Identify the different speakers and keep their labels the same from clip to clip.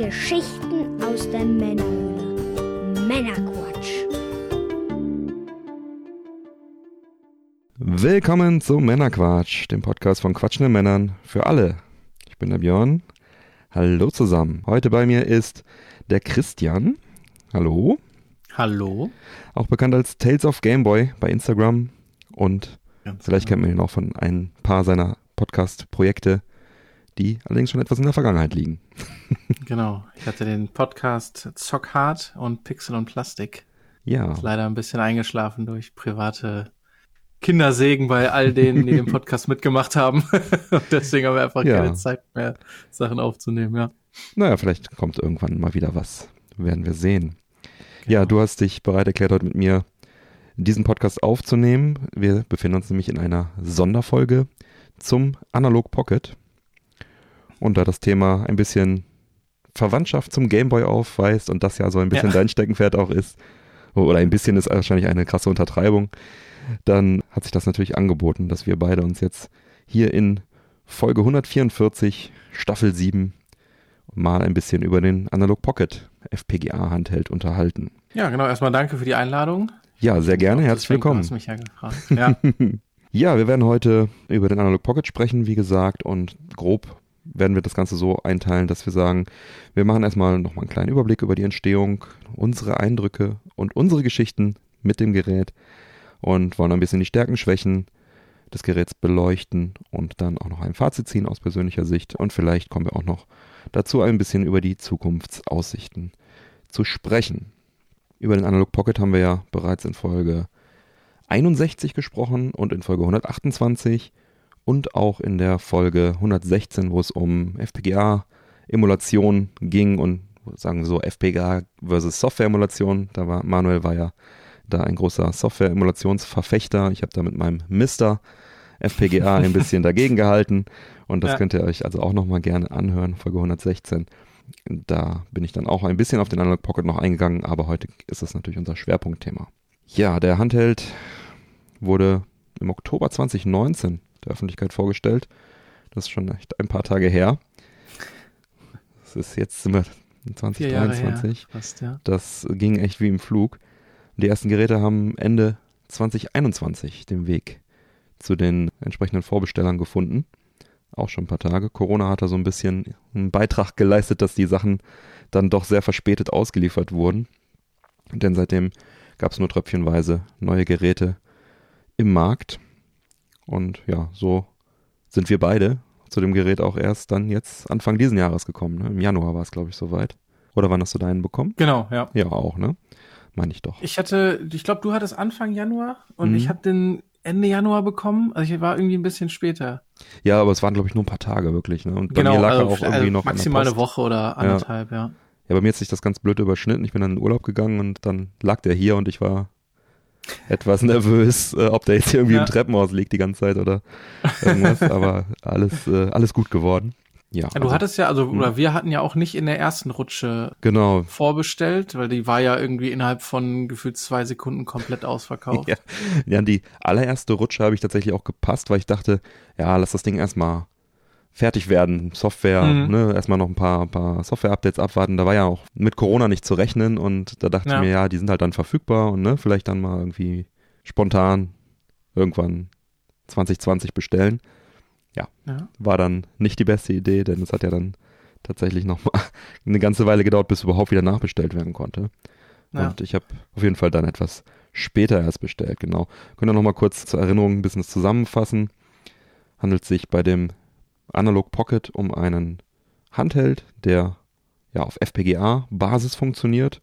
Speaker 1: Geschichten aus der Männerhöhle. Männerquatsch.
Speaker 2: Willkommen zu Männerquatsch, dem Podcast von quatschenden Männern für alle. Ich bin der Björn. Hallo zusammen. Heute bei mir ist der Christian. Hallo.
Speaker 3: Hallo.
Speaker 2: Auch bekannt als Tales of Gameboy bei Instagram. Und
Speaker 3: Ganz
Speaker 2: vielleicht
Speaker 3: genau.
Speaker 2: kennt man ihn auch von ein paar seiner Podcast-Projekte, die allerdings schon etwas in der Vergangenheit liegen.
Speaker 3: Genau. Ich hatte den Podcast Zock Hard und Pixel und Plastik.
Speaker 2: Ja.
Speaker 3: Ist leider ein bisschen eingeschlafen durch private Kindersegen bei all denen, die den Podcast mitgemacht haben. und deswegen haben wir einfach
Speaker 2: Ja.
Speaker 3: keine Zeit mehr, Sachen aufzunehmen, ja.
Speaker 2: Naja, vielleicht kommt irgendwann mal wieder was. Werden wir sehen.
Speaker 3: Genau.
Speaker 2: Ja, du hast dich bereit erklärt, heute mit mir diesen Podcast aufzunehmen. Wir befinden uns nämlich in einer Sonderfolge zum Analog Pocket. Und da das Thema ein bisschen Verwandtschaft zum Gameboy aufweist und das ja so ein bisschen
Speaker 3: Ja.
Speaker 2: dein Steckenpferd auch ist, oder ein bisschen ist wahrscheinlich eine krasse Untertreibung, dann hat sich das natürlich angeboten, dass wir beide uns jetzt hier in Folge 144, Staffel 7, mal ein bisschen über den Analog Pocket FPGA Handheld unterhalten.
Speaker 3: Ja, genau. Erstmal danke für die Einladung.
Speaker 2: Ja, sehr gerne, herzlich
Speaker 3: Deswegen,
Speaker 2: willkommen.
Speaker 3: Du hast mich ja gefragt. Ja,
Speaker 2: Ja, wir werden heute über den Analog Pocket sprechen, wie gesagt, und grob werden wir das Ganze so einteilen, dass wir sagen, wir machen erstmal nochmal einen kleinen Überblick über die Entstehung, unsere Eindrücke und unsere Geschichten mit dem Gerät und wollen ein bisschen die Stärken, Schwächen des Geräts beleuchten und dann auch noch ein Fazit ziehen aus persönlicher Sicht und vielleicht kommen wir auch noch dazu ein bisschen über die Zukunftsaussichten zu sprechen. Über den Analog Pocket haben wir ja bereits in Folge 61 gesprochen und in Folge 128 und auch in der Folge 116, wo es um FPGA-Emulation ging und sagen wir so FPGA versus Software-Emulation. Da war Manuel war ja da ein großer Software-Emulationsverfechter. Ich habe da mit meinem Mister FPGA ein bisschen dagegen gehalten und das
Speaker 3: Ja.
Speaker 2: könnt ihr euch also auch nochmal gerne anhören, Folge 116. Da bin ich dann auch ein bisschen auf den Analog Pocket noch eingegangen, aber heute ist das natürlich unser Schwerpunktthema. Ja, der Handheld wurde im Oktober 2019 der Öffentlichkeit vorgestellt. Das ist schon echt ein paar Tage her. Das ist jetzt sind wir in
Speaker 3: vier Jahre her.
Speaker 2: 2023.
Speaker 3: Fast, ja.
Speaker 2: Das ging echt wie im Flug. Die ersten Geräte haben Ende 2021 den Weg zu den entsprechenden Vorbestellern gefunden. Auch schon ein paar Tage. Corona hat da so ein bisschen einen Beitrag geleistet, dass die Sachen dann doch sehr verspätet ausgeliefert wurden. Denn seitdem gab es nur tröpfchenweise neue Geräte im Markt. Und ja, so sind wir beide zu dem Gerät auch erst dann jetzt Anfang diesen Jahres gekommen. Ne? Im Januar war es, glaube ich, soweit. Oder wann hast du deinen bekommen?
Speaker 3: Genau, ja.
Speaker 2: Ja, auch, ne? Meine ich doch.
Speaker 3: Ich hatte, ich glaube, du hattest Anfang Januar und
Speaker 2: Mhm.
Speaker 3: ich habe den Ende Januar bekommen. Also ich war irgendwie ein bisschen später.
Speaker 2: Ja, aber es waren, glaube ich, nur ein paar Tage wirklich, ne? Und bei mir lag er auch
Speaker 3: also,
Speaker 2: irgendwie
Speaker 3: also
Speaker 2: noch
Speaker 3: maximal eine. Woche oder anderthalb, ja.
Speaker 2: Ja, bei mir hat sich das ganz blöd überschnitten. Ich bin dann in den Urlaub gegangen und dann lag der hier und ich war etwas nervös, äh, ob der jetzt hier irgendwie
Speaker 3: Ja.
Speaker 2: im Treppenhaus liegt die ganze Zeit oder irgendwas. aber alles, äh, alles gut geworden. Ja,
Speaker 3: Ja, du
Speaker 2: also,
Speaker 3: hattest ja, also,
Speaker 2: Mhm.
Speaker 3: oder wir hatten ja auch nicht in der ersten Rutsche
Speaker 2: genau.
Speaker 3: vorbestellt, weil die war ja irgendwie innerhalb von gefühlt zwei Sekunden komplett ausverkauft.
Speaker 2: Ja, die allererste Rutsche habe ich tatsächlich auch gepasst, weil ich dachte, ja, lass das Ding erstmal fertig werden. Software,
Speaker 3: Mhm.
Speaker 2: ne, erstmal noch ein paar, paar Software-Updates abwarten. Da war ja auch mit Corona nicht zu rechnen und da dachte
Speaker 3: Ja.
Speaker 2: ich mir, ja, die sind halt dann verfügbar und ne, vielleicht dann mal irgendwie spontan irgendwann 2020 bestellen.
Speaker 3: Ja.
Speaker 2: War dann nicht die beste Idee, denn es hat ja dann tatsächlich noch mal eine ganze Weile gedauert, bis überhaupt wieder nachbestellt werden konnte.
Speaker 3: Ja.
Speaker 2: Und ich habe auf jeden Fall dann etwas später erst bestellt, genau. Können wir noch mal kurz zur Erinnerung ein bisschen zusammenfassen. Handelt sich bei dem Analog Pocket um einen Handheld, der ja auf FPGA-Basis funktioniert.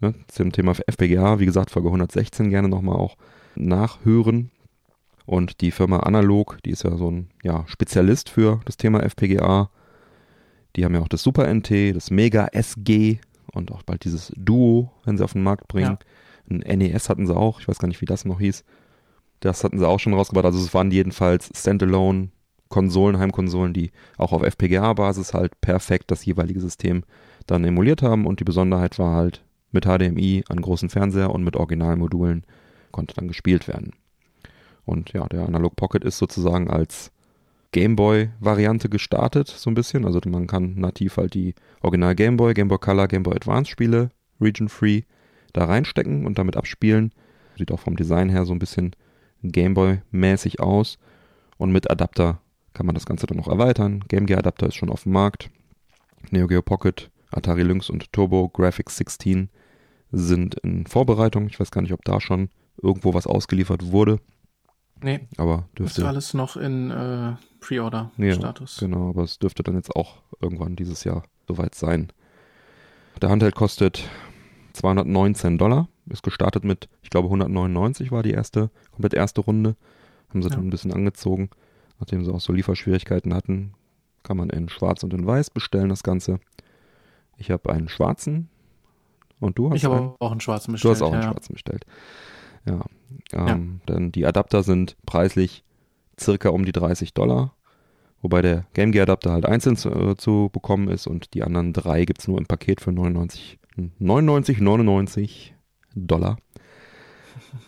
Speaker 2: Ne, zum Thema FPGA, wie gesagt, Folge 116 gerne nochmal auch nachhören. Und die Firma Analog, die ist ja so ein ja, Spezialist für das Thema FPGA. Die haben ja auch das Super NT, das Mega SG und auch bald dieses Duo, wenn sie auf den Markt bringen. Ein NES hatten sie auch, ich weiß gar nicht, wie das noch hieß. Das hatten sie auch schon rausgebracht. Also es waren jedenfalls Standalone Konsolen, Heimkonsolen, die auch auf FPGA-Basis halt perfekt das jeweilige System dann emuliert haben. Und die Besonderheit war halt mit HDMI an großen Fernseher und mit Originalmodulen konnte dann gespielt werden. Und ja, der Analog Pocket ist sozusagen als Game Boy-Variante gestartet, so ein bisschen. Also man kann nativ halt die Original Game Boy, Game Boy Color, Game Boy Advance Spiele, Region Free, da reinstecken und damit abspielen. Sieht auch vom Design her so ein bisschen Game Boy-mäßig aus. Und mit Adapter kann man das Ganze dann noch erweitern. Game Gear Adapter ist schon auf dem Markt. Neo Geo Pocket, Atari Lynx und Turbo Graphics 16 sind in Vorbereitung. Ich weiß gar nicht, ob da schon irgendwo was ausgeliefert wurde.
Speaker 3: Nee,
Speaker 2: Aber
Speaker 3: ist
Speaker 2: dürfte.
Speaker 3: alles noch in äh,
Speaker 2: Ja,
Speaker 3: Pre-Order-Status.
Speaker 2: Genau, aber es dürfte dann jetzt auch irgendwann dieses Jahr soweit sein. Der Handheld kostet 219 Dollar. Ist gestartet mit, ich glaube, 199 war die erste, komplett erste Runde. Haben sie
Speaker 3: Ja.
Speaker 2: dann ein bisschen angezogen. Nachdem sie auch so Lieferschwierigkeiten hatten, kann man in schwarz und in weiß bestellen das Ganze. Ich habe einen schwarzen und du hast
Speaker 3: Ich
Speaker 2: einen?
Speaker 3: auch einen schwarzen
Speaker 2: Du
Speaker 3: bestellt.
Speaker 2: hast auch einen
Speaker 3: ja.
Speaker 2: schwarzen bestellt. Ja. Ähm, Denn die Adapter sind preislich circa um die 30 Dollar. Wobei der Game Gear Adapter halt einzeln zu, äh, zu bekommen ist und die anderen drei gibt es nur im Paket für 99, 99, 99 Dollar.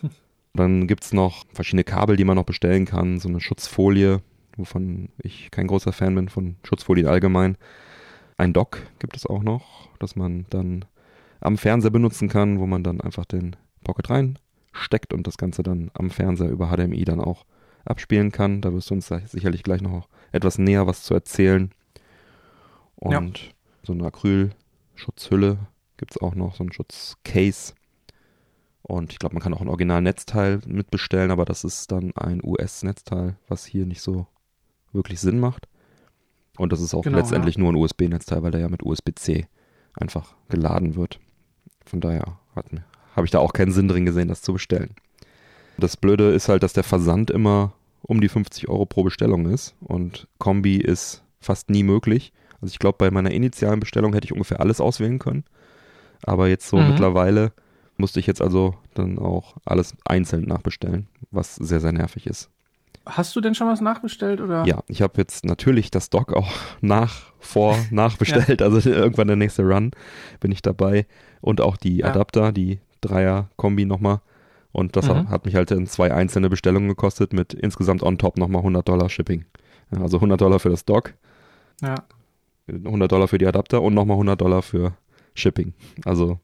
Speaker 2: Dann gibt es noch verschiedene Kabel, die man noch bestellen kann. So eine Schutzfolie, wovon ich kein großer Fan bin, von Schutzfolien allgemein. Ein Dock gibt es auch noch, das man dann am Fernseher benutzen kann, wo man dann einfach den Pocket reinsteckt und das Ganze dann am Fernseher über HDMI dann auch abspielen kann. Da wirst du uns sicherlich gleich noch etwas näher was zu erzählen. Und so eine Acrylschutzhülle gibt es auch noch, so ein Schutzcase. Und ich glaube, man kann auch ein Original-Netzteil mitbestellen, aber das ist dann ein US-Netzteil, was hier nicht so wirklich Sinn macht. Und das ist auch
Speaker 3: Genau,
Speaker 2: letztendlich nur ein USB-Netzteil, weil der ja mit USB-C einfach geladen wird. Von daher habe ich da auch keinen Sinn drin gesehen, das zu bestellen. Das Blöde ist halt, dass der Versand immer um die 50 Euro pro Bestellung ist und Kombi ist fast nie möglich. Also ich glaube, bei meiner initialen Bestellung hätte ich ungefähr alles auswählen können. Aber jetzt so
Speaker 3: Mhm.
Speaker 2: mittlerweile musste ich jetzt also dann auch alles einzeln nachbestellen, was sehr, sehr nervig ist.
Speaker 3: Hast du denn schon was nachbestellt oder?
Speaker 2: Ja, ich habe jetzt natürlich das Dock auch nach, vor, nachbestellt. Also irgendwann der nächste Run bin ich dabei. Und auch die
Speaker 3: Ja.
Speaker 2: Adapter, die Dreier-Kombi nochmal. Und das
Speaker 3: Mhm.
Speaker 2: hat, mich halt in zwei einzelne Bestellungen gekostet mit insgesamt on top nochmal 100 Dollar Shipping. Ja, also 100 Dollar für das Dock,
Speaker 3: Ja.
Speaker 2: 100 Dollar für die Adapter und nochmal 100 Dollar für Shipping. Also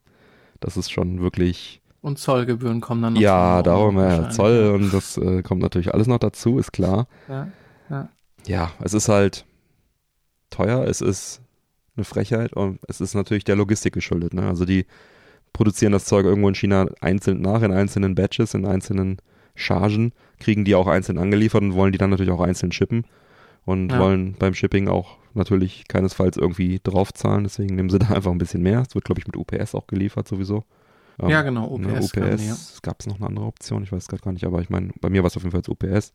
Speaker 2: das ist schon wirklich
Speaker 3: Und Zollgebühren kommen dann noch.
Speaker 2: ja, darum ja. Zoll und das äh, kommt natürlich alles noch dazu, ist klar.
Speaker 3: Ja. Ja.
Speaker 2: Ja, es ist halt teuer, es ist eine Frechheit und es ist natürlich der Logistik geschuldet. Ne? Also die produzieren das Zeug irgendwo in China einzeln nach, in einzelnen Batches, in einzelnen Chargen, kriegen die auch einzeln angeliefert und wollen die dann natürlich auch einzeln shippen und
Speaker 3: Ja.
Speaker 2: wollen beim Shipping auch natürlich keinesfalls irgendwie draufzahlen, deswegen nehmen sie da einfach ein bisschen mehr. Es wird, glaube ich, mit UPS auch geliefert sowieso. Ähm,
Speaker 3: ja, genau, UPS.
Speaker 2: ne, UPS,
Speaker 3: die, ja.
Speaker 2: gab es noch eine andere Option, ich weiß gerade gar nicht, aber ich meine, bei mir war es auf jeden Fall UPS.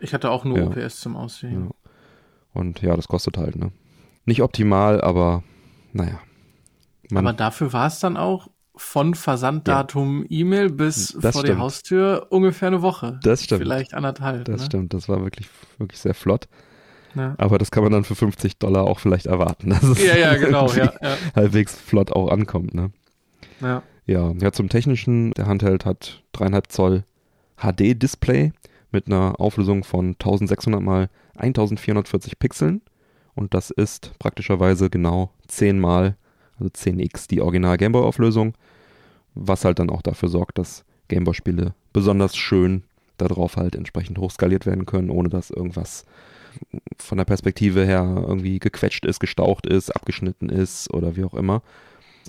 Speaker 3: Ich hatte auch nur
Speaker 2: Ja.
Speaker 3: UPS zum Aussehen.
Speaker 2: Ja. Und ja, das kostet halt, ne? Nicht optimal, aber naja. Man,
Speaker 3: Aber dafür war es dann auch von Versanddatum E-Mail bis
Speaker 2: Das
Speaker 3: vor die
Speaker 2: stimmt.
Speaker 3: Haustür ungefähr eine Woche.
Speaker 2: das stimmt.
Speaker 3: Vielleicht anderthalb.
Speaker 2: Das
Speaker 3: ne?
Speaker 2: stimmt, das war wirklich, wirklich sehr flott.
Speaker 3: Ja.
Speaker 2: Aber das kann man dann für 50 Dollar auch vielleicht erwarten. Dass es
Speaker 3: ja, ja, genau, ja,
Speaker 2: halbwegs flott auch ankommt, ne?
Speaker 3: ja.
Speaker 2: Ja, zum Technischen, der Handheld hat 3,5 Zoll HD-Display mit einer Auflösung von 1600 mal 1440 Pixeln. Und das ist praktischerweise genau 10 mal, also 10x die Original Gameboy-Auflösung, was halt dann auch dafür sorgt, dass Gameboy-Spiele besonders schön darauf halt entsprechend hochskaliert werden können, ohne dass irgendwas von der Perspektive her irgendwie gequetscht ist, gestaucht ist, abgeschnitten ist oder wie auch immer.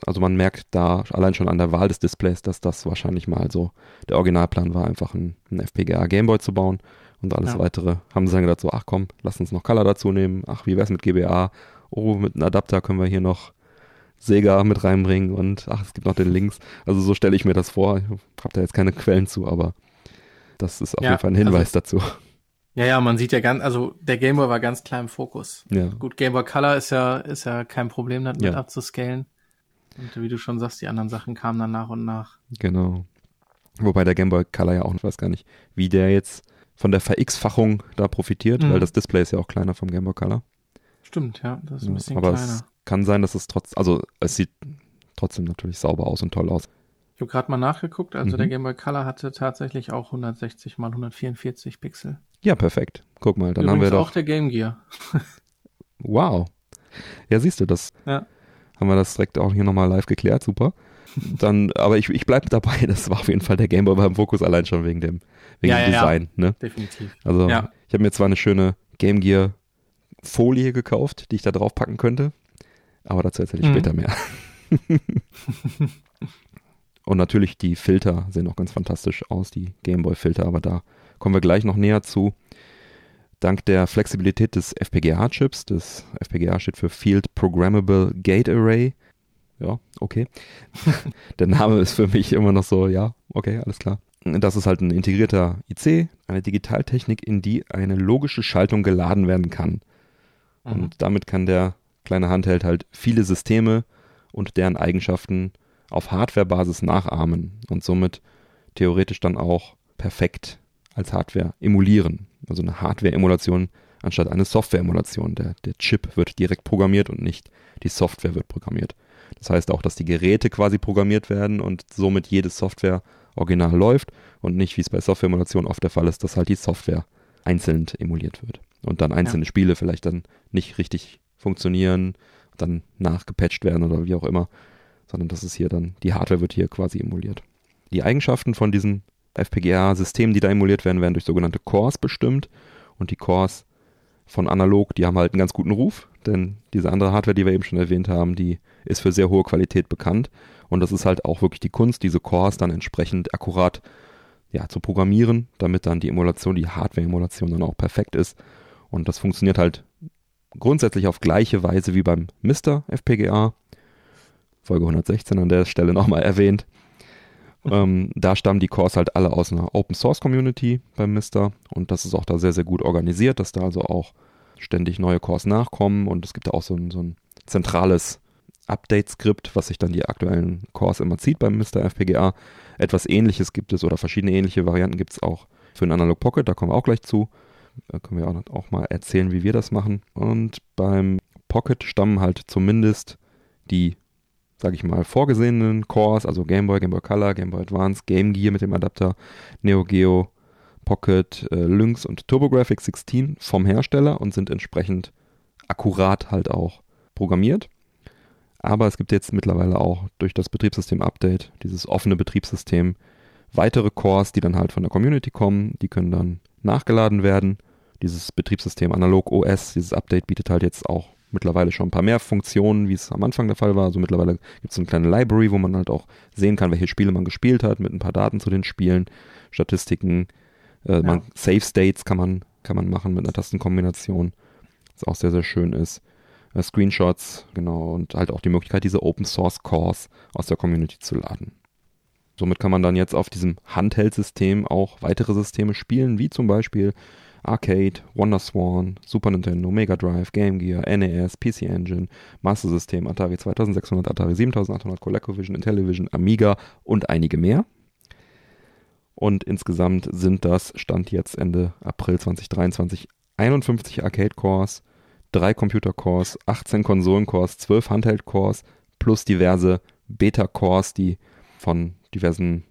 Speaker 2: Also man merkt da allein schon an der Wahl des Displays, dass das wahrscheinlich mal so der Originalplan war, einfach ein, ein FPGA Gameboy zu bauen. Und alles
Speaker 3: Ja.
Speaker 2: weitere haben sie dann gedacht, so, ach komm, lass uns noch Color dazu nehmen. Ach, wie wär's mit GBA? Oh, mit einem Adapter können wir hier noch Sega mit reinbringen und ach, es gibt noch den Links. Also so stelle ich mir das vor. Ich habe da jetzt keine Quellen zu, aber das ist auf
Speaker 3: Ja,
Speaker 2: jeden Fall ein Hinweis dazu.
Speaker 3: Ja, ja, man sieht ja ganz, also der Gameboy war ganz klar im Fokus.
Speaker 2: Ja.
Speaker 3: Gut, Gameboy Color ist ja, ist ja kein Problem, damit
Speaker 2: Ja.
Speaker 3: abzuscalen. Und wie du schon sagst, die anderen Sachen kamen dann nach und nach.
Speaker 2: Genau. Wobei der Game Boy Color ja auch, ich weiß gar nicht, wie der jetzt von der Ver-X-Fachung da profitiert,
Speaker 3: Mhm.
Speaker 2: weil das Display ist ja auch kleiner vom Game Boy Color.
Speaker 3: Stimmt, ja, das ist ein
Speaker 2: Ja,
Speaker 3: bisschen
Speaker 2: aber
Speaker 3: kleiner.
Speaker 2: es kann sein, dass es trotz, also es sieht trotzdem natürlich sauber aus und toll aus.
Speaker 3: Ich habe gerade mal nachgeguckt, also
Speaker 2: Mhm.
Speaker 3: der Game Boy Color hatte tatsächlich auch 160 mal 144 Pixel.
Speaker 2: Ja, perfekt. Guck mal, dann
Speaker 3: Übrigens
Speaker 2: haben wir doch.
Speaker 3: auch der Game Gear.
Speaker 2: Wow. Ja, siehst du, das
Speaker 3: Ja.
Speaker 2: haben wir das direkt auch hier nochmal live geklärt, super. Dann, aber ich, ich bleib dabei, das war auf jeden Fall der Gameboy beim Fokus allein schon wegen dem, wegen
Speaker 3: Ja,
Speaker 2: dem
Speaker 3: ja, ja.
Speaker 2: Design, ne?
Speaker 3: Definitiv.
Speaker 2: Also
Speaker 3: Ja.
Speaker 2: ich habe mir zwar eine schöne Game Gear Folie gekauft, die ich da drauf packen könnte, aber dazu erzähle ich
Speaker 3: Mhm.
Speaker 2: später mehr. Und natürlich die Filter sehen auch ganz fantastisch aus, die Gameboy Filter, aber da kommen wir gleich noch näher zu. Dank der Flexibilität des FPGA-Chips, das FPGA steht für Field Programmable Gate Array. Ja, okay. der Name ist für mich immer noch so, ja, okay, alles klar. Das ist halt ein integrierter IC, eine Digitaltechnik, in die eine logische Schaltung geladen werden kann.
Speaker 3: Mhm.
Speaker 2: Und damit kann der kleine Handheld halt viele Systeme und deren Eigenschaften auf Hardwarebasis nachahmen und somit theoretisch dann auch perfekt als Hardware emulieren. Also eine Hardware-Emulation anstatt eine Software-Emulation. Der, der Chip wird direkt programmiert und nicht die Software wird programmiert. Das heißt auch, dass die Geräte quasi programmiert werden und somit jede Software original läuft und nicht, wie es bei Software-Emulation oft der Fall ist, dass halt die Software einzeln emuliert wird und dann einzelne Spiele vielleicht dann nicht richtig funktionieren, dann nachgepatcht werden oder wie auch immer, sondern das ist hier dann, die Hardware wird hier quasi emuliert. Die Eigenschaften von diesen FPGA-Systemen, die da emuliert werden, werden durch sogenannte Cores bestimmt und die Cores von analog, die haben halt einen ganz guten Ruf, denn diese andere Hardware, die wir eben schon erwähnt haben, die ist für sehr hohe Qualität bekannt und das ist halt auch wirklich die Kunst, diese Cores dann entsprechend akkurat ja, zu programmieren, damit dann die Emulation, die Hardware-Emulation dann auch perfekt ist und das funktioniert halt grundsätzlich auf gleiche Weise wie beim Mr. FPGA. Folge 116 an der Stelle nochmal erwähnt. Ähm, da stammen die Cores halt alle aus einer Open Source Community beim Mr. und das ist auch da sehr, sehr gut organisiert, dass da also auch ständig neue Cores nachkommen und es gibt da auch so ein, so ein zentrales Update-Skript, was sich dann die aktuellen Cores immer zieht beim Mr. FPGA. Etwas ähnliches gibt es oder verschiedene ähnliche Varianten gibt es auch für den Analog Pocket, da kommen wir auch gleich zu. Da können wir auch, auch mal erzählen, wie wir das machen. Und beim Pocket stammen halt zumindest die, sage ich mal, vorgesehenen Cores, also Game Boy, Game Boy Color, Game Boy Advance, Game Gear mit dem Adapter, Neo Geo, Pocket, äh, Lynx und TurboGrafx 16 vom Hersteller und sind entsprechend akkurat halt auch programmiert. Aber es gibt jetzt mittlerweile auch durch das Betriebssystem-Update, dieses offene Betriebssystem, weitere Cores, die dann halt von der Community kommen. Die können dann nachgeladen werden. Dieses Betriebssystem Analog OS, dieses Update bietet halt jetzt auch mittlerweile schon ein paar mehr Funktionen, wie es am Anfang der Fall war. Also mittlerweile gibt es so eine kleine Library, wo man halt auch sehen kann, welche Spiele man gespielt hat, mit ein paar Daten zu den Spielen, Statistiken, äh, man, Save States kann man, kann man machen mit einer Tastenkombination, was auch sehr, sehr schön ist. Äh, Screenshots, genau, und halt auch die Möglichkeit, diese Open Source Cores aus der Community zu laden. Somit kann man dann jetzt auf diesem Handheld-System auch weitere Systeme spielen, wie zum Beispiel Arcade, WonderSwan, Super Nintendo, Mega Drive, Game Gear, NES, PC Engine, Master System, Atari 2600, Atari 7800, ColecoVision, Intellivision, Amiga und einige mehr. Und insgesamt sind das, Stand jetzt Ende April 2023, 51 Arcade-Cores, drei Computer-Cores, 18 Konsolen-Cores, 12 Handheld-Cores plus diverse Beta-Cores, die von diversen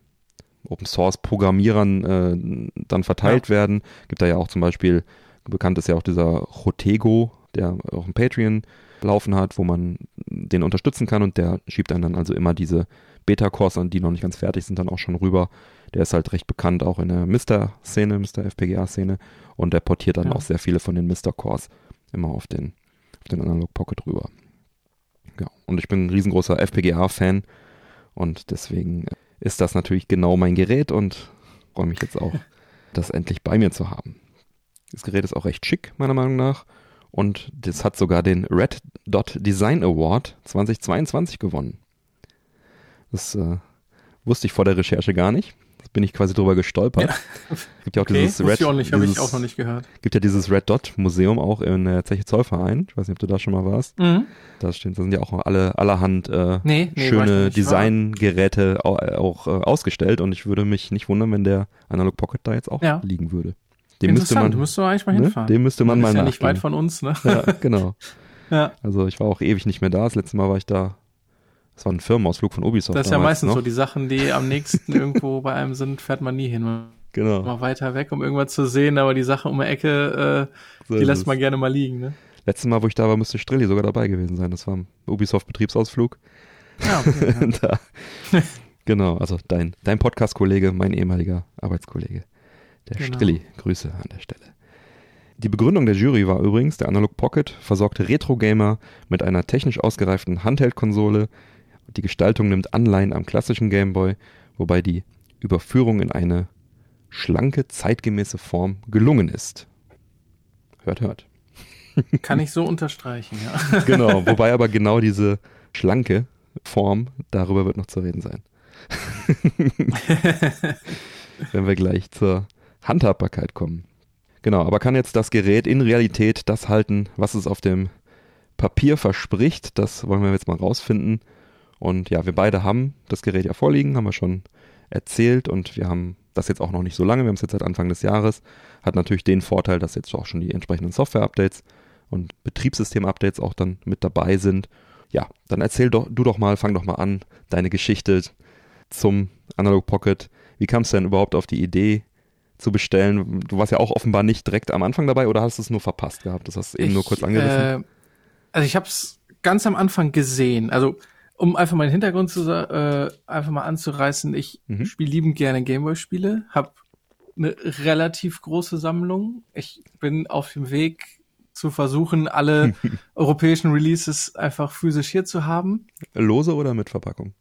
Speaker 2: Open Source Programmierern äh, dann verteilt
Speaker 3: Ja.
Speaker 2: werden. Gibt da ja auch zum Beispiel, bekannt ist ja auch dieser Rotego, der auch ein Patreon laufen hat, wo man den unterstützen kann und der schiebt dann, dann also immer diese Beta-Cores an, die noch nicht ganz fertig sind, dann auch schon rüber. Der ist halt recht bekannt auch in der Mister-Szene, Mister FPGA-Szene und der portiert dann
Speaker 3: Ja.
Speaker 2: auch sehr viele von den Mister-Cores immer auf den, auf den Analog Pocket rüber. Ja, und ich bin ein riesengroßer FPGA-Fan und deswegen ist das natürlich genau mein Gerät und freue mich jetzt auch, das endlich bei mir zu haben. Das Gerät ist auch recht schick, meiner Meinung nach. Und das hat sogar den Red Dot Design Award 2022 gewonnen. Das äh, wusste ich vor der Recherche gar nicht. Bin ich quasi drüber gestolpert. Gibt ja auch
Speaker 3: Okay,
Speaker 2: dieses Red,
Speaker 3: ich auch nicht, habe ich
Speaker 2: dieses-
Speaker 3: auch noch nicht gehört.
Speaker 2: gibt ja dieses Red Dot Museum auch in der Zeche Zollverein. Ich weiß nicht, ob du da schon mal warst.
Speaker 3: Mhm.
Speaker 2: Da, stehen, da sind ja auch alle allerhand äh,
Speaker 3: Nee, nee,
Speaker 2: schöne. Designgeräte au- äh, auch äh, ausgestellt und ich würde mich nicht wundern, wenn der Analog Pocket da jetzt auch
Speaker 3: Ja.
Speaker 2: liegen würde. Dem müsste
Speaker 3: Interessant,
Speaker 2: man,
Speaker 3: müsste man eigentlich mal
Speaker 2: ne,
Speaker 3: hinfahren.
Speaker 2: dem müsste man
Speaker 3: Das
Speaker 2: mal
Speaker 3: ist ja nicht weit von uns, ne?
Speaker 2: Ja, genau.
Speaker 3: Ja.
Speaker 2: Also ich war auch ewig nicht mehr da. Das letzte Mal war ich da. Das war ein Firmenausflug von Ubisoft.
Speaker 3: Das ist ja
Speaker 2: damals
Speaker 3: meistens
Speaker 2: noch.
Speaker 3: so, die Sachen, die am nächsten irgendwo bei einem sind, fährt man nie hin. Man
Speaker 2: Genau.
Speaker 3: Mal weiter weg, um irgendwas zu sehen, aber die Sache um die Ecke, äh,
Speaker 2: So
Speaker 3: die lässt man gerne mal liegen, ne?
Speaker 2: Letztes Mal, wo ich da war, müsste Strilli sogar dabei gewesen sein. Das war ein Ubisoft-Betriebsausflug.
Speaker 3: Ja, okay, ja.
Speaker 2: genau, also dein, dein Podcast-Kollege, mein ehemaliger Arbeitskollege, der
Speaker 3: Genau.
Speaker 2: Strilli. Grüße an der Stelle. Die Begründung der Jury war übrigens, der Analog Pocket versorgte Retro-Gamer mit einer technisch ausgereiften Handheld-Konsole. Die Gestaltung nimmt Anleihen am klassischen Gameboy, wobei die Überführung in eine schlanke, zeitgemäße Form gelungen ist. Hört, hört.
Speaker 3: Kann ich so unterstreichen, ja.
Speaker 2: Genau, wobei aber genau diese schlanke Form, darüber wird noch zu reden sein. Wenn wir gleich zur Handhabbarkeit kommen. Genau, aber kann jetzt das Gerät in Realität das halten, was es auf dem Papier verspricht? Das wollen wir jetzt mal rausfinden. Und ja, wir beide haben das Gerät ja vorliegen, haben wir schon erzählt und wir haben das jetzt auch noch nicht so lange, wir haben es jetzt seit Anfang des Jahres. Hat natürlich den Vorteil, dass jetzt auch schon die entsprechenden Software-Updates und Betriebssystem-Updates auch dann mit dabei sind. Ja, dann erzähl doch, du doch mal, fang doch mal an, deine Geschichte zum Analog Pocket. Wie kam es denn überhaupt auf die Idee zu bestellen? Du warst ja auch offenbar nicht direkt am Anfang dabei oder hast du es nur verpasst gehabt? Das hast du eben nur kurz angerissen.
Speaker 3: Äh, also ich habe es ganz am Anfang gesehen. Also um einfach mal den Hintergrund zu äh, einfach mal anzureißen, ich
Speaker 2: Mhm.
Speaker 3: spiele liebend gerne Gameboy-Spiele, habe eine relativ große Sammlung. Ich bin auf dem Weg zu versuchen, alle europäischen Releases einfach physisch hier zu haben.
Speaker 2: Lose oder mit Verpackung?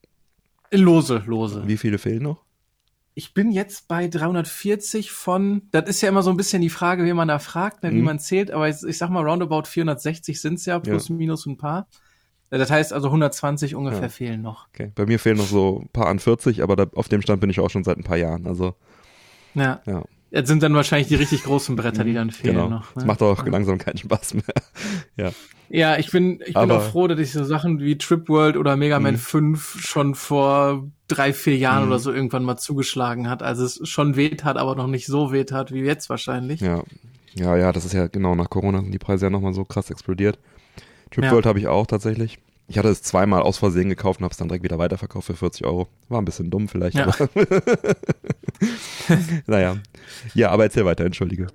Speaker 3: Lose, lose.
Speaker 2: Wie viele fehlen noch?
Speaker 3: Ich bin jetzt bei 340 von, das ist ja immer so ein bisschen die Frage, wie man da fragt, ne, wie
Speaker 2: Mhm.
Speaker 3: man zählt, aber ich, ich sag mal, roundabout 460 sind's ja, plus
Speaker 2: Ja.
Speaker 3: minus ein paar. Äh, Das heißt also 120 ungefähr
Speaker 2: Ja.
Speaker 3: fehlen noch.
Speaker 2: Okay. Bei mir fehlen noch so ein paar an 40, aber da, auf dem Stand bin ich auch schon seit ein paar Jahren. Also,
Speaker 3: Ja.
Speaker 2: ja.
Speaker 3: Jetzt sind dann wahrscheinlich die richtig großen Bretter, die dann fehlen
Speaker 2: genau.
Speaker 3: noch.
Speaker 2: Das
Speaker 3: Ne?
Speaker 2: macht auch
Speaker 3: ja.
Speaker 2: langsam keinen Spaß mehr. ja.
Speaker 3: Ja, ich bin, ich bin auch froh, dass ich so Sachen wie Trip World oder Mega Man
Speaker 2: Mhm.
Speaker 3: 5 schon vor drei, vier Jahren
Speaker 2: Mhm.
Speaker 3: oder so irgendwann mal zugeschlagen hat. Also es schon weht hat, aber noch nicht so weht hat wie jetzt wahrscheinlich.
Speaker 2: Ja. Ja, ja, das ist ja genau nach Corona sind die Preise ja nochmal so krass explodiert. Trip
Speaker 3: Ja.
Speaker 2: World habe ich auch tatsächlich. Ich hatte es zweimal aus Versehen gekauft und habe es dann direkt wieder weiterverkauft für 40 Euro. War ein bisschen dumm vielleicht,
Speaker 3: Ja.
Speaker 2: aber. naja. Ja, aber erzähl weiter, entschuldige.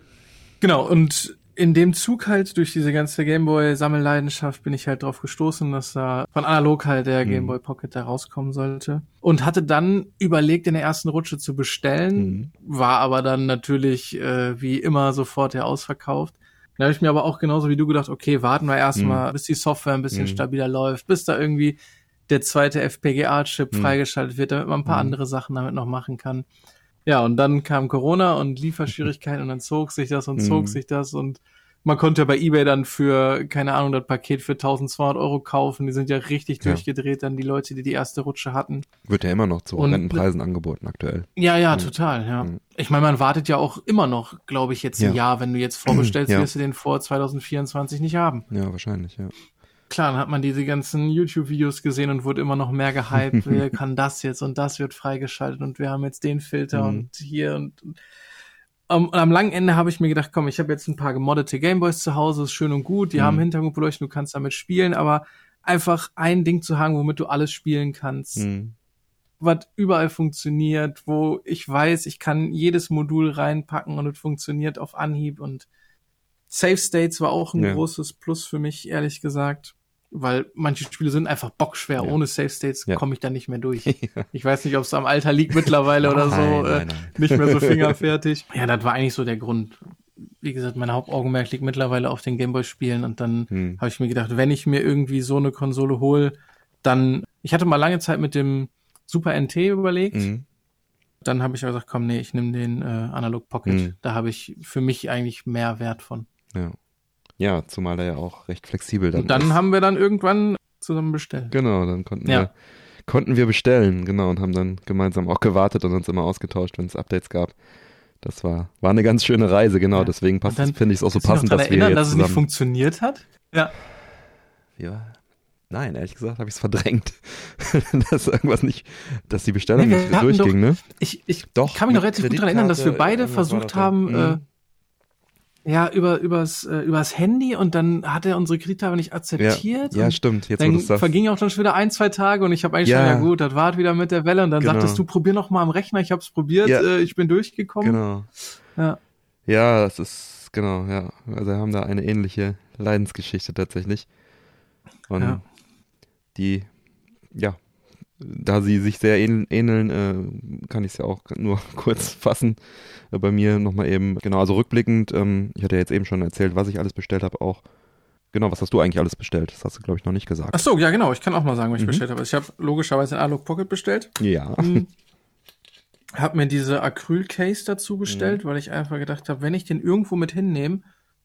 Speaker 3: Genau, und in dem Zug halt durch diese ganze Gameboy-Sammelleidenschaft bin ich halt drauf gestoßen, dass da von analog halt der
Speaker 2: Mhm.
Speaker 3: Gameboy Pocket da rauskommen sollte. Und hatte dann überlegt, in der ersten Rutsche zu bestellen,
Speaker 2: Mhm.
Speaker 3: war aber dann natürlich äh, wie immer sofort ja ausverkauft. Da habe ich mir aber auch genauso wie du gedacht, okay, warten wir erstmal, bis die Software ein bisschen
Speaker 2: Mhm.
Speaker 3: stabiler läuft, bis da irgendwie der zweite FPGA-Chip
Speaker 2: Mhm.
Speaker 3: freigeschaltet wird, damit man ein paar
Speaker 2: Mhm.
Speaker 3: andere Sachen damit noch machen kann. Ja, und dann kam Corona und Lieferschwierigkeiten und dann zog sich das und zog
Speaker 2: Mhm.
Speaker 3: sich das und man konnte bei eBay dann für, keine Ahnung, das Paket für 1200 Euro kaufen. Die sind ja richtig
Speaker 2: Ja.
Speaker 3: durchgedreht, dann die Leute, die die erste Rutsche hatten.
Speaker 2: Wird ja immer noch zu
Speaker 3: Und-
Speaker 2: horrenden Preisen angeboten aktuell.
Speaker 3: Ja, ja,
Speaker 2: Mhm.
Speaker 3: total, ja.
Speaker 2: Mhm.
Speaker 3: Ich meine, man wartet ja auch immer noch, glaube ich, jetzt ein
Speaker 2: Ja.
Speaker 3: Jahr. Wenn du jetzt vorbestellst,
Speaker 2: Ja.
Speaker 3: wirst du den vor 2024 nicht haben.
Speaker 2: Ja, wahrscheinlich, ja.
Speaker 3: Klar, dann hat man diese ganzen YouTube-Videos gesehen und wurde immer noch mehr gehypt. Wer kann das jetzt und das wird freigeschaltet und wir haben jetzt den Filter
Speaker 2: Mhm.
Speaker 3: und hier und um, und am langen Ende habe ich mir gedacht, komm, ich habe jetzt ein paar gemoddete Gameboys zu Hause, ist schön und gut, die
Speaker 2: Mhm.
Speaker 3: haben Hintergrundbeleuchtung, du kannst damit spielen, aber einfach ein Ding zu haben, womit du alles spielen kannst,
Speaker 2: Mhm.
Speaker 3: was überall funktioniert, wo ich weiß, ich kann jedes Modul reinpacken und es funktioniert auf Anhieb und Safe States war auch ein
Speaker 2: Ja.
Speaker 3: großes Plus für mich, ehrlich gesagt, weil manche Spiele sind einfach bockschwer.
Speaker 2: Ja.
Speaker 3: Ohne Safe States
Speaker 2: Ja.
Speaker 3: komme ich da nicht mehr durch. Ich weiß nicht, ob es am Alter liegt mittlerweile oder so.
Speaker 2: Nein,
Speaker 3: äh,
Speaker 2: nein, nein.
Speaker 3: Nicht mehr so fingerfertig. Ja, das war eigentlich so der Grund. Wie gesagt, mein Hauptaugenmerk liegt mittlerweile auf den Gameboy-Spielen und dann
Speaker 2: Hm.
Speaker 3: habe ich mir gedacht, wenn ich mir irgendwie so eine Konsole hole, dann. Ich hatte mal lange Zeit mit dem Super NT überlegt.
Speaker 2: Mhm.
Speaker 3: Dann habe ich aber gesagt, komm, nee, ich nehme den äh, Analog Pocket.
Speaker 2: Mhm.
Speaker 3: Da habe ich für mich eigentlich mehr Wert von.
Speaker 2: Ja. Ja, zumal er ja auch recht flexibel dann
Speaker 3: Und dann
Speaker 2: ist.
Speaker 3: haben wir dann irgendwann zusammen bestellt.
Speaker 2: Genau, dann konnten
Speaker 3: Ja.
Speaker 2: wir konnten wir bestellen, genau, und haben dann gemeinsam auch gewartet und uns immer ausgetauscht, wenn es Updates gab. Das war, war eine ganz schöne Reise, genau,
Speaker 3: Ja.
Speaker 2: deswegen passt
Speaker 3: Und dann
Speaker 2: finde ich es auch so
Speaker 3: Kannst du dich
Speaker 2: passend, dass
Speaker 3: daran
Speaker 2: wir
Speaker 3: erinnern,
Speaker 2: jetzt
Speaker 3: dass es nicht funktioniert hat? Ja.
Speaker 2: ja, Nein, ehrlich gesagt habe ich es verdrängt, dass irgendwas nicht, dass die Bestellung
Speaker 3: Nee,
Speaker 2: nicht durchging, ne?
Speaker 3: Ich, ich
Speaker 2: Doch,
Speaker 3: kann mich noch relativ gut daran erinnern, dass wir beide versucht haben,
Speaker 2: Mhm.
Speaker 3: äh, Ja, über, übers, äh, übers Handy und dann hat er unsere Kreditkarte nicht akzeptiert.
Speaker 2: Ja,
Speaker 3: und
Speaker 2: stimmt. Jetzt,
Speaker 3: dann verging auch dann schon wieder ein, zwei Tage und ich habe eigentlich
Speaker 2: Ja.
Speaker 3: schon, ja gut, das war wieder mit der Welle und dann
Speaker 2: Genau.
Speaker 3: sagtest du, probier noch mal am Rechner, ich habe es probiert,
Speaker 2: Ja.
Speaker 3: äh, ich bin durchgekommen.
Speaker 2: Genau.
Speaker 3: Ja.
Speaker 2: Ja, das ist, genau, ja. Also wir haben da eine ähnliche Leidensgeschichte tatsächlich. Und
Speaker 3: Ja.
Speaker 2: die, ja, da sie sich sehr ähn- ähneln, äh, kann ich es ja auch nur kurz fassen. Äh, bei mir nochmal eben, genau, also rückblickend, ähm, ich hatte ja jetzt eben schon erzählt, was ich alles bestellt habe auch. Genau, was hast du eigentlich alles bestellt? Das hast du, glaube ich, noch nicht gesagt.
Speaker 3: Ach so, ja genau, ich kann auch mal sagen, was ich
Speaker 2: Mhm.
Speaker 3: bestellt habe. Also Ich habe logischerweise ein Alog Pocket bestellt.
Speaker 2: Ja.
Speaker 3: Hm. Hab mir diese Acryl-Case dazu
Speaker 2: Mhm.
Speaker 3: bestellt, weil ich einfach gedacht habe, wenn ich den irgendwo mit hinnehme,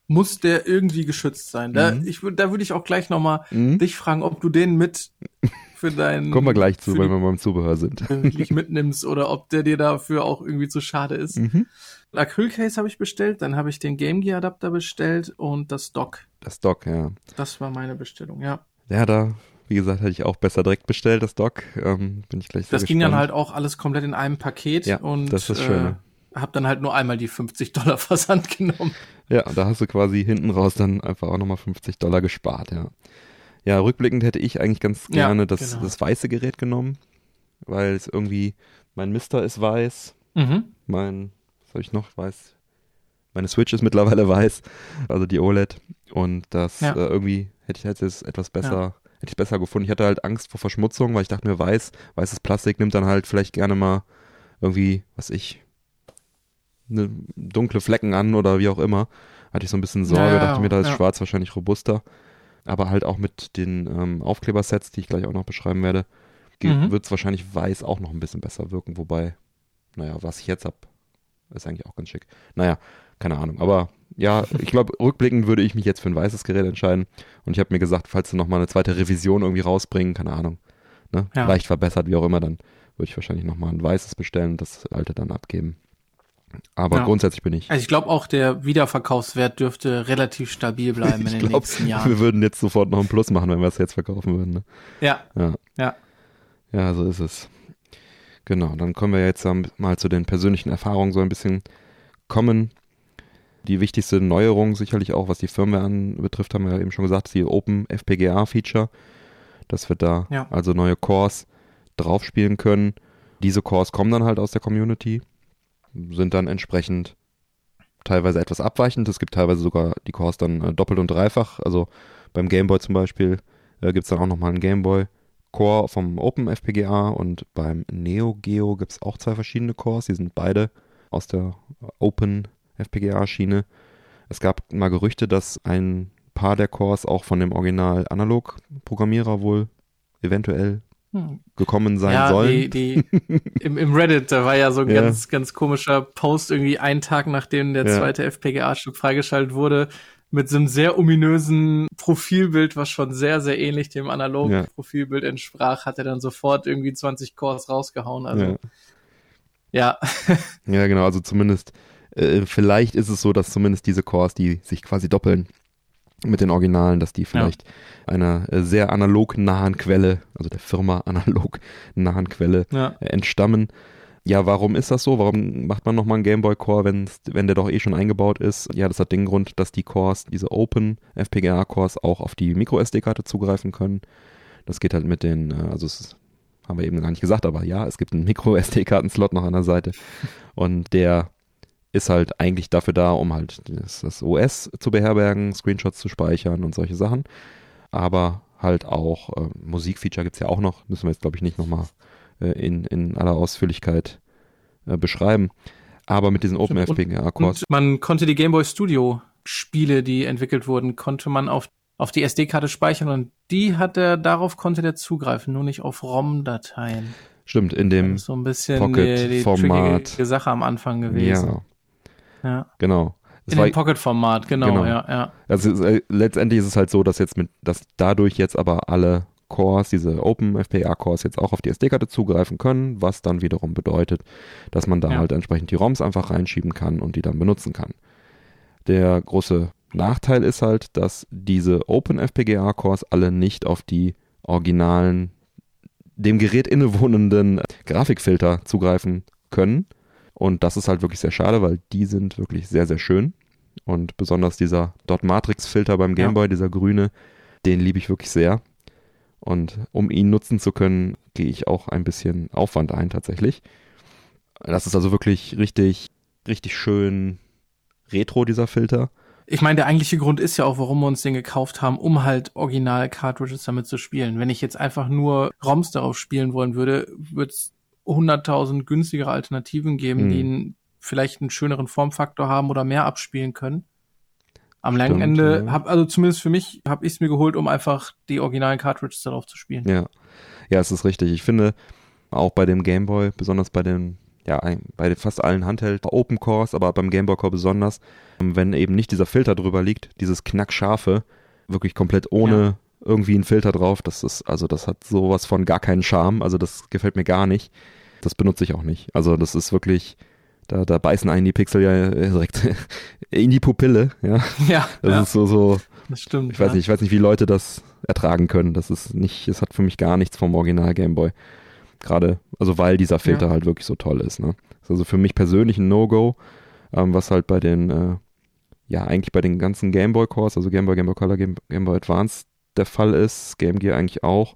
Speaker 3: muss der irgendwie geschützt sein. Da,
Speaker 2: Mhm.
Speaker 3: ich, da würde ich auch gleich nochmal
Speaker 2: Mhm.
Speaker 3: dich fragen, ob du den mit für deinen
Speaker 2: Kommen wir gleich zu,
Speaker 3: die-
Speaker 2: wir beim Zubehör sind.
Speaker 3: wirklich mitnimmst oder ob der dir dafür auch irgendwie zu schade ist.
Speaker 2: Mhm.
Speaker 3: Acryl-Case habe ich bestellt, dann habe ich den Game Gear Adapter bestellt und das Dock.
Speaker 2: Das Dock, ja.
Speaker 3: Das war meine Bestellung, ja.
Speaker 2: Ja, da, wie gesagt, hätte ich auch besser direkt bestellt, das Dock. Ähm, bin ich gleich
Speaker 3: Das ging dann
Speaker 2: gespannt.
Speaker 3: halt auch alles komplett in einem Paket
Speaker 2: Ja,
Speaker 3: und
Speaker 2: das ist.
Speaker 3: Äh, hab dann halt nur einmal die 50 Dollar Versand genommen.
Speaker 2: Ja, da hast du quasi hinten raus dann einfach auch nochmal 50 Dollar gespart, ja. Ja, rückblickend hätte ich eigentlich ganz
Speaker 3: Ja,
Speaker 2: gerne das,
Speaker 3: genau.
Speaker 2: das weiße Gerät genommen, weil es irgendwie, mein Mister ist weiß,
Speaker 3: Mhm.
Speaker 2: mein, was habe ich noch, weiß, meine Switch ist mittlerweile weiß, also die OLED und das
Speaker 3: Ja.
Speaker 2: äh, irgendwie hätte ich hätte es etwas besser, hätte ich besser gefunden. Ich hatte halt Angst vor Verschmutzung, weil ich dachte mir, weiß, weißes Plastik nimmt dann halt vielleicht gerne mal irgendwie, was ich, ne, dunkle Flecken an oder wie auch immer. Hatte ich so ein bisschen Sorge,
Speaker 3: Ja, ja,
Speaker 2: dachte mir, da ist
Speaker 3: ja.
Speaker 2: schwarz wahrscheinlich robuster. Aber halt auch mit den ähm, Aufklebersets, die ich gleich auch noch beschreiben werde,
Speaker 3: Mhm.
Speaker 2: wird es wahrscheinlich weiß auch noch ein bisschen besser wirken. Wobei, naja, was ich jetzt hab, ist eigentlich auch ganz schick. Naja, keine Ahnung. Aber ja, ich glaube, rückblickend würde ich mich jetzt für ein weißes Gerät entscheiden. Und ich habe mir gesagt, falls sie nochmal eine zweite Revision irgendwie rausbringen, keine Ahnung, ne,
Speaker 3: Ja.
Speaker 2: leicht verbessert, wie auch immer, dann würde ich wahrscheinlich nochmal ein weißes bestellen und das alte dann abgeben. Aber
Speaker 3: Ja.
Speaker 2: grundsätzlich bin ich.
Speaker 3: Also ich glaube auch, der Wiederverkaufswert dürfte relativ stabil bleiben in
Speaker 2: Ich
Speaker 3: den
Speaker 2: glaube,
Speaker 3: nächsten Jahren.
Speaker 2: wir würden jetzt sofort noch ein Plus machen, wenn wir es jetzt verkaufen würden. Ne?
Speaker 3: Ja,
Speaker 2: Ja.
Speaker 3: ja.
Speaker 2: Ja, so ist es. Genau, dann können wir jetzt mal zu den persönlichen Erfahrungen so ein bisschen kommen. Die wichtigste Neuerung sicherlich auch, was die Firmware anbetrifft, haben wir ja eben schon gesagt, ist die Open FPGA Feature, dass wir da
Speaker 3: Ja.
Speaker 2: also neue Cores draufspielen können. Diese Cores kommen dann halt aus der Community, sind dann entsprechend teilweise etwas abweichend. Es gibt teilweise sogar die Cores dann äh, doppelt und dreifach. Also beim Gameboy zum Beispiel äh, gibt es dann auch nochmal einen Gameboy Core vom Open FPGA und beim Neo Geo gibt es auch zwei verschiedene Cores. Die sind beide aus der Open FPGA Schiene. Es gab mal Gerüchte, dass ein paar der Cores auch von dem Original Analog Programmierer wohl eventuell. Gekommen sein
Speaker 3: ja,
Speaker 2: sollen.
Speaker 3: Die, die, im, Im Reddit, da war ja so ein
Speaker 2: Ja.
Speaker 3: ganz, ganz komischer Post irgendwie einen Tag nachdem der
Speaker 2: Ja.
Speaker 3: zweite FPGA-Stück freigeschaltet wurde, mit so einem sehr ominösen Profilbild, was schon sehr, sehr ähnlich dem analogen. Profilbild entsprach, hat er dann sofort irgendwie 20 Cores rausgehauen. Also,
Speaker 2: ja.
Speaker 3: ja.
Speaker 2: ja, genau, also zumindest, äh, vielleicht ist es so, dass zumindest diese Cores, die sich quasi doppeln mit den Originalen, dass die vielleicht einer äh, sehr analog nahen Quelle, also der Firma analog nahen Quelle
Speaker 3: ja.
Speaker 2: äh, entstammen. Ja, warum ist das so? Warum macht man nochmal einen Gameboy Core, wenn's, wenn der doch eh schon eingebaut ist? Ja, das hat den Grund, dass die Cores, diese Open FPGA Cores auch auf die Micro SD-Karte zugreifen können. Das geht halt mit den, äh, also es haben wir eben gar nicht gesagt, aber ja, es gibt einen Micro SD-Karten-Slot noch an der Seite und der ist halt eigentlich dafür da, um halt das, OS zu beherbergen, Screenshots zu speichern und solche Sachen. Aber halt auch äh, Musikfeature gibt's ja auch noch, müssen wir jetzt glaube ich nicht nochmal äh, in, in aller Ausführlichkeit äh, beschreiben. Aber mit diesen Open
Speaker 3: Und-
Speaker 2: FPGA Cores,
Speaker 3: Und man konnte die Game Boy Studio Spiele, die entwickelt wurden, konnte man auf, auf die SD-Karte speichern und die hat er, darauf konnte der zugreifen, nur nicht auf ROM-Dateien.
Speaker 2: stimmt, in dem,
Speaker 3: so ein bisschen
Speaker 2: Pocket-
Speaker 3: die, die
Speaker 2: Format.
Speaker 3: trickige Sache am Anfang gewesen.
Speaker 2: ja,
Speaker 3: Ja.
Speaker 2: genau. Es
Speaker 3: In
Speaker 2: war-
Speaker 3: dem Pocket-Format, genau,
Speaker 2: Genau.
Speaker 3: ja, ja.
Speaker 2: Also äh, letztendlich ist es halt so, dass jetzt mit, dass dadurch jetzt aber alle Cores, diese Open FPGA Cores jetzt auch auf die SD-Karte zugreifen können, was dann wiederum bedeutet, dass man da
Speaker 3: Ja.
Speaker 2: halt entsprechend die ROMs einfach reinschieben kann und die dann benutzen kann. Der große Nachteil ist halt, dass diese Open FPGA Cores alle nicht auf die originalen, dem Gerät innewohnenden Grafikfilter zugreifen können. Und das ist halt wirklich sehr schade, weil die sind wirklich sehr, sehr schön. Und besonders dieser Dot Matrix Filter beim Gameboy, ja. dieser grüne, den liebe ich wirklich sehr. Und um ihn nutzen zu können, gehe ich auch ein bisschen Aufwand ein tatsächlich. Das ist also wirklich richtig, richtig schön retro, dieser Filter.
Speaker 3: Ich meine, der eigentliche Grund ist ja auch, warum wir uns den gekauft haben, um halt Original-Cartridges damit zu spielen. Wenn ich jetzt einfach nur ROMs darauf spielen wollen würde, würde es 100.000 günstigere Alternativen geben, hm. die einen, vielleicht einen schöneren Formfaktor haben oder mehr abspielen können. Am Stimmt, langen Ende ja. hab also zumindest für mich habe ich es mir geholt, um einfach die originalen Cartridges darauf zu spielen.
Speaker 2: Ja, ja, es ist richtig. Ich finde auch bei dem Gameboy, besonders bei den ja, bei fast allen Handheld Open Cores, aber beim Game Boy Core besonders, wenn eben nicht dieser Filter drüber liegt, dieses knackscharfe, wirklich komplett ohne ja. Irgendwie einen Filter drauf, das ist, also das hat sowas von gar keinen Charme, also das gefällt mir gar nicht. Das benutze ich auch nicht. Also das ist wirklich, da, da beißen einen die Pixel ja direkt in die Pupille, ja.
Speaker 3: Ja.
Speaker 2: Das
Speaker 3: ja.
Speaker 2: ist so, so.
Speaker 3: Das stimmt.
Speaker 2: Ich weiß ja. nicht, ich weiß nicht, wie Leute das ertragen können. Das ist nicht, es hat für mich gar nichts vom Original Game Boy. Gerade, also weil dieser Filter ja. halt wirklich so toll ist. Ne? ist also für mich persönlich ein No-Go, ähm, was halt bei den, äh, ja, eigentlich bei den ganzen Game Boy Cores, also Game Boy, Game Boy Color, Game, Game Boy Advance der Fall ist, Game Gear eigentlich auch.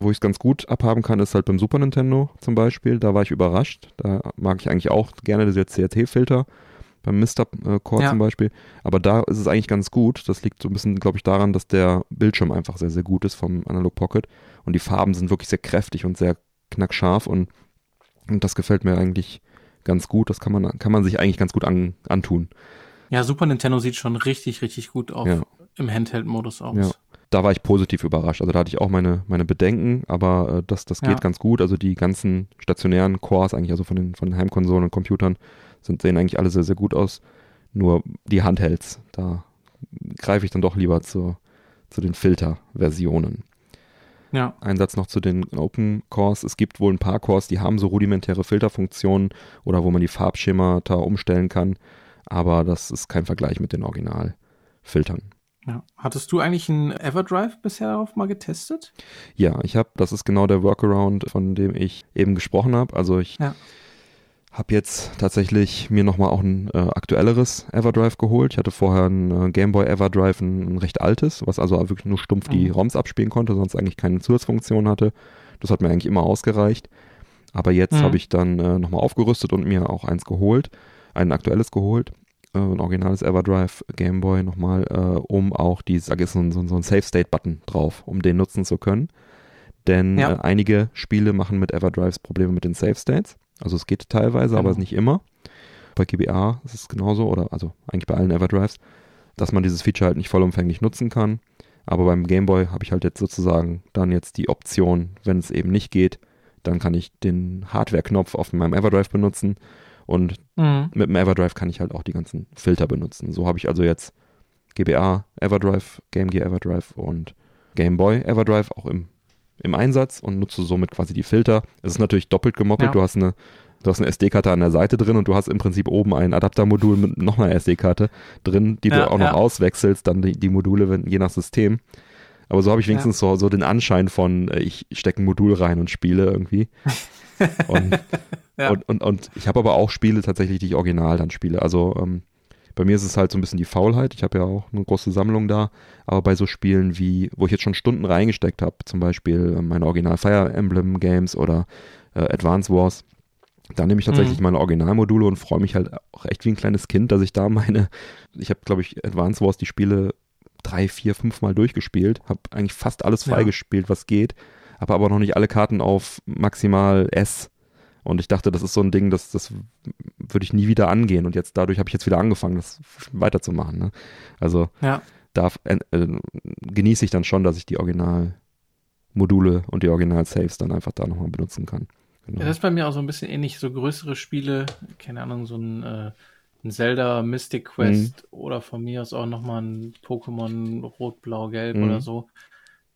Speaker 2: Wo ich es ganz gut abhaben kann, ist halt beim Super Nintendo zum Beispiel. Da war ich überrascht. Da mag ich eigentlich auch gerne diese CRT-Filter. Beim Mr. Äh, Core ja. zum Beispiel. Aber da ist es eigentlich ganz gut. Das liegt so ein bisschen, glaube ich, daran, dass der Bildschirm einfach sehr, sehr gut ist vom Analog Pocket. Und die Farben sind wirklich sehr kräftig und sehr knackscharf und, und das gefällt mir eigentlich ganz gut. Das kann man, kann man sich eigentlich ganz gut an, antun.
Speaker 3: Ja, Super Nintendo sieht schon richtig, richtig gut auf, ja. im Handheld-Modus aus.
Speaker 2: Ja. Da war ich positiv überrascht. Also da hatte ich auch meine, meine Bedenken, aber äh, das, das geht ja. ganz gut. Also die ganzen stationären Cores, eigentlich also von den, von den Heimkonsolen und Computern, sind, sehen eigentlich alle sehr, sehr gut aus. Nur die Handhelds, da greife ich dann doch lieber zu, zu den Filter-Versionen.
Speaker 3: Ja.
Speaker 2: Ein Satz noch zu den Open Cores. Es gibt wohl ein paar Cores, die haben so rudimentäre Filterfunktionen oder wo man die Farbschemata umstellen kann, aber das ist kein Vergleich mit den Originalfiltern.
Speaker 3: Ja. Hattest du eigentlich einen Everdrive bisher darauf mal getestet?
Speaker 2: Ja, ich habe, das ist genau der Workaround, von dem ich eben gesprochen habe. Also ich ja. Hab jetzt tatsächlich mir nochmal auch ein äh, aktuelleres Everdrive geholt. Ich hatte vorher ein äh, Game Boy Everdrive, ein, ein, recht altes, was also wirklich nur stumpf die mhm. ROMs abspielen konnte, sonst eigentlich keine Zusatzfunktion hatte. Das hat mir eigentlich immer ausgereicht. Aber jetzt mhm. habe ich dann äh, nochmal aufgerüstet und mir auch eins geholt, ein aktuelles geholt, äh, ein originales Everdrive Game Boy nochmal, äh, um auch die, sag ich so, so, so ein Save State Button drauf, um den nutzen zu können. Denn ja. äh, einige Spiele machen mit Everdrives Probleme mit den Save States. Also es geht teilweise, genau. aber nicht immer. Bei GBA ist es genauso, oder also eigentlich bei allen Everdrives, dass man dieses Feature halt nicht vollumfänglich nutzen kann. Aber beim Gameboy habe ich halt jetzt sozusagen dann jetzt die Option, wenn es eben nicht geht, dann kann ich den Hardware-Knopf auf meinem Everdrive benutzen und mhm. mit dem Everdrive kann ich halt auch die ganzen Filter benutzen. So habe ich also jetzt GBA Everdrive, Game Gear Everdrive und Game Boy Everdrive auch im im Einsatz und nutze somit quasi die Filter. Es ist natürlich doppelt gemoppelt. Ja. Du hast eine Du hast eine SD-Karte an der Seite drin und du hast im Prinzip oben ein Adaptermodul mit noch einer SD-Karte drin, die ja, du auch noch auswechselst, dann die, die Module, wenn, je nach System. Aber so habe ich wenigstens ja. so, so den Anschein von, äh, ich stecke ein Modul rein und spiele irgendwie. und, ja. und, und, und, ich habe aber auch Spiele tatsächlich, die ich original dann spiele. Also ähm, bei mir ist es halt so ein bisschen die Faulheit. Ich habe ja auch eine große Sammlung da. Aber bei so Spielen wie, wo ich jetzt schon Stunden reingesteckt habe, zum Beispiel meine Original Fire Emblem Games oder äh, Advance Wars, da nehme ich tatsächlich mhm. meine Originalmodule und freue mich halt auch echt wie ein kleines Kind, dass ich da meine, ich habe glaube ich Advance Wars die Spiele drei, vier, fünf Mal durchgespielt, habe eigentlich fast alles freigespielt, ja. was geht, habe aber noch nicht alle Karten auf maximal S und ich dachte, das ist so ein Ding, das, das würde ich nie wieder angehen. Und jetzt dadurch habe ich jetzt wieder angefangen, das weiterzumachen. Ne? Also ja. darf, äh, genieße ich dann schon, dass ich die Originalmodule und die Original-Saves dann einfach da nochmal benutzen kann.
Speaker 3: Genau. Ja, das ist bei mir auch so ein bisschen ähnlich. So größere Spiele, keine Ahnung, so ein, äh, ein Zelda Mystic Quest mhm. oder von mir aus auch nochmal ein Pokémon Rot, Blau, Gelb mhm. oder so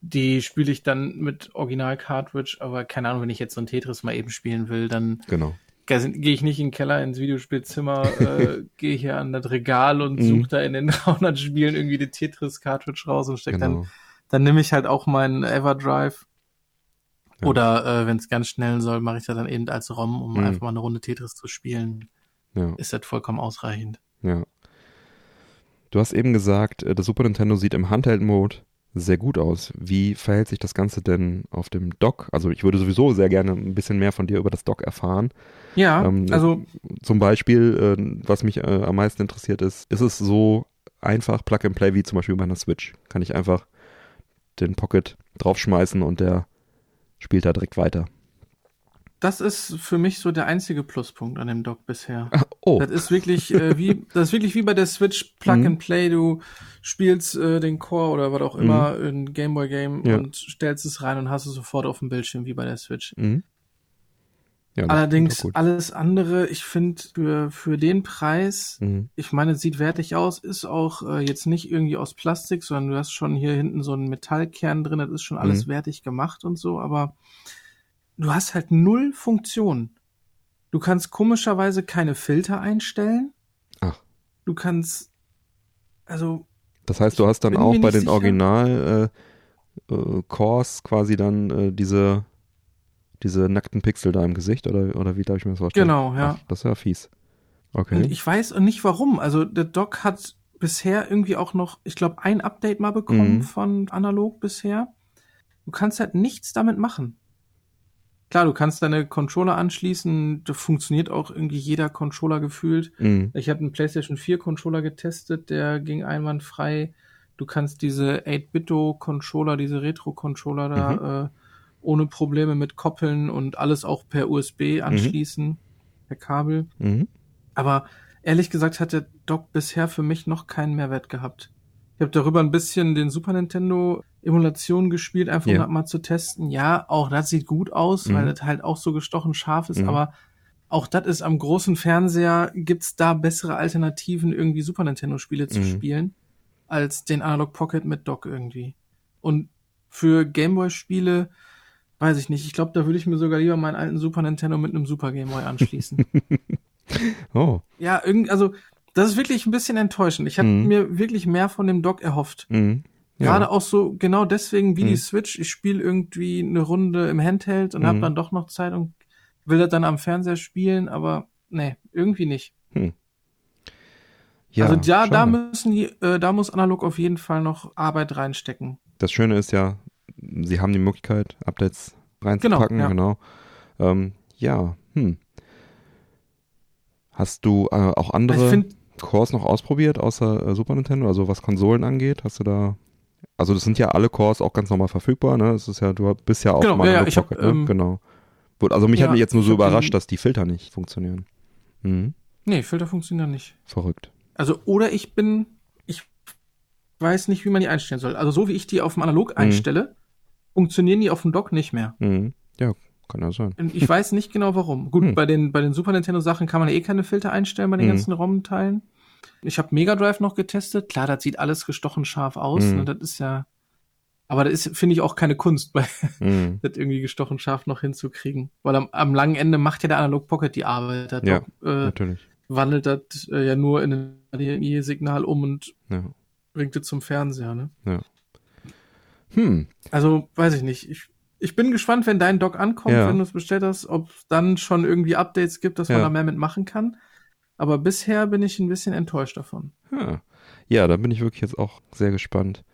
Speaker 3: die spiele ich dann mit Original-Cartridge, aber keine Ahnung, wenn ich jetzt so ein Tetris mal eben spielen will, dann
Speaker 2: genau.
Speaker 3: gehe ich nicht in den Keller ins Videospielzimmer, äh, gehe hier an das Regal und mhm. suche da in den 300 Spielen irgendwie die Tetris-Cartridge raus und stecke genau. dann, dann nehme ich halt auch meinen Everdrive. Ja. Oder äh, wenn es ganz schnell soll, mache ich das dann eben als ROM, um mhm. einfach mal eine Runde Tetris zu spielen. Ja. Ist das vollkommen ausreichend.
Speaker 2: Ja. Du hast eben gesagt, äh, das Super Nintendo sieht im Handheld-Mode sehr gut aus. Wie verhält sich das Ganze denn auf dem Dock? Also ich würde sowieso sehr gerne ein bisschen mehr von dir über das Dock erfahren.
Speaker 3: Ja, ähm, also
Speaker 2: zum Beispiel, äh, was mich äh, am meisten interessiert ist, ist es so einfach Plug and Play wie zum Beispiel bei einer Switch? Kann ich einfach den Pocket draufschmeißen und der spielt da direkt weiter?
Speaker 3: Das ist für mich so der einzige Pluspunkt an dem Dock bisher. Oh. Das ist wirklich äh, wie das ist wirklich wie bei der Switch Plug mhm. and Play. Du spielst äh, den Core oder was auch immer mhm. in Gameboy Game ja. und stellst es rein und hast es sofort auf dem Bildschirm wie bei der Switch. Mhm. Ja, Allerdings alles andere, ich finde für für den Preis, mhm. ich meine, es sieht wertig aus, ist auch äh, jetzt nicht irgendwie aus Plastik, sondern du hast schon hier hinten so einen Metallkern drin. Das ist schon alles mhm. wertig gemacht und so, aber du hast halt null Funktion. Du kannst komischerweise keine Filter einstellen.
Speaker 2: Ach.
Speaker 3: Du kannst, also.
Speaker 2: Das heißt, du hast dann auch bei den sicher. Original äh, äh, Cores quasi dann äh, diese diese nackten Pixel da im Gesicht oder oder wie darf ich mir das vorstellen?
Speaker 3: Genau, ja. Ach,
Speaker 2: das ist ja fies. Okay.
Speaker 3: Und ich weiß nicht warum. Also der Doc hat bisher irgendwie auch noch, ich glaube, ein Update mal bekommen mhm. von analog bisher. Du kannst halt nichts damit machen. Klar, du kannst deine Controller anschließen, da funktioniert auch irgendwie jeder Controller gefühlt. Mhm. Ich habe einen PlayStation 4 Controller getestet, der ging einwandfrei. Du kannst diese 8-Bit-Controller, diese Retro-Controller da mhm. äh, ohne Probleme mit koppeln und alles auch per USB mhm. anschließen, mhm. per Kabel. Mhm. Aber ehrlich gesagt hat der Dock bisher für mich noch keinen Mehrwert gehabt. Ich habe darüber ein bisschen den Super Nintendo Emulation gespielt, einfach ja. mal zu testen. Ja, auch das sieht gut aus, mhm. weil das halt auch so gestochen scharf ist, mhm. aber auch das ist am großen Fernseher, gibt's da bessere Alternativen, irgendwie Super Nintendo-Spiele zu mhm. spielen, als den Analog Pocket mit Dock irgendwie. Und für Gameboy-Spiele, weiß ich nicht, ich glaube, da würde ich mir sogar lieber meinen alten Super Nintendo mit einem Super Gameboy anschließen.
Speaker 2: oh.
Speaker 3: Ja, irgendwie, also, das ist wirklich ein bisschen enttäuschend. Ich habe mhm. mir wirklich mehr von dem Dock erhofft. Mhm. Gerade ja. auch so, genau deswegen wie hm. die Switch. Ich spiele irgendwie eine Runde im Handheld und hm. habe dann doch noch Zeit und will das dann am Fernseher spielen, aber nee, irgendwie nicht. Hm. Ja, also ja, da müssen die, äh, da muss analog auf jeden Fall noch Arbeit reinstecken.
Speaker 2: Das Schöne ist ja, sie haben die Möglichkeit, Updates reinzupacken, genau. Ja, genau. Ähm, ja hm. Hast du äh, auch andere Cores noch ausprobiert, außer äh, Super Nintendo, also was Konsolen angeht? Hast du da also das sind ja alle Cores auch ganz normal verfügbar, ne? Das ist ja, du bist ja auch
Speaker 3: genau,
Speaker 2: mal
Speaker 3: ja, ja, Pocket,
Speaker 2: hab, ne? ähm, Genau. Also mich ja, hat mich jetzt nur so überrascht, dass die Filter nicht funktionieren.
Speaker 3: Mhm. Nee, Filter funktionieren nicht.
Speaker 2: Verrückt.
Speaker 3: Also, oder ich bin, ich weiß nicht, wie man die einstellen soll. Also so wie ich die auf dem Analog mhm. einstelle, funktionieren die auf dem Dock nicht mehr.
Speaker 2: Mhm. Ja, kann ja sein.
Speaker 3: Ich weiß nicht genau warum. Gut, mhm. bei den, bei den Super Nintendo Sachen kann man ja eh keine Filter einstellen bei den mhm. ganzen ROM-Teilen. Ich habe Mega Drive noch getestet. Klar, das sieht alles gestochen scharf aus. Mhm. Ne? Das ist ja. Aber das ist, finde ich, auch keine Kunst, bei mhm. das irgendwie gestochen scharf noch hinzukriegen. Weil am, am langen Ende macht ja der Analog Pocket die Arbeit. Das
Speaker 2: ja, doch, äh, natürlich.
Speaker 3: Wandelt das äh, ja nur in ein HDMI-Signal um und ja. bringt es zum Fernseher, ne?
Speaker 2: Ja.
Speaker 3: Hm. Also, weiß ich nicht. Ich, ich bin gespannt, wenn dein Dock ankommt, ja. wenn du es bestellt hast, ob es dann schon irgendwie Updates gibt, dass man da mehr mitmachen kann. Aber bisher bin ich ein bisschen enttäuscht davon.
Speaker 2: Ja, ja da bin ich wirklich jetzt auch sehr gespannt,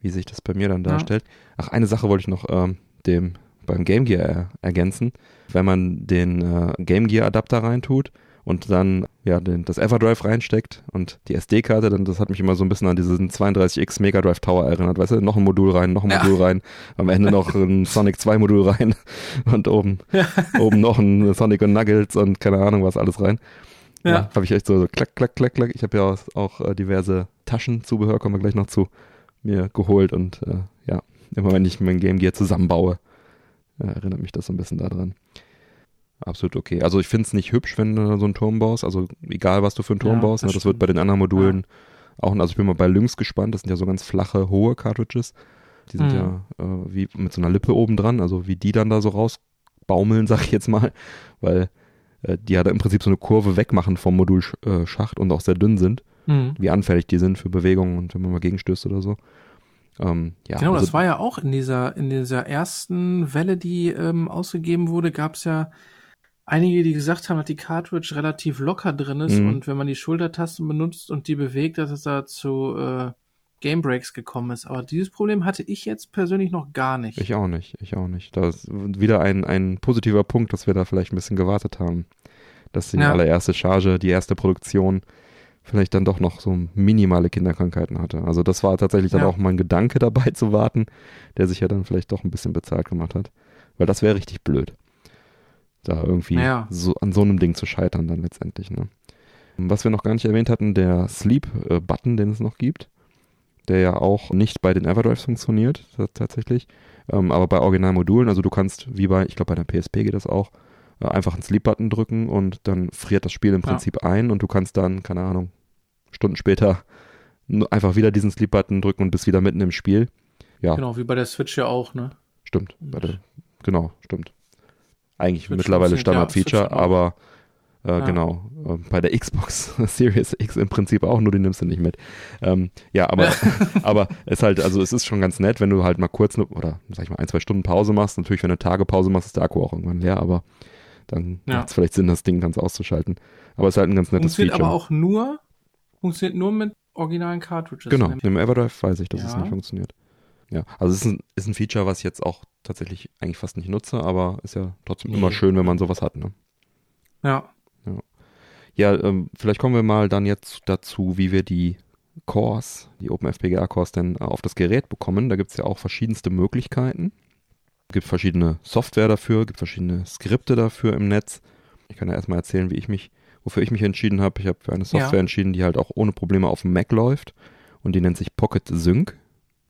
Speaker 2: wie sich das bei mir dann darstellt. Ja. Ach, eine Sache wollte ich noch ähm, dem beim Game Gear er ergänzen. Wenn man den äh, Game Gear Adapter reintut und dann ja den, das Everdrive reinsteckt und die SD-Karte, dann das hat mich immer so ein bisschen an diesen 32X Mega Drive Tower erinnert, weißt du, noch ein Modul rein, noch ein Modul ja. rein, am Ende noch ein Sonic 2 Modul rein und oben ja. oben noch ein Sonic und Nuggets und keine Ahnung was alles rein. Ja. ja habe ich echt so, so klack, klack, klack, klack. Ich habe ja auch, auch äh, diverse Taschenzubehör, kommen wir gleich noch zu, mir geholt und äh, ja, immer wenn ich mein Game Gear zusammenbaue, äh, erinnert mich das so ein bisschen daran. Absolut okay. Also ich finde es nicht hübsch, wenn du so einen Turm baust, also egal was du für einen Turm ja, baust, das, ne, das wird bei den anderen Modulen ja. auch, also ich bin mal bei Lynx gespannt, das sind ja so ganz flache, hohe Cartridges. Die sind mhm. ja äh, wie mit so einer Lippe oben dran, also wie die dann da so rausbaumeln, sag ich jetzt mal, weil die ja da im Prinzip so eine Kurve wegmachen vom Modulschacht und auch sehr dünn sind, mhm. wie anfällig die sind für Bewegungen und wenn man mal gegenstößt oder so.
Speaker 3: Ähm, ja, genau, also, das war ja auch in dieser, in dieser ersten Welle, die ähm, ausgegeben wurde, gab es ja einige, die gesagt haben, dass die Cartridge relativ locker drin ist
Speaker 2: Mhm.
Speaker 3: und wenn man die Schultertasten benutzt und die bewegt, dass es da zu äh, Game Breaks gekommen ist. Aber dieses Problem hatte ich jetzt persönlich noch gar nicht.
Speaker 2: Ich auch nicht, ich auch nicht. Da ist wieder ein, ein positiver Punkt, dass wir da vielleicht ein bisschen gewartet haben. Dass die
Speaker 3: Ja.
Speaker 2: allererste Charge, die erste Produktion vielleicht dann doch noch so minimale Kinderkrankheiten hatte. Also das war tatsächlich dann
Speaker 3: Ja.
Speaker 2: auch mein Gedanke dabei zu warten, der sich ja dann vielleicht doch ein bisschen bezahlt gemacht hat. Weil das wäre richtig blöd. Da irgendwie
Speaker 3: Ja.
Speaker 2: so an so einem Ding zu scheitern dann letztendlich. Ne? Was wir noch gar nicht erwähnt hatten, der Sleep-Button, den es noch gibt, der ja auch nicht bei den Everdrives funktioniert, tatsächlich, ähm, aber bei Originalmodulen, also du kannst, wie bei, ich glaube bei der PSP geht das auch, äh, einfach einen Sleep-Button drücken und dann friert das Spiel im
Speaker 3: Ja.
Speaker 2: Prinzip ein und du kannst dann, keine Ahnung, Stunden später einfach wieder diesen Sleep-Button drücken und bist wieder mitten im Spiel. Ja,
Speaker 3: Genau, wie bei der Switch ja auch, ne?
Speaker 2: stimmt. Der, genau, stimmt. Eigentlich
Speaker 3: Switch
Speaker 2: mittlerweile
Speaker 3: ja,
Speaker 2: Standard-Feature,
Speaker 3: auch.
Speaker 2: aber äh,
Speaker 3: Ja.
Speaker 2: genau, äh, bei der Xbox Series X im Prinzip auch, nur die nimmst du nicht mit. Ähm, ja, aber, aber es halt, also es ist schon ganz nett, wenn du halt mal kurz ne, oder sag ich mal ein, zwei Stunden Pause machst. Natürlich, wenn du Tage Pause machst, ist der Akku auch irgendwann leer, aber dann
Speaker 3: Ja.
Speaker 2: macht es vielleicht Sinn, das Ding ganz auszuschalten. Aber es ist halt ein ganz nettes
Speaker 3: Funktioniert
Speaker 2: Feature.
Speaker 3: aber auch nur, funktioniert nur mit originalen Cartridges.
Speaker 2: Genau,
Speaker 3: nämlich.
Speaker 2: im Everdrive weiß ich, dass es
Speaker 3: Ja.
Speaker 2: nicht funktioniert. Ja, also es ist ein, ist ein Feature, was ich jetzt auch tatsächlich eigentlich fast nicht nutze, aber ist ja trotzdem
Speaker 3: Nee.
Speaker 2: immer schön, wenn man sowas hat. Ne?
Speaker 3: Ja.
Speaker 2: Ja, ähm, vielleicht kommen wir mal dann jetzt dazu, wie wir die Cores, die OpenFPGA-Cores denn äh, auf das Gerät bekommen. Da gibt es ja auch verschiedenste Möglichkeiten. Es gibt verschiedene Software dafür, gibt verschiedene Skripte dafür im Netz. Ich kann ja erstmal erzählen, wie ich mich, wofür ich mich entschieden habe. Ich habe für eine Software
Speaker 3: Ja.
Speaker 2: entschieden, die halt auch ohne Probleme auf dem Mac läuft und die nennt sich Pocket Sync.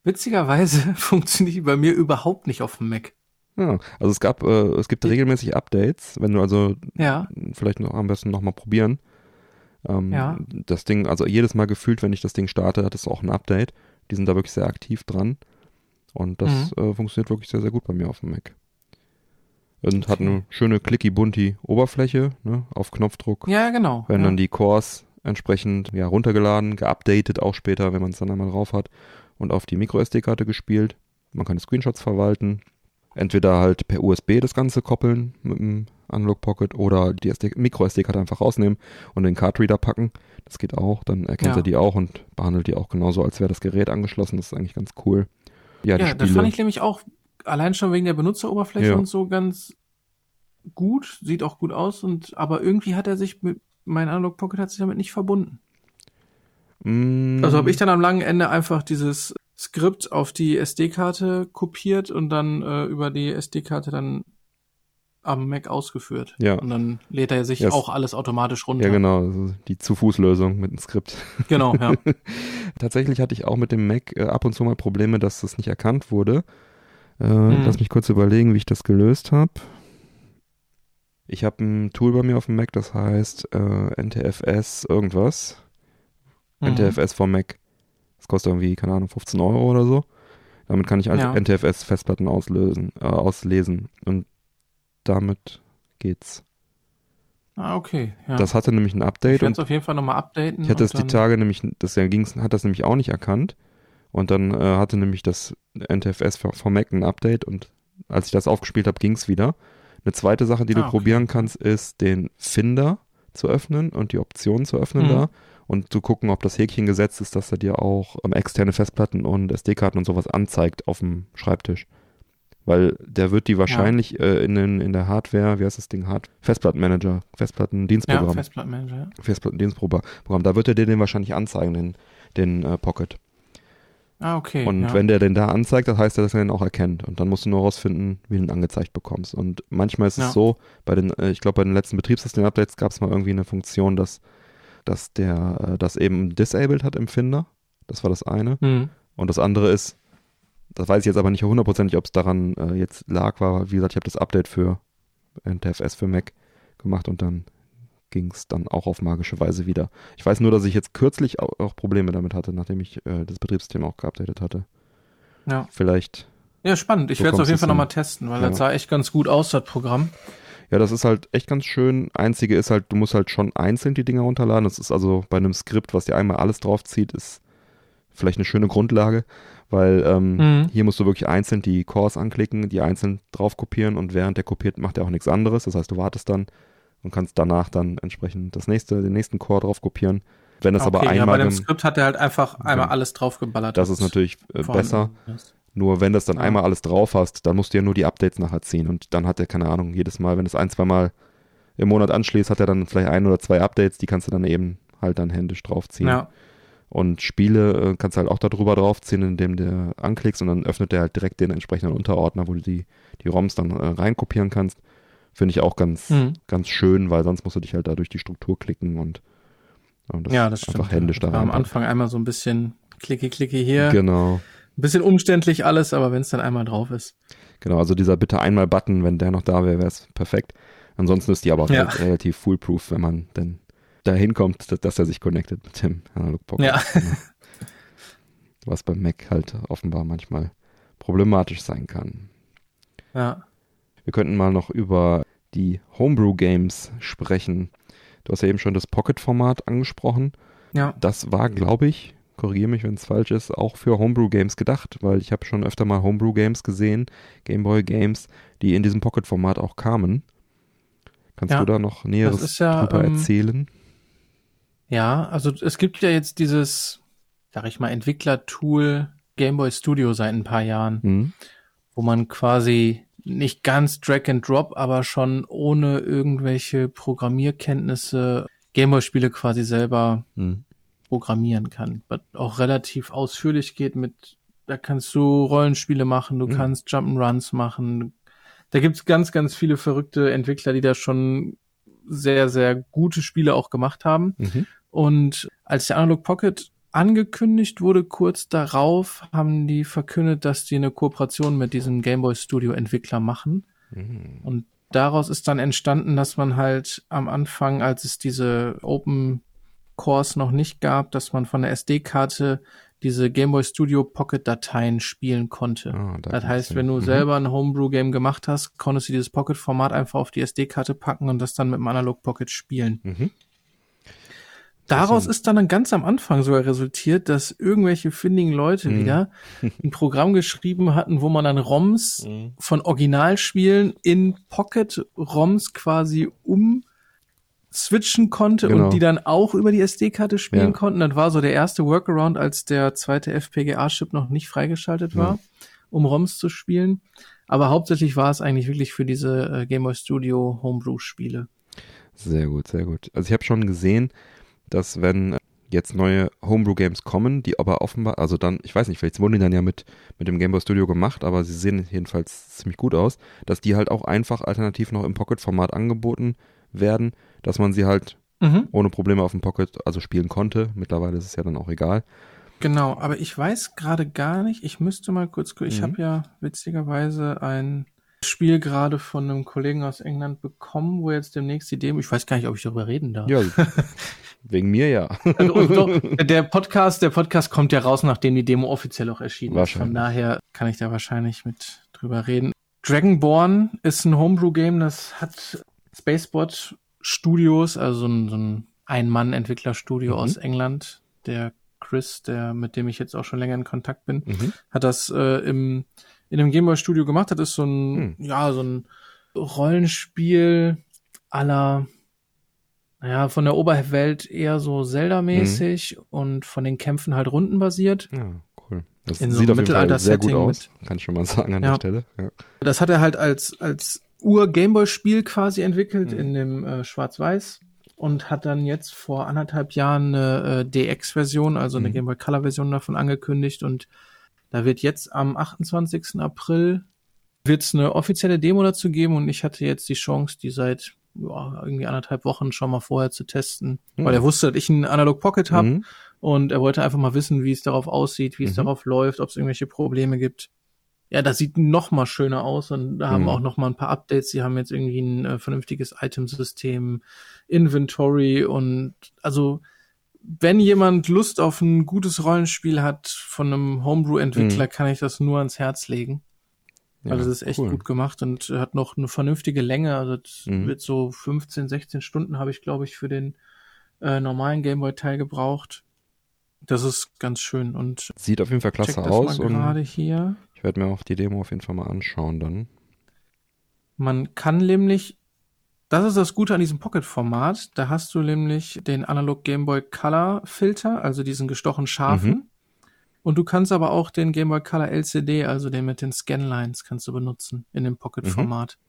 Speaker 3: Witzigerweise funktioniert die bei mir überhaupt nicht auf dem Mac.
Speaker 2: Ja, also es gab, äh, es gibt regelmäßig Updates, wenn du also
Speaker 3: Ja.
Speaker 2: vielleicht noch am besten nochmal probieren. Ähm,
Speaker 3: Ja.
Speaker 2: Das Ding, also jedes Mal gefühlt, wenn ich das Ding starte, hat es auch ein Update. Die sind da wirklich sehr aktiv dran. Und das
Speaker 3: Mhm.
Speaker 2: äh, funktioniert wirklich sehr, sehr gut bei mir auf dem Mac. Und hat eine schöne clicky-bunti Oberfläche, ne, auf Knopfdruck.
Speaker 3: Ja, genau.
Speaker 2: Werden
Speaker 3: ja.
Speaker 2: dann die Cores entsprechend ja, runtergeladen, geupdatet auch später, wenn man es dann einmal drauf hat und auf die MicroSD-Karte gespielt. Man kann die Screenshots verwalten. Entweder halt per USB das Ganze koppeln mit dem Analog Pocket oder die SD Micro-SD-Karte einfach rausnehmen und den Cardreader packen. Das geht auch. Dann erkennt
Speaker 3: Ja.
Speaker 2: er die auch und behandelt die auch genauso, als wäre das Gerät angeschlossen. Das ist eigentlich ganz cool. Ja, die
Speaker 3: Ja, das fand ich nämlich auch allein schon wegen der Benutzeroberfläche
Speaker 2: Ja.
Speaker 3: und so ganz gut, sieht auch gut aus und aber irgendwie hat er sich mit mein Analog Pocket hat sich damit nicht verbunden.
Speaker 2: Mm,
Speaker 3: Also habe ich dann am langen Ende einfach dieses Skript auf die SD-Karte kopiert und dann äh, über die SD-Karte dann am Mac ausgeführt.
Speaker 2: Ja.
Speaker 3: Und dann lädt er sich
Speaker 2: Ja, es-
Speaker 3: auch alles automatisch runter.
Speaker 2: Ja, genau. also Die Zu-Fuß-Lösung mit dem Skript.
Speaker 3: Genau, ja.
Speaker 2: Tatsächlich hatte ich auch mit dem Mac äh, ab und zu mal Probleme, dass das nicht erkannt wurde. Äh,
Speaker 3: Hm.
Speaker 2: Lass mich kurz überlegen, wie ich das gelöst habe. Ich habe ein Tool bei mir auf dem Mac, das heißt äh, NTFS irgendwas.
Speaker 3: Mhm.
Speaker 2: NTFS vom Mac. Kostet irgendwie, keine Ahnung, 15 Euro oder so. Damit kann ich also
Speaker 3: Ja.
Speaker 2: NTFS-Festplatten auslösen, äh, auslesen. Und damit geht's.
Speaker 3: Ah, okay. Ja.
Speaker 2: Das hatte nämlich ein Update
Speaker 3: ich werde es auf jeden Fall nochmal updaten.
Speaker 2: Ich hatte es die Tage nämlich, das ja ging's, hat das nämlich auch nicht erkannt. Und dann äh, hatte nämlich das NTFS vom Mac ein Update und als ich das aufgespielt habe, ging's wieder. Eine zweite Sache, die du
Speaker 3: Ah, okay.
Speaker 2: probieren kannst, ist den Finder zu öffnen und die Optionen zu öffnen
Speaker 3: Mhm.
Speaker 2: da und zu gucken, ob das Häkchen gesetzt ist, dass er dir auch ähm, externe Festplatten und SD-Karten und sowas anzeigt auf dem Schreibtisch. Weil der wird die wahrscheinlich äh, in, den, in der Hardware, wie heißt das Ding, Hard Festplattenmanager,
Speaker 3: Ja,
Speaker 2: Festplattendienstprogramm.
Speaker 3: Festplattenmanager. ja.
Speaker 2: Festplattendienstprogramm. Da wird er dir den wahrscheinlich anzeigen, den, den äh, Pocket.
Speaker 3: Ah, okay.
Speaker 2: und
Speaker 3: ja.
Speaker 2: wenn der den da anzeigt, das heißt, dass er den auch erkennt. Und dann musst du nur rausfinden, wie du ihn angezeigt bekommst. Und manchmal ist
Speaker 3: Ja.
Speaker 2: es so, bei den, äh, ich glaube, bei den letzten Betriebssystem-Updates gab es mal irgendwie eine Funktion, dass, dass der äh, das eben disabled hat im Finder. Das war das eine.
Speaker 3: Hm.
Speaker 2: Und das andere ist, das weiß ich jetzt aber nicht hundertprozentig, ob es daran äh, jetzt lag, war, wie gesagt, ich habe das Update für NTFS für Mac gemacht und dann ging es dann auch auf magische Weise wieder. Ich weiß nur, dass ich jetzt kürzlich auch, auch Probleme damit hatte, nachdem ich äh, das Betriebssystem auch geupdatet hatte.
Speaker 3: Ja.
Speaker 2: Vielleicht,
Speaker 3: ja, spannend. Ich
Speaker 2: So
Speaker 3: werde es auf jeden Fall nochmal testen, weil
Speaker 2: Ja.
Speaker 3: das sah echt ganz gut aus, das Programm.
Speaker 2: Ja, das ist halt echt ganz schön. Einzige ist halt, du musst halt schon einzeln die Dinger runterladen. Das ist also bei einem Skript, was dir einmal alles draufzieht, ist vielleicht eine schöne Grundlage, Weil ähm,
Speaker 3: Mhm.
Speaker 2: hier musst du wirklich einzeln die Cores anklicken, die einzeln drauf kopieren und während der kopiert, macht er auch nichts anderes. Das heißt, du wartest dann und kannst danach dann entsprechend das nächste, den nächsten Core drauf kopieren. Wenn das aber
Speaker 3: Okay, ja, bei
Speaker 2: einmal,
Speaker 3: dem Skript hat er halt einfach einmal
Speaker 2: Ja.
Speaker 3: alles draufgeballert.
Speaker 2: das ist natürlich äh, besser.
Speaker 3: ist.
Speaker 2: Nur wenn das dann einmal alles drauf hast, dann musst du ja nur die Updates nachher ziehen und dann hat er, keine Ahnung, jedes Mal, wenn es ein, zwei Mal im Monat anschließt, hat er dann vielleicht ein oder zwei Updates, die kannst du dann eben halt dann händisch draufziehen.
Speaker 3: Ja,
Speaker 2: Und Spiele äh, kannst du halt auch darüber draufziehen, indem du anklickst und dann öffnet er halt direkt den entsprechenden Unterordner, wo du die, die ROMs dann äh, reinkopieren kannst. Finde ich auch ganz,
Speaker 3: Mhm.
Speaker 2: ganz schön, weil sonst musst du dich halt da durch die Struktur klicken und, und
Speaker 3: ja, das stimmt.
Speaker 2: einfach händisch da
Speaker 3: War am
Speaker 2: rein.
Speaker 3: Anfang einmal so ein bisschen klicke, klicke hier.
Speaker 2: Genau.
Speaker 3: Ein bisschen umständlich alles, aber wenn es dann einmal drauf ist.
Speaker 2: Genau, also dieser bitte einmal Button, wenn der noch da wäre, wäre es perfekt. Ansonsten ist die aber auch
Speaker 3: Ja.
Speaker 2: re- relativ foolproof, wenn man denn dahin kommt, dass, dass er sich connectet mit dem Analog Pocket.
Speaker 3: Ja.
Speaker 2: Genau. Was beim Mac halt offenbar manchmal problematisch sein kann.
Speaker 3: Ja.
Speaker 2: Wir könnten mal noch über die Homebrew Games sprechen. Du hast ja eben schon das Pocket-Format angesprochen.
Speaker 3: Ja.
Speaker 2: Das war, glaube ich, korrigiere mich, wenn es falsch ist, auch für Homebrew Games gedacht, weil ich habe schon öfter mal Homebrew Games gesehen, Gameboy Games, die in diesem Pocket-Format auch kamen. Kannst
Speaker 3: Ja,
Speaker 2: du da noch Näheres
Speaker 3: ja,
Speaker 2: drüber
Speaker 3: ähm,
Speaker 2: erzählen?
Speaker 3: Ja, also es gibt ja jetzt dieses, sag ich mal, Entwicklertool Gameboy Studio seit ein paar Jahren,
Speaker 2: Hm?
Speaker 3: wo man quasi nicht ganz Drag and Drop, aber schon ohne irgendwelche Programmierkenntnisse Gameboy-Spiele quasi selber
Speaker 2: Hm.
Speaker 3: Programmieren kann. Was auch relativ ausführlich geht mit, da kannst du Rollenspiele machen, du
Speaker 2: Mhm.
Speaker 3: kannst Jump'n'Runs machen. Da gibt's ganz, ganz viele verrückte Entwickler, die da schon sehr, sehr gute Spiele auch gemacht haben.
Speaker 2: Mhm.
Speaker 3: Und als der Analog Pocket angekündigt wurde, kurz darauf haben die verkündet, dass die eine Kooperation mit diesem Gameboy Studio Entwickler machen.
Speaker 2: Mhm.
Speaker 3: Und daraus ist dann entstanden, dass man halt am Anfang, als es diese Open Cores noch nicht gab, dass man von der SD-Karte diese Gameboy Studio Pocket Dateien spielen konnte.
Speaker 2: Da
Speaker 3: Das heißt, wenn du
Speaker 2: Mhm.
Speaker 3: selber ein Homebrew-Game gemacht hast, konntest du dieses Pocket-Format einfach auf die SD-Karte packen und das dann mit dem Analog Pocket spielen.
Speaker 2: Mhm.
Speaker 3: Daraus ist dann ganz am Anfang sogar resultiert, dass irgendwelche findigen Leute
Speaker 2: Mhm.
Speaker 3: wieder ein Programm geschrieben hatten, wo man dann ROMs
Speaker 2: Mhm.
Speaker 3: von Originalspielen in Pocket-ROMs quasi um switchen konnte
Speaker 2: Genau.
Speaker 3: und die dann auch über die SD-Karte spielen
Speaker 2: Ja.
Speaker 3: konnten. Das war so der erste Workaround, als der zweite FPGA-Chip noch nicht freigeschaltet war,
Speaker 2: Ja.
Speaker 3: um ROMs zu spielen. Aber hauptsächlich war es eigentlich wirklich für diese äh, Game Boy Studio Homebrew-Spiele.
Speaker 2: Sehr gut, sehr gut. Also ich habe schon gesehen, dass wenn jetzt neue Homebrew-Games kommen, die aber offenbar, also dann, ich weiß nicht, vielleicht wurden die dann ja mit, mit dem Game Boy Studio gemacht, aber sie sehen jedenfalls ziemlich gut aus, dass die halt auch einfach alternativ noch im Pocket-Format angeboten werden, dass man sie halt
Speaker 3: Mhm.
Speaker 2: ohne Probleme auf dem Pocket also spielen konnte. Mittlerweile ist es ja dann auch egal.
Speaker 3: Genau, aber ich weiß gerade gar nicht, ich müsste mal kurz, ich
Speaker 2: Mhm.
Speaker 3: habe ja witzigerweise ein Spiel gerade von einem Kollegen aus England bekommen, wo jetzt demnächst die Demo, ich weiß gar nicht, ob ich darüber reden darf.
Speaker 2: Ja, wegen mir ja.
Speaker 3: Also, und doch, der Podcast, der Podcast kommt ja raus, nachdem die Demo offiziell auch erschienen ist. Von daher kann ich da wahrscheinlich mit drüber reden. Dragonborn ist ein Homebrew-Game, das hat Spacebot Studios, also so ein, so ein Ein-Mann-Entwicklerstudio
Speaker 2: Mhm.
Speaker 3: aus England. Der Chris, der, mit dem ich jetzt auch schon länger in Kontakt bin,
Speaker 2: Mhm.
Speaker 3: hat das äh, im, in einem Gameboy Studio gemacht. Das ist so ein,
Speaker 2: Hm.
Speaker 3: ja, so ein Rollenspiel aller, naja, von der Oberwelt eher so Zelda-mäßig
Speaker 2: Mhm.
Speaker 3: und von den Kämpfen halt rundenbasiert.
Speaker 2: Ja, cool. Das
Speaker 3: In so
Speaker 2: sieht
Speaker 3: einem
Speaker 2: auf jeden Fall sehr gut aus. Kann ich schon mal sagen an
Speaker 3: Ja.
Speaker 2: der Stelle. Ja.
Speaker 3: Das hat er halt als, als Ur-Gameboy-Spiel quasi entwickelt
Speaker 2: Mhm.
Speaker 3: in dem äh, Schwarz-Weiß und hat dann jetzt vor anderthalb Jahren eine äh, DX-Version, also eine
Speaker 2: Mhm.
Speaker 3: Game Boy Color-Version davon angekündigt und da wird jetzt am 28. April wird es eine offizielle Demo dazu geben und ich hatte jetzt die Chance, die seit ja, irgendwie anderthalb Wochen schon mal vorher zu testen,
Speaker 2: Mhm.
Speaker 3: weil er wusste, dass ich einen Analog Pocket habe
Speaker 2: Mhm.
Speaker 3: und er wollte einfach mal wissen, wie es darauf aussieht, wie es
Speaker 2: Mhm.
Speaker 3: darauf läuft, ob es irgendwelche Probleme gibt. Ja, das sieht noch mal schöner aus und da haben
Speaker 2: Mhm.
Speaker 3: auch noch mal ein paar Updates. Sie haben jetzt irgendwie ein äh, vernünftiges Itemsystem, Inventory und also wenn jemand Lust auf ein gutes Rollenspiel hat von einem Homebrew-Entwickler, kann ich das nur ans Herz legen.
Speaker 2: Ja,
Speaker 3: also das ist echt
Speaker 2: cool.
Speaker 3: gut gemacht und hat noch eine vernünftige Länge. Also das
Speaker 2: Mhm.
Speaker 3: wird so 15, 16 Stunden habe ich, glaube ich, für den äh, normalen Gameboy-Teil gebraucht. Das ist ganz schön und
Speaker 2: Sieht auf jeden Fall klasse aus und
Speaker 3: gerade hier.
Speaker 2: Ich werde mir auch die Demo auf jeden Fall mal anschauen dann.
Speaker 3: Man kann nämlich, das ist das Gute an diesem Pocket-Format, da hast du nämlich den Analog Game Boy Color Filter, also diesen gestochen scharfen.
Speaker 2: Mhm.
Speaker 3: Und du kannst aber auch den Game Boy Color LCD, also den mit den Scanlines, kannst du benutzen in dem Pocket-Format.
Speaker 2: Mhm.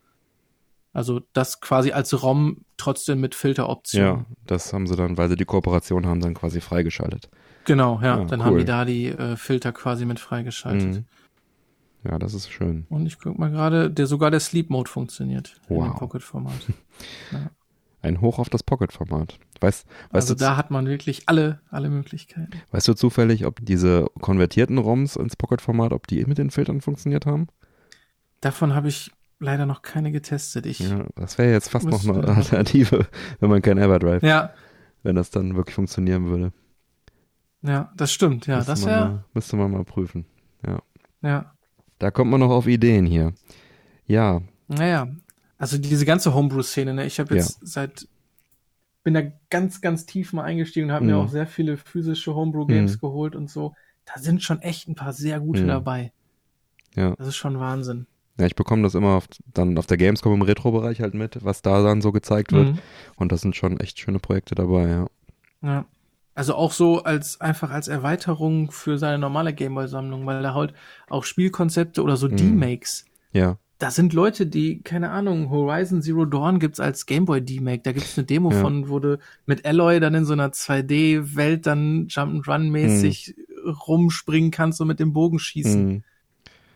Speaker 3: Also das quasi als ROM trotzdem mit Filteroption.
Speaker 2: Ja, das haben sie dann, weil sie die Kooperation haben, dann quasi freigeschaltet.
Speaker 3: Genau, ja.
Speaker 2: Ja,
Speaker 3: dann
Speaker 2: cool.
Speaker 3: haben die da die äh, Filter quasi mit freigeschaltet.
Speaker 2: Mhm. Ja, das ist schön.
Speaker 3: Und ich guck mal gerade, der sogar der Sleep Mode funktioniert in dem
Speaker 2: Wow.
Speaker 3: Pocket-Format.
Speaker 2: Ein Hoch auf das Pocket-Format. Weißt, weißt,
Speaker 3: Also
Speaker 2: du,
Speaker 3: da hat man wirklich alle, alle Möglichkeiten.
Speaker 2: weißt du zufällig, ob diese konvertierten ROMs ins Pocket-Format, ob die mit den Filtern funktioniert haben?
Speaker 3: Davon habe ich leider noch keine getestet. Ich, ja,
Speaker 2: Ja, das wäre jetzt fast noch eine Alternative, wenn man kein Everdrive,
Speaker 3: ja,
Speaker 2: wenn das dann wirklich funktionieren würde.
Speaker 3: das stimmt. Ja,
Speaker 2: müsste
Speaker 3: das wäre,
Speaker 2: mal, müsste man mal prüfen.
Speaker 3: ja,
Speaker 2: Da kommt man noch auf Ideen hier. Ja,
Speaker 3: naja. Also diese ganze Homebrew-Szene, ne? Ich habe jetzt seit, bin da ganz, ganz tief mal eingestiegen und habe mir
Speaker 2: Mhm.
Speaker 3: auch sehr viele physische Homebrew-Games
Speaker 2: Mhm.
Speaker 3: geholt und so. Da sind schon echt ein paar sehr gute
Speaker 2: Mhm.
Speaker 3: dabei.
Speaker 2: Ja.
Speaker 3: Das ist schon Wahnsinn.
Speaker 2: ja ich bekomme das immer auf, dann auf der Gamescom im Retro-Bereich halt mit, was da dann so gezeigt wird.
Speaker 3: Mhm.
Speaker 2: Und das sind schon echt schöne Projekte dabei, ja.
Speaker 3: Ja. Also auch so als einfach als Erweiterung für seine normale Gameboy-Sammlung, weil da halt auch Spielkonzepte oder so
Speaker 2: Mhm.
Speaker 3: D-Makes.
Speaker 2: Ja,
Speaker 3: Da sind Leute, die, keine Ahnung, Horizon Zero Dawn gibt's als Gameboy D-Make. Da gibt's eine Demo
Speaker 2: Ja.
Speaker 3: von, wo du mit Alloy dann in so einer 2D-Welt dann Jump'n'Run-mäßig rumspringen kannst und mit dem Bogen schießen.
Speaker 2: Mhm.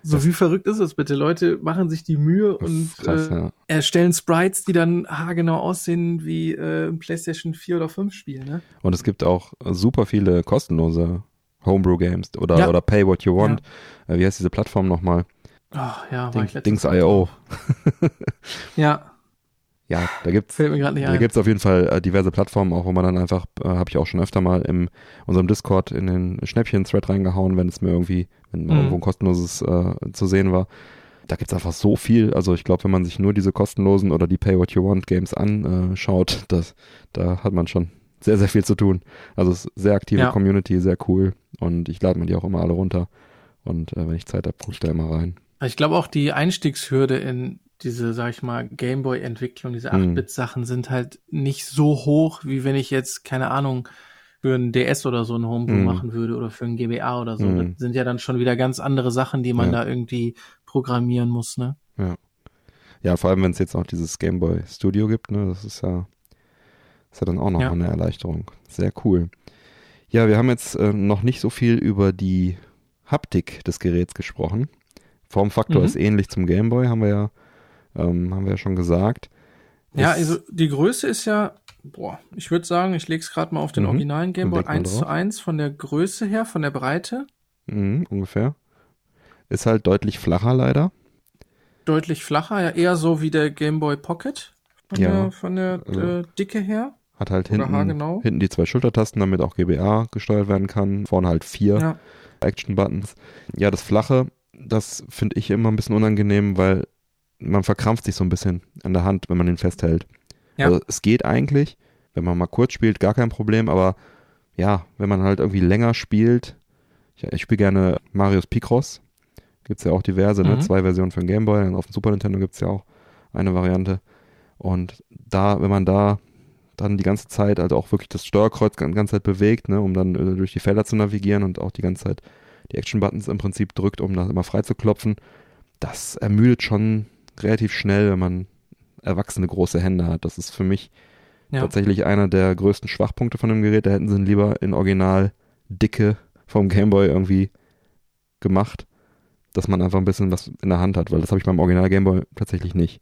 Speaker 3: So wie verrückt ist das bitte? Leute machen sich die Mühe und
Speaker 2: krass,
Speaker 3: äh,
Speaker 2: ja.
Speaker 3: erstellen Sprites, die dann haargenau aussehen wie äh, ein PlayStation 4 oder 5 Spiel, ne?
Speaker 2: Und es gibt auch super viele kostenlose Homebrew-Games oder,
Speaker 3: Ja.
Speaker 2: oder Pay What You Want. Äh, wie heißt diese Plattform nochmal?
Speaker 3: Ach ja, war
Speaker 2: Ding, Dings.io.
Speaker 3: Ja,
Speaker 2: Ja, da gibt's Da gibt's auf jeden Fall äh, diverse Plattformen, auch wo man dann einfach, äh, habe ich auch schon öfter mal in unserem Discord in den Schnäppchen-Thread reingehauen, wenn es mir irgendwie, wenn
Speaker 3: Mhm.
Speaker 2: irgendwo ein kostenloses äh, zu sehen war. Da gibt's einfach so viel. Also ich glaube, wenn man sich nur diese kostenlosen oder die Pay What You Want Games anschaut, das, da hat man schon sehr, sehr viel zu tun. Also es ist sehr aktive
Speaker 3: Ja.
Speaker 2: Community, sehr cool. Und ich lade mir die auch immer alle runter. Und äh, wenn ich Zeit habe, gucke ich da immer rein.
Speaker 3: Ich glaube auch die Einstiegshürde in diese, sag ich mal, Gameboy-Entwicklung, diese
Speaker 2: Mhm.
Speaker 3: 8-Bit-Sachen sind halt nicht so hoch, wie wenn ich jetzt, keine Ahnung, für ein DS oder so ein Homebrew
Speaker 2: Mhm.
Speaker 3: machen würde oder für ein GBA oder so.
Speaker 2: Mhm.
Speaker 3: Das sind ja dann schon wieder ganz andere Sachen, die man
Speaker 2: Ja.
Speaker 3: da irgendwie programmieren muss, ne?
Speaker 2: Ja, vor allem, wenn es jetzt auch dieses Game Boy Studio gibt, ne, das ist ja, ist ja dann auch noch
Speaker 3: Ja.
Speaker 2: eine Erleichterung. Sehr cool. Ja, wir haben jetzt äh, noch nicht so viel über die Haptik des Geräts gesprochen. Formfaktor
Speaker 3: Mhm.
Speaker 2: ist ähnlich zum Game Boy, haben wir ja, ähm, haben wir ja schon gesagt.
Speaker 3: Ja,
Speaker 2: Ist-
Speaker 3: also die Größe ist ja, boah, ich würde sagen, ich lege es gerade mal auf den
Speaker 2: Mhm.
Speaker 3: originalen Gameboy
Speaker 2: Leg mal
Speaker 3: 1 zu
Speaker 2: drauf.
Speaker 3: 1 von der Größe her, von der Breite,
Speaker 2: Mhm, ungefähr. Ist halt deutlich flacher leider.
Speaker 3: deutlich flacher, ja eher so wie der Gameboy Pocket von
Speaker 2: Ja,
Speaker 3: der, von der
Speaker 2: also-
Speaker 3: äh, Dicke her.
Speaker 2: Hat halt
Speaker 3: Oder
Speaker 2: hinten, hinten die zwei Schultertasten, damit auch GBA gesteuert werden kann. Vorne halt vier.
Speaker 3: Ja.
Speaker 2: Action-Buttons. Ja, das Flache, das finde ich immer ein bisschen unangenehm, weil man verkrampft sich so ein bisschen an der Hand, wenn man den festhält.
Speaker 3: Ja.
Speaker 2: Also es geht eigentlich, wenn man mal kurz spielt, gar kein Problem, aber ja, wenn man halt irgendwie länger spielt, ich, ich spiele gerne Marius Picross, gibt's ja auch diverse, ne?
Speaker 3: Mhm.
Speaker 2: zwei Versionen für den Gameboy, und auf dem Super Nintendo gibt's ja auch eine Variante. Und da, wenn man da dann die ganze Zeit halt auch wirklich das Steuerkreuz die ganze Zeit bewegt, ne, um dann äh, durch die Felder zu navigieren und auch die ganze Zeit die Action-Buttons im Prinzip drückt, um das immer frei zu klopfen, das ermüdet schon relativ schnell, wenn man erwachsene große Hände hat. Das ist für mich
Speaker 3: Ja.
Speaker 2: tatsächlich einer der größten Schwachpunkte von dem Gerät. Da hätten sie ihn lieber in Original Dicke vom Gameboy irgendwie gemacht, dass man einfach ein bisschen was in der Hand hat, weil das habe ich beim Original Gameboy tatsächlich nicht,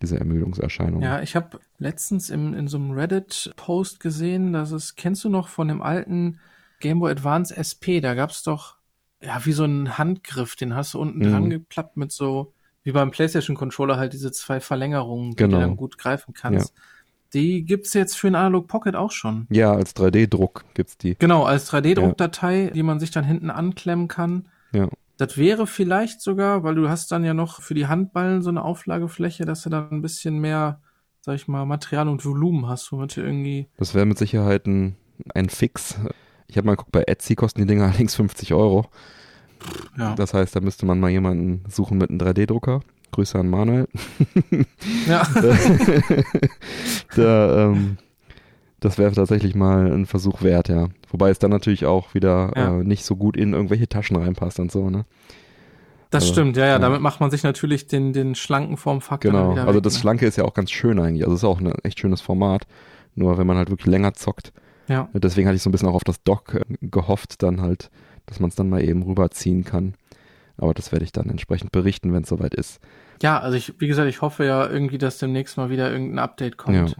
Speaker 2: diese Ermüdungserscheinung.
Speaker 3: Ja, ich habe letztens im, in so einem Reddit-Post gesehen, dass es, kennst du noch von dem alten Game Boy Advance SP, da gab's doch, ja, wie so einen Handgriff, den hast du unten
Speaker 2: Mhm.
Speaker 3: dran geklappt mit so, wie beim PlayStation-Controller halt diese zwei Verlängerungen, die
Speaker 2: Genau.
Speaker 3: du dann gut greifen kannst. Die gibt's jetzt für den Analog Pocket auch schon.
Speaker 2: Ja, als 3D-Druck gibt's die.
Speaker 3: Genau, als 3D-Druckdatei, die man sich dann hinten anklemmen kann.
Speaker 2: Ja.
Speaker 3: Das wäre vielleicht sogar, weil du hast dann ja noch für die Handballen so eine Auflagefläche, dass du dann ein bisschen mehr, sag ich mal, Material und Volumen hast, womit du irgendwie.
Speaker 2: Das wäre mit Sicherheit ein, ein Fix. Ich habe mal geguckt, bei Etsy kosten die Dinger allerdings 50 Euro.
Speaker 3: Ja.
Speaker 2: Das heißt, da müsste man mal jemanden suchen mit einem 3D-Drucker. Grüße an Manuel.
Speaker 3: ja.
Speaker 2: da, ähm, das wäre tatsächlich mal ein Versuch wert, ja. Wobei es dann natürlich auch wieder
Speaker 3: Ja.
Speaker 2: äh, nicht so gut in irgendwelche Taschen reinpasst und so, ne?
Speaker 3: Das
Speaker 2: Also,
Speaker 3: stimmt, ja, ja,
Speaker 2: ja.
Speaker 3: damit macht man sich natürlich den, den schlanken Formfaktor
Speaker 2: Genau. Also
Speaker 3: weg,
Speaker 2: das
Speaker 3: ne?
Speaker 2: Schlanke ist ja auch ganz schön eigentlich. Also es ist auch ein echt schönes Format. Nur wenn man halt wirklich länger zockt.
Speaker 3: Ja.
Speaker 2: Deswegen hatte ich so ein bisschen auch auf das Dock äh, gehofft, dann halt, dass man es dann mal eben rüberziehen kann. Aber das werde ich dann entsprechend berichten, wenn es soweit ist.
Speaker 3: Ja, also ich, wie gesagt, ich hoffe ja irgendwie, dass demnächst mal wieder irgendein Update kommt.
Speaker 2: Ja.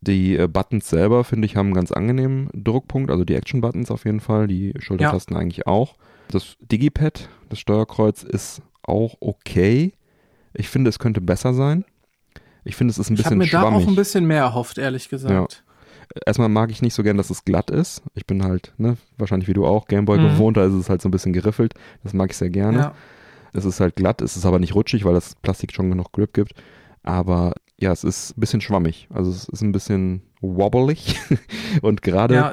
Speaker 2: Die äh, Buttons selber, finde ich, haben einen ganz angenehmen Druckpunkt. Also die Action-Buttons auf jeden Fall, die Schultertasten eigentlich auch. Das Digipad, das Steuerkreuz, ist auch okay. Ich finde, es könnte besser sein. Ich finde, es ist ein
Speaker 3: Ich habe
Speaker 2: bisschen
Speaker 3: mir da
Speaker 2: schwammig.
Speaker 3: auch ein bisschen mehr erhofft, ehrlich gesagt.
Speaker 2: Erstmal mag ich nicht so gern, dass es glatt ist. Ich bin halt, ne, wahrscheinlich wie du auch, Gameboy
Speaker 3: Mhm.
Speaker 2: gewohnt, da ist es halt so ein bisschen geriffelt. Das mag ich sehr gerne.
Speaker 3: Ja.
Speaker 2: Es ist halt glatt, es ist aber nicht rutschig, weil das Plastik schon genug Grip gibt. Aber ja, es ist ein bisschen schwammig. Also es ist ein bisschen wobbelig. Und gerade
Speaker 3: Ja,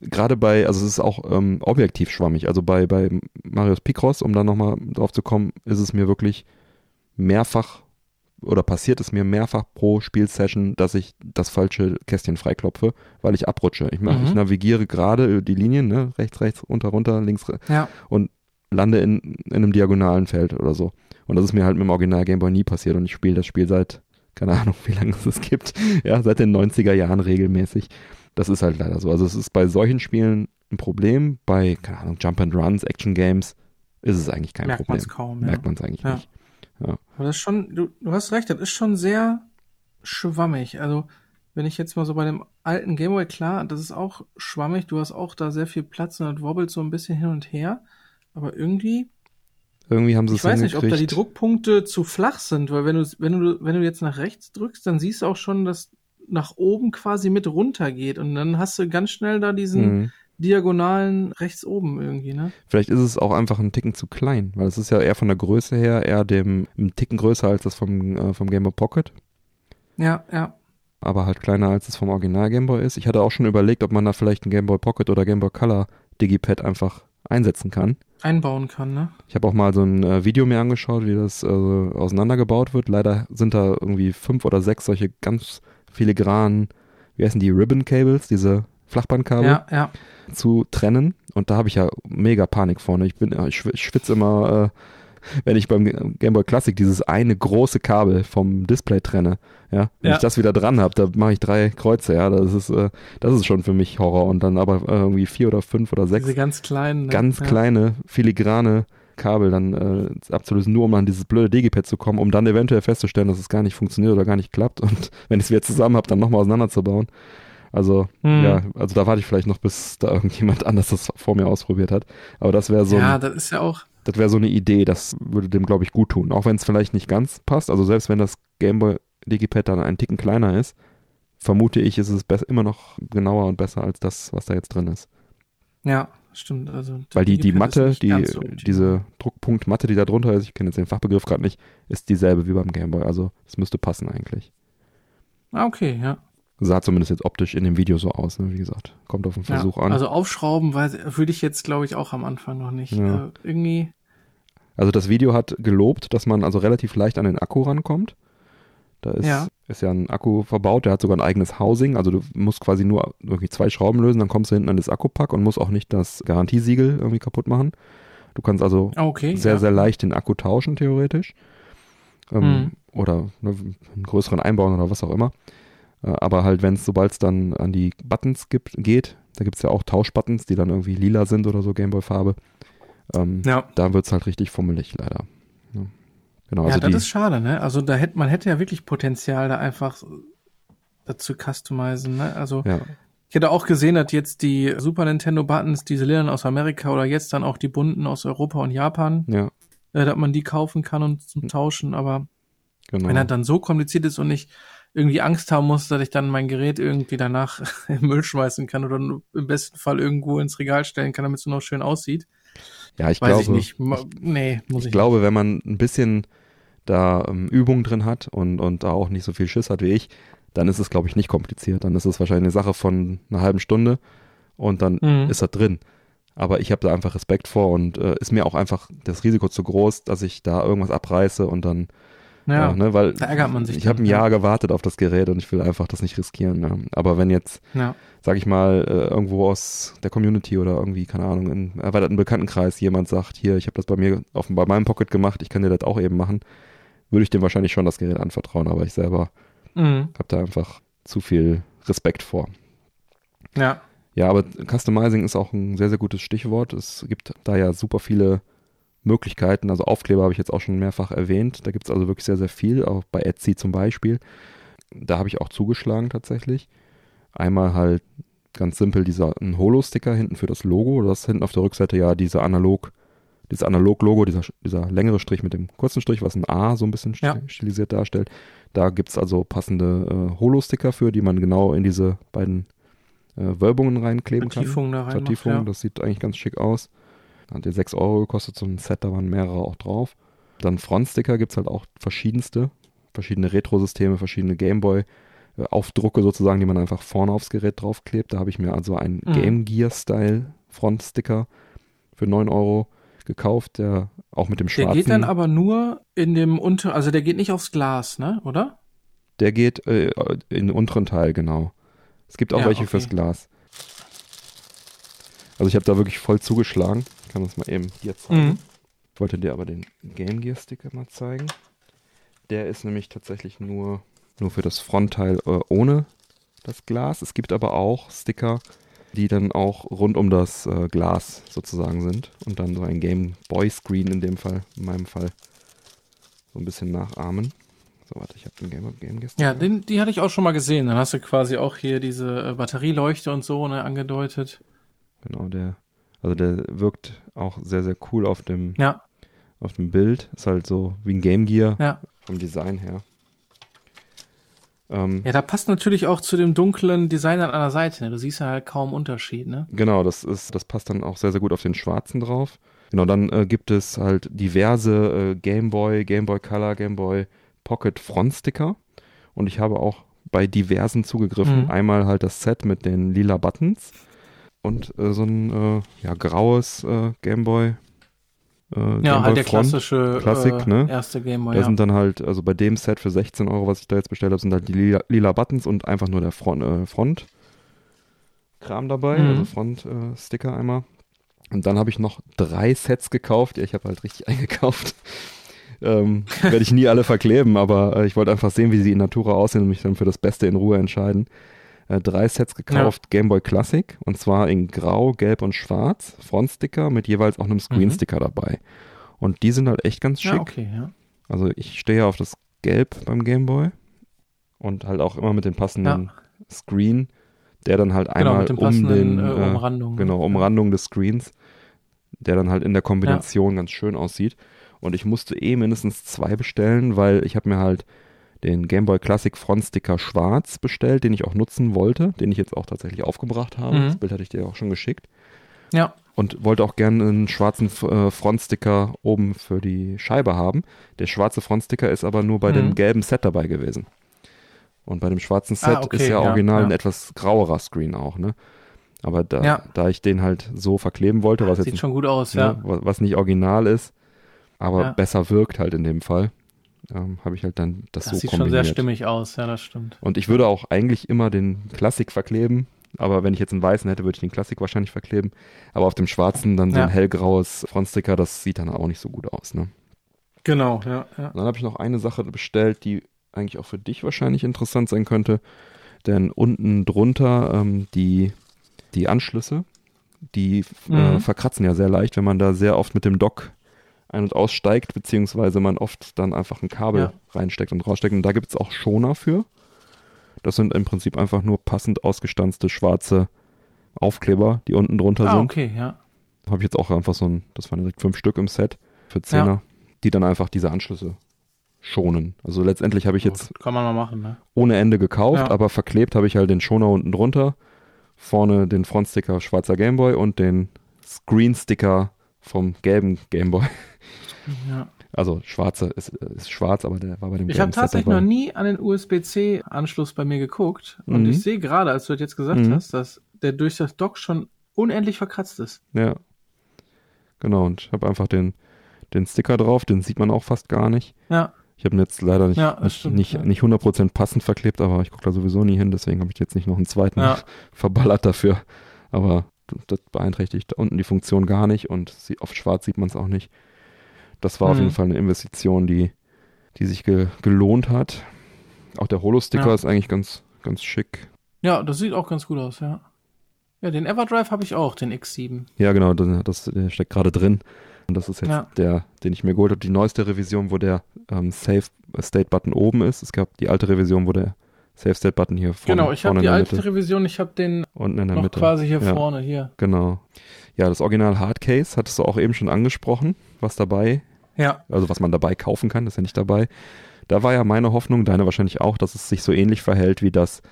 Speaker 2: gerade bei, also es ist auch ähm, objektiv schwammig. Also bei, bei Marius Picross, um da nochmal drauf zu kommen, ist es mir wirklich mehrfach oder passiert es mir mehrfach pro Spielsession, dass ich das falsche Kästchen freiklopfe, weil ich abrutsche. Ich, mach,
Speaker 3: Mhm.
Speaker 2: ich navigiere gerade die Linien, ne? rechts, rechts, runter, runter, links, re-
Speaker 3: ja.
Speaker 2: lande in, in einem diagonalen Feld oder so. Und das ist mir halt mit dem Original Gameboy nie passiert und ich spiele das Spiel seit, keine Ahnung, wie lange es es gibt, ja, seit den 90er Jahren regelmäßig. Das ist halt leider so. Also es ist bei solchen Spielen ein Problem, bei, keine Ahnung, Jump and Runs, Action Games ist es eigentlich kein
Speaker 3: Merkt man
Speaker 2: Problem.
Speaker 3: es kaum. Ja.
Speaker 2: Merkt man es eigentlich
Speaker 3: Ja.
Speaker 2: nicht.
Speaker 3: Aber das ist schon, du, du hast recht, das ist schon sehr schwammig. Also, wenn ich jetzt mal so bei dem alten Gameboy, klar, das ist auch schwammig, du hast auch da sehr viel Platz und das wobbelt so ein bisschen hin und her. Aber irgendwie,
Speaker 2: Irgendwie haben sie
Speaker 3: ich
Speaker 2: es
Speaker 3: weiß nicht, ob da die. Druckpunkte zu flach sind, weil wenn du, wenn du, wenn du jetzt nach rechts drückst, dann siehst du auch schon, dass nach oben quasi mit runter geht und dann hast du ganz schnell da diesen
Speaker 2: Mhm.
Speaker 3: Diagonalen rechts oben irgendwie, ne?
Speaker 2: Vielleicht ist es auch einfach ein Ticken zu klein, weil es ist ja eher von der Größe her eher dem, ein Ticken größer als das vom, äh, vom Game Boy Pocket.
Speaker 3: Ja, ja.
Speaker 2: aber halt kleiner als es vom Original Game Boy ist. Ich hatte auch schon überlegt, ob man da vielleicht ein Game Boy Pocket oder Game Boy Color Digipad einfach einsetzen kann.
Speaker 3: Einbauen kann, ne?
Speaker 2: Ich habe auch mal so ein äh, Video mir angeschaut, wie das äh, auseinandergebaut wird. Leider sind da irgendwie fünf oder sechs solche ganz filigranen, wie heißen die, Ribbon Cables, diese Flachbandkabel
Speaker 3: Ja, ja.
Speaker 2: zu trennen. Und da habe ich ja mega Panik vorne. Ich bin, ich schw- ich schwitze immer, äh, wenn ich beim Game Boy Classic dieses eine große Kabel vom Display trenne. Ja, wenn
Speaker 3: Ja.
Speaker 2: ich das wieder dran habe, da mache ich drei Kreuze. Ja, das ist, äh, das ist schon für mich Horror. Und dann aber äh, irgendwie vier oder fünf oder sechs
Speaker 3: Diese ganz kleinen. ne?
Speaker 2: ganz kleine filigrane Kabel dann äh, abzulösen, nur um an dieses blöde Digipad zu kommen, um dann eventuell festzustellen, dass es gar nicht funktioniert oder gar nicht klappt und wenn ich es wieder zusammen habe, dann nochmal auseinanderzubauen. Also,
Speaker 3: Hm.
Speaker 2: ja, also da warte ich vielleicht noch, bis da irgendjemand anders das vor mir ausprobiert hat. Aber das wäre so,
Speaker 3: ja,
Speaker 2: ein,
Speaker 3: das ist ja auch.
Speaker 2: das wäre so eine Idee, das würde dem, glaube ich, gut tun. Auch wenn es vielleicht nicht ganz passt. Also selbst wenn das Gameboy Digipad dann einen Ticken kleiner ist, vermute ich, ist es immer noch genauer und besser als das, was da jetzt drin ist.
Speaker 3: Ja, stimmt. Also
Speaker 2: Weil die, die Matte, die,
Speaker 3: so
Speaker 2: diese Druckpunktmatte, die da drunter ist, ich kenne jetzt den Fachbegriff gerade nicht, ist dieselbe wie beim Gameboy. Also es müsste passen eigentlich.
Speaker 3: Ah, okay, ja.
Speaker 2: Sah zumindest jetzt optisch in dem Video so aus, ne? wie gesagt. Kommt auf den Versuch
Speaker 3: ja.
Speaker 2: an.
Speaker 3: Also aufschrauben würde ich jetzt, glaube ich, auch am Anfang noch nicht.
Speaker 2: Ja.
Speaker 3: Äh, irgendwie.
Speaker 2: Also das Video hat gelobt, dass man also relativ leicht an den Akku rankommt. Da ist
Speaker 3: Ja.
Speaker 2: ist ja ein Akku verbaut, der hat sogar ein eigenes Housing. Also du musst quasi nur irgendwie zwei Schrauben lösen, dann kommst du hinten an das Akkupack und musst auch nicht das Garantiesiegel irgendwie kaputt machen. Du kannst also
Speaker 3: Ah, okay.
Speaker 2: sehr,
Speaker 3: ja.
Speaker 2: sehr leicht den Akku tauschen, theoretisch. Ähm,
Speaker 3: Mhm.
Speaker 2: Oder ne, einen größeren einbauen oder was auch immer. Äh, aber halt, wenn es, sobald es dann an die Buttons gibt, geht, da gibt es ja auch Tauschbuttons, die dann irgendwie lila sind oder so, Gameboy-Farbe. Ähm,
Speaker 3: Ja.
Speaker 2: Da wird es halt richtig fummelig, leider. Ja. Genau,
Speaker 3: ja,
Speaker 2: also
Speaker 3: das
Speaker 2: die,
Speaker 3: ist schade, ne? Also da hätte man hätte ja wirklich Potenzial, da einfach dazu customizen, ne? Also
Speaker 2: ja,
Speaker 3: ich hätte auch gesehen, dass jetzt die Super Nintendo Buttons, diese lilanen aus Amerika oder jetzt dann auch die bunten aus Europa und Japan,
Speaker 2: ja,
Speaker 3: äh, dass man die kaufen kann und zum Tauschen, aber
Speaker 2: genau.
Speaker 3: wenn das dann so kompliziert ist und ich irgendwie Angst haben muss, dass ich dann mein Gerät irgendwie danach im Müll schmeißen kann oder im besten Fall irgendwo ins Regal stellen kann, damit es nur noch schön aussieht.
Speaker 2: ja, ich
Speaker 3: Weiß
Speaker 2: glaube,
Speaker 3: ich nicht. Ma- Nee, muss
Speaker 2: ich
Speaker 3: ich,
Speaker 2: glaube, wenn man ein bisschen da ähm, Übung drin hat und, und da auch nicht so viel Schiss hat wie ich, dann ist es, glaube ich, nicht kompliziert. Dann ist es wahrscheinlich eine Sache von einer halben Stunde und dann
Speaker 3: Mhm.
Speaker 2: ist er drin. Aber ich habe da einfach Respekt vor und äh, ist mir auch einfach das Risiko zu groß, dass ich da irgendwas abreiße und dann,
Speaker 3: Ja,
Speaker 2: ja, ne, weil
Speaker 3: da ärgert man sich
Speaker 2: ich habe ein. Jahr gewartet auf das Gerät und ich will einfach das nicht riskieren. Ne? Aber wenn jetzt,
Speaker 3: ja.
Speaker 2: sag ich mal, äh, irgendwo aus der Community oder irgendwie, keine Ahnung, im erweiterten Bekanntenkreis jemand sagt, hier, ich habe das bei mir auf, bei meinem Pocket gemacht, ich kann dir das auch eben machen, würde ich dem wahrscheinlich schon das Gerät anvertrauen, aber ich selber
Speaker 3: Mhm.
Speaker 2: habe da einfach zu viel Respekt vor.
Speaker 3: Ja.
Speaker 2: Ja, aber Customizing ist auch ein sehr, sehr gutes Stichwort. Es gibt da ja super viele Möglichkeiten. Also Aufkleber habe ich jetzt auch schon mehrfach erwähnt. Da gibt es also wirklich sehr, sehr viel, auch bei Etsy zum Beispiel. Da habe ich auch zugeschlagen tatsächlich. Einmal halt ganz simpel dieser ein Holo-Sticker hinten für das Logo. Das ist hinten auf der Rückseite ja diese analog, dieses Analog-Logo, dieser, dieser längere Strich mit dem kurzen Strich, was ein A so ein bisschen
Speaker 3: Ja.
Speaker 2: stilisiert darstellt. Da gibt es also passende äh, Holo-Sticker für, die man genau in diese beiden äh, Wölbungen reinkleben kann.
Speaker 3: Vertiefung da rein.
Speaker 2: Vertiefung,
Speaker 3: ja.
Speaker 2: das sieht eigentlich ganz schick aus. Hat dir 6 Euro gekostet, so ein Set, da waren mehrere auch drauf. Dann Frontsticker gibt es halt auch verschiedenste, verschiedene Retro-Systeme, verschiedene Gameboy-Aufdrucke sozusagen, die man einfach vorne aufs Gerät draufklebt. Da habe ich mir also einen
Speaker 3: Mhm.
Speaker 2: Game Gear-Style Frontsticker für 9 Euro gekauft, der auch mit dem
Speaker 3: Der
Speaker 2: schwarzen,
Speaker 3: geht dann aber nur in dem unter, also der geht nicht aufs Glas, ne, oder?
Speaker 2: der geht äh, in den unteren Teil, genau. Es gibt auch
Speaker 3: Ja,
Speaker 2: welche
Speaker 3: okay.
Speaker 2: fürs Glas. Also ich habe da wirklich voll zugeschlagen. Kann das mal eben dir zeigen.
Speaker 3: Mhm.
Speaker 2: Ich wollte dir aber den Game Gear Sticker mal zeigen. Der ist nämlich tatsächlich nur, nur für das Frontteil äh, ohne das Glas. Es gibt aber auch Sticker, die dann auch rund um das äh, Glas sozusagen sind und dann so ein Game Boy Screen in dem Fall, in meinem Fall, so ein bisschen nachahmen. So, warte, ich habe den Game, Game Gear Sticker.
Speaker 3: Ja, den, die hatte ich auch schon mal gesehen. Dann hast du quasi auch hier diese äh, Batterieleuchte und so, ne, angedeutet.
Speaker 2: Genau, der, also der wirkt auch sehr, sehr cool auf dem,
Speaker 3: Ja,
Speaker 2: auf dem Bild. Ist halt so wie ein Game Gear
Speaker 3: ja.
Speaker 2: vom Design her. Ähm,
Speaker 3: Ja, da passt natürlich auch zu dem dunklen Design an einer Seite. Ne? Du siehst ja halt kaum Unterschied, ne?
Speaker 2: Genau, das ist, das passt dann auch sehr, sehr gut auf den schwarzen drauf. Genau, dann äh, gibt es halt diverse äh, Game Boy, Game Boy Color, Game Boy Pocket Frontsticker. Und ich habe auch bei diversen zugegriffen.
Speaker 3: Mhm.
Speaker 2: Einmal halt das Set mit den lila Buttons und äh, so ein äh, ja, graues äh, Game Boy. Äh,
Speaker 3: Ja,
Speaker 2: Game Boy
Speaker 3: halt der
Speaker 2: Front.
Speaker 3: klassische
Speaker 2: Classic,
Speaker 3: äh,
Speaker 2: ne?
Speaker 3: erste Gameboy.
Speaker 2: Da
Speaker 3: Ja.
Speaker 2: sind dann halt, also bei dem Set für 16 Euro, was ich da jetzt bestellt habe, sind halt die lila, lila Buttons und einfach nur der Front, Front Kram dabei,
Speaker 3: Mhm.
Speaker 2: also Front äh, Sticker einmal. Und dann habe ich noch drei Sets gekauft. Ja, ich habe halt richtig eingekauft. ähm, Werde ich nie alle verkleben, aber äh, ich wollte einfach sehen, wie sie in Natura aussehen und mich dann für das Beste in Ruhe entscheiden. Äh, drei Sets gekauft, Game Boy Classic, und zwar in Grau, Gelb und Schwarz. Frontsticker mit jeweils auch einem Screen-Sticker dabei. Und die sind halt echt ganz schick.
Speaker 3: ja, okay, ja.
Speaker 2: Also ich stehe auf das Gelb beim Gameboy und halt auch immer mit dem passenden Screen, der dann halt
Speaker 3: Genau,
Speaker 2: einmal
Speaker 3: mit dem
Speaker 2: um
Speaker 3: passenden
Speaker 2: den
Speaker 3: äh,
Speaker 2: äh,
Speaker 3: Umrandung.
Speaker 2: genau Umrandung des Screens, der dann halt in der Kombination ganz schön aussieht. Und ich musste eh mindestens zwei bestellen, weil ich habe mir halt den Gameboy Classic Frontsticker schwarz bestellt, den ich auch nutzen wollte, den ich jetzt auch tatsächlich aufgebracht habe.
Speaker 3: Mhm.
Speaker 2: Das Bild hatte ich dir auch schon geschickt
Speaker 3: Ja,
Speaker 2: und wollte auch gerne einen schwarzen äh, Frontsticker oben für die Scheibe haben. Der schwarze Frontsticker ist aber nur bei
Speaker 3: Mhm.
Speaker 2: dem gelben Set dabei gewesen. Und bei dem schwarzen Set
Speaker 3: Ah, okay,
Speaker 2: ist ja
Speaker 3: ja,
Speaker 2: original
Speaker 3: ja.
Speaker 2: ein etwas grauerer Screen auch, ne? Aber da,
Speaker 3: Ja.
Speaker 2: da ich den halt so verkleben wollte, was
Speaker 3: sieht
Speaker 2: jetzt
Speaker 3: schon gut aus,
Speaker 2: ne,
Speaker 3: ja.
Speaker 2: was, nicht original ist, aber besser wirkt halt in dem Fall, ähm, habe ich halt dann das,
Speaker 3: Das
Speaker 2: so
Speaker 3: sieht schon
Speaker 2: kombiniert.
Speaker 3: sehr stimmig aus, ja, das stimmt.
Speaker 2: Und ich würde auch eigentlich immer den Klassik verkleben, aber wenn ich jetzt einen weißen hätte, würde ich den Klassik wahrscheinlich verkleben. Aber auf dem schwarzen dann so
Speaker 3: Ja.
Speaker 2: ein hellgraues Frontsticker, das sieht dann auch nicht so gut aus. Ne?
Speaker 3: Genau, ja, ja.
Speaker 2: Dann habe ich noch eine Sache bestellt, die eigentlich auch für dich wahrscheinlich interessant sein könnte. Denn unten drunter ähm, die, die Anschlüsse, die äh,
Speaker 3: Mhm.
Speaker 2: verkratzen ja sehr leicht, wenn man da sehr oft mit dem Dock ein- und aussteigt, beziehungsweise man oft dann einfach ein Kabel
Speaker 3: Ja.
Speaker 2: reinsteckt und raussteckt. Und da gibt es auch Schoner für. Das sind im Prinzip einfach nur passend ausgestanzte schwarze Aufkleber, die unten drunter
Speaker 3: Ah,
Speaker 2: sind.
Speaker 3: okay, ja.
Speaker 2: Habe ich jetzt auch einfach so ein, das waren direkt fünf Stück im Set für Zehner,
Speaker 3: Ja.
Speaker 2: die dann einfach diese Anschlüsse schonen. Also letztendlich habe ich jetzt
Speaker 3: Gut, kann man mal machen, ne?
Speaker 2: ohne Ende gekauft,
Speaker 3: Ja.
Speaker 2: aber verklebt habe ich halt den Schoner unten drunter, vorne den Frontsticker schwarzer Gameboy und den Screensticker vom gelben Gameboy.
Speaker 3: Ja.
Speaker 2: Also schwarze ist, ist schwarz, aber der war bei dem
Speaker 3: Ich habe tatsächlich
Speaker 2: dabei.
Speaker 3: noch nie an den USB-C-Anschluss bei mir geguckt. Und
Speaker 2: Mhm.
Speaker 3: ich sehe gerade, als du das jetzt gesagt
Speaker 2: Mhm.
Speaker 3: hast, dass der durch das Dock schon unendlich verkratzt ist.
Speaker 2: Ja. Genau, und ich habe einfach den, den Sticker drauf, den sieht man auch fast gar nicht.
Speaker 3: Ja.
Speaker 2: Ich habe ihn jetzt leider nicht,
Speaker 3: Ja,
Speaker 2: nicht,
Speaker 3: stimmt,
Speaker 2: nicht,
Speaker 3: ja.
Speaker 2: nicht 100% passend verklebt, aber ich gucke da sowieso nie hin, deswegen habe ich jetzt nicht noch einen zweiten
Speaker 3: Ja.
Speaker 2: verballert dafür. Aber das beeinträchtigt da unten die Funktion gar nicht und sie, auf schwarz sieht man es auch nicht. Das war auf
Speaker 3: Mhm.
Speaker 2: jeden Fall eine Investition, die, die sich ge, gelohnt hat. Auch der Holo-Sticker
Speaker 3: Ja.
Speaker 2: ist eigentlich ganz, ganz schick.
Speaker 3: Ja, das sieht auch ganz gut aus, ja. Ja, den Everdrive habe ich auch, den X7.
Speaker 2: Ja, genau, das, das der steckt gerade drin. Und das ist jetzt
Speaker 3: Ja.
Speaker 2: der, den ich mir geholt habe. Die neueste Revision, wo der ähm, Save State Button oben ist. Es gab die alte Revision, wo der Save State Button hier vorne,
Speaker 3: genau, ich habe die alte
Speaker 2: Mitte
Speaker 3: Revision, ich habe den
Speaker 2: unten in der
Speaker 3: noch
Speaker 2: Mitte.
Speaker 3: quasi hier
Speaker 2: Ja.
Speaker 3: vorne, hier.
Speaker 2: Genau. Ja, das Original Hardcase hattest du auch eben schon angesprochen, was dabei,
Speaker 3: Ja,
Speaker 2: also was man dabei kaufen kann, ist ja nicht dabei. Da war ja meine Hoffnung, deine wahrscheinlich auch, dass es sich so ähnlich verhält wie das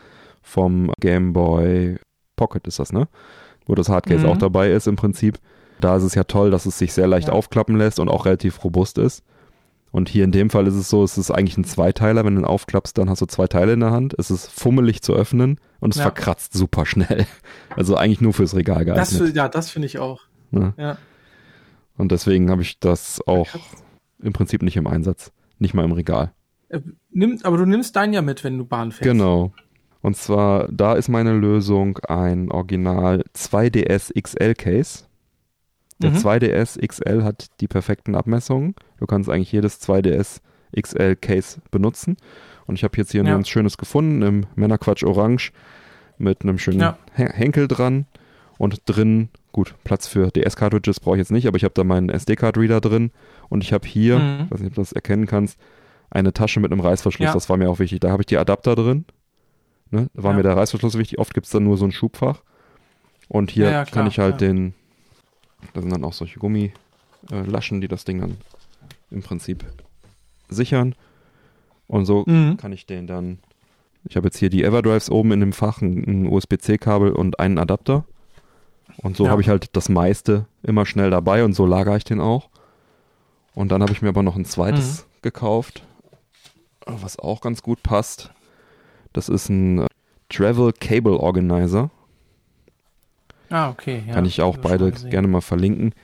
Speaker 2: vom Game Boy Pocket ist das, ne? Wo das Hardcase
Speaker 3: Mhm.
Speaker 2: auch dabei ist im Prinzip. Da ist es ja toll, dass es sich sehr leicht
Speaker 3: Ja.
Speaker 2: aufklappen lässt und auch relativ robust ist. Und hier in dem Fall ist es so, es ist eigentlich ein Zweiteiler. Wenn du ihn aufklappst, dann hast du zwei Teile in der Hand. Es ist fummelig zu öffnen und es
Speaker 3: Ja.
Speaker 2: verkratzt super schnell. Also eigentlich nur fürs Regal
Speaker 3: das,
Speaker 2: geeignet.
Speaker 3: ja, das finde ich auch.
Speaker 2: ne?
Speaker 3: Ja.
Speaker 2: Und deswegen habe ich das auch im Prinzip nicht im Einsatz. Nicht mal im Regal.
Speaker 3: Äh, Nimm, aber du nimmst deinen ja mit, wenn du Bahn fährst.
Speaker 2: Genau. Und zwar, da ist meine Lösung ein Original 2DS XL Case. Der
Speaker 3: Mhm.
Speaker 2: 2DS XL hat die perfekten Abmessungen. Du kannst eigentlich jedes 2DS XL Case benutzen. Und ich habe jetzt hier ein
Speaker 3: Ja.
Speaker 2: ganz schönes gefunden im Männerquatsch Orange mit einem schönen
Speaker 3: Ja.
Speaker 2: Hen- Henkel dran und drin, gut, Platz für DS-Cartridges brauche ich jetzt nicht, aber ich habe da meinen SD-Card-Reader drin und ich habe hier,
Speaker 3: Mhm.
Speaker 2: ich weiß nicht, ob du das erkennen kannst, eine Tasche mit einem Reißverschluss.
Speaker 3: Ja.
Speaker 2: Das war mir auch wichtig. Da habe ich die Adapter drin. Ne? Da war
Speaker 3: Ja.
Speaker 2: mir der Reißverschluss wichtig. Oft gibt es dann nur so ein Schubfach. Und hier
Speaker 3: Ja,
Speaker 2: kann ich halt den, da sind dann auch solche Gummilaschen, die das Ding dann im Prinzip sichern. Und so
Speaker 3: Mhm.
Speaker 2: kann ich den dann. Ich habe jetzt hier die Everdrives oben in dem Fach, ein USB-C-Kabel und einen Adapter. Und so
Speaker 3: Ja.
Speaker 2: habe ich halt das meiste immer schnell dabei und so lagere ich den auch. Und dann habe ich mir aber noch ein zweites
Speaker 3: Mhm.
Speaker 2: gekauft, was auch ganz gut passt. Das ist ein äh, Travel Cable Organizer.
Speaker 3: Ah, okay. Ja,
Speaker 2: Kann ich auch beide gerne mal verlinken.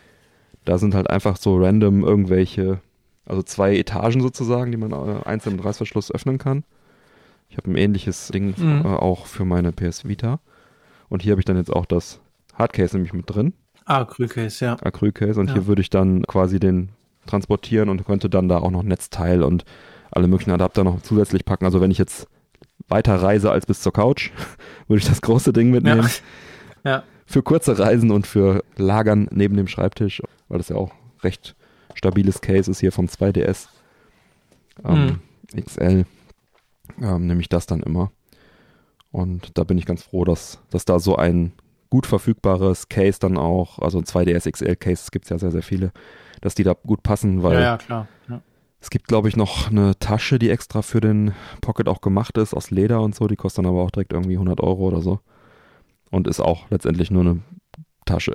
Speaker 2: Da sind halt einfach so random irgendwelche, also zwei Etagen sozusagen, die man äh, einzeln mit Reißverschluss öffnen kann. Ich habe ein ähnliches Ding
Speaker 3: Mhm.
Speaker 2: äh, auch für meine PS Vita. Und hier habe ich dann jetzt auch das Hardcase nämlich mit drin,
Speaker 3: Ah, Acrylcase, ja.
Speaker 2: Acrylcase. Und
Speaker 3: Ja.
Speaker 2: hier würde ich dann quasi den transportieren und könnte dann da auch noch Netzteil und alle möglichen Adapter noch zusätzlich packen. Also wenn ich jetzt weiter reise als bis zur Couch, würde ich das große Ding mitnehmen.
Speaker 3: Ja. ja.
Speaker 2: für kurze Reisen und für Lagern neben dem Schreibtisch, weil das ja auch recht stabiles Case ist hier vom 2DS ähm, XL, ähm, nehme ich das dann immer. Und da bin ich ganz froh, dass, dass da so ein gut verfügbares Case dann auch, also ein 2DS XL Case, gibt es ja sehr, sehr viele, dass die da gut passen, weil
Speaker 3: Ja, ja, klar. Ja.
Speaker 2: es gibt, glaube ich, noch eine Tasche, die extra für den Pocket auch gemacht ist, aus Leder und so. Die kostet dann aber auch direkt irgendwie 100 Euro oder so. Und ist auch letztendlich nur eine Tasche.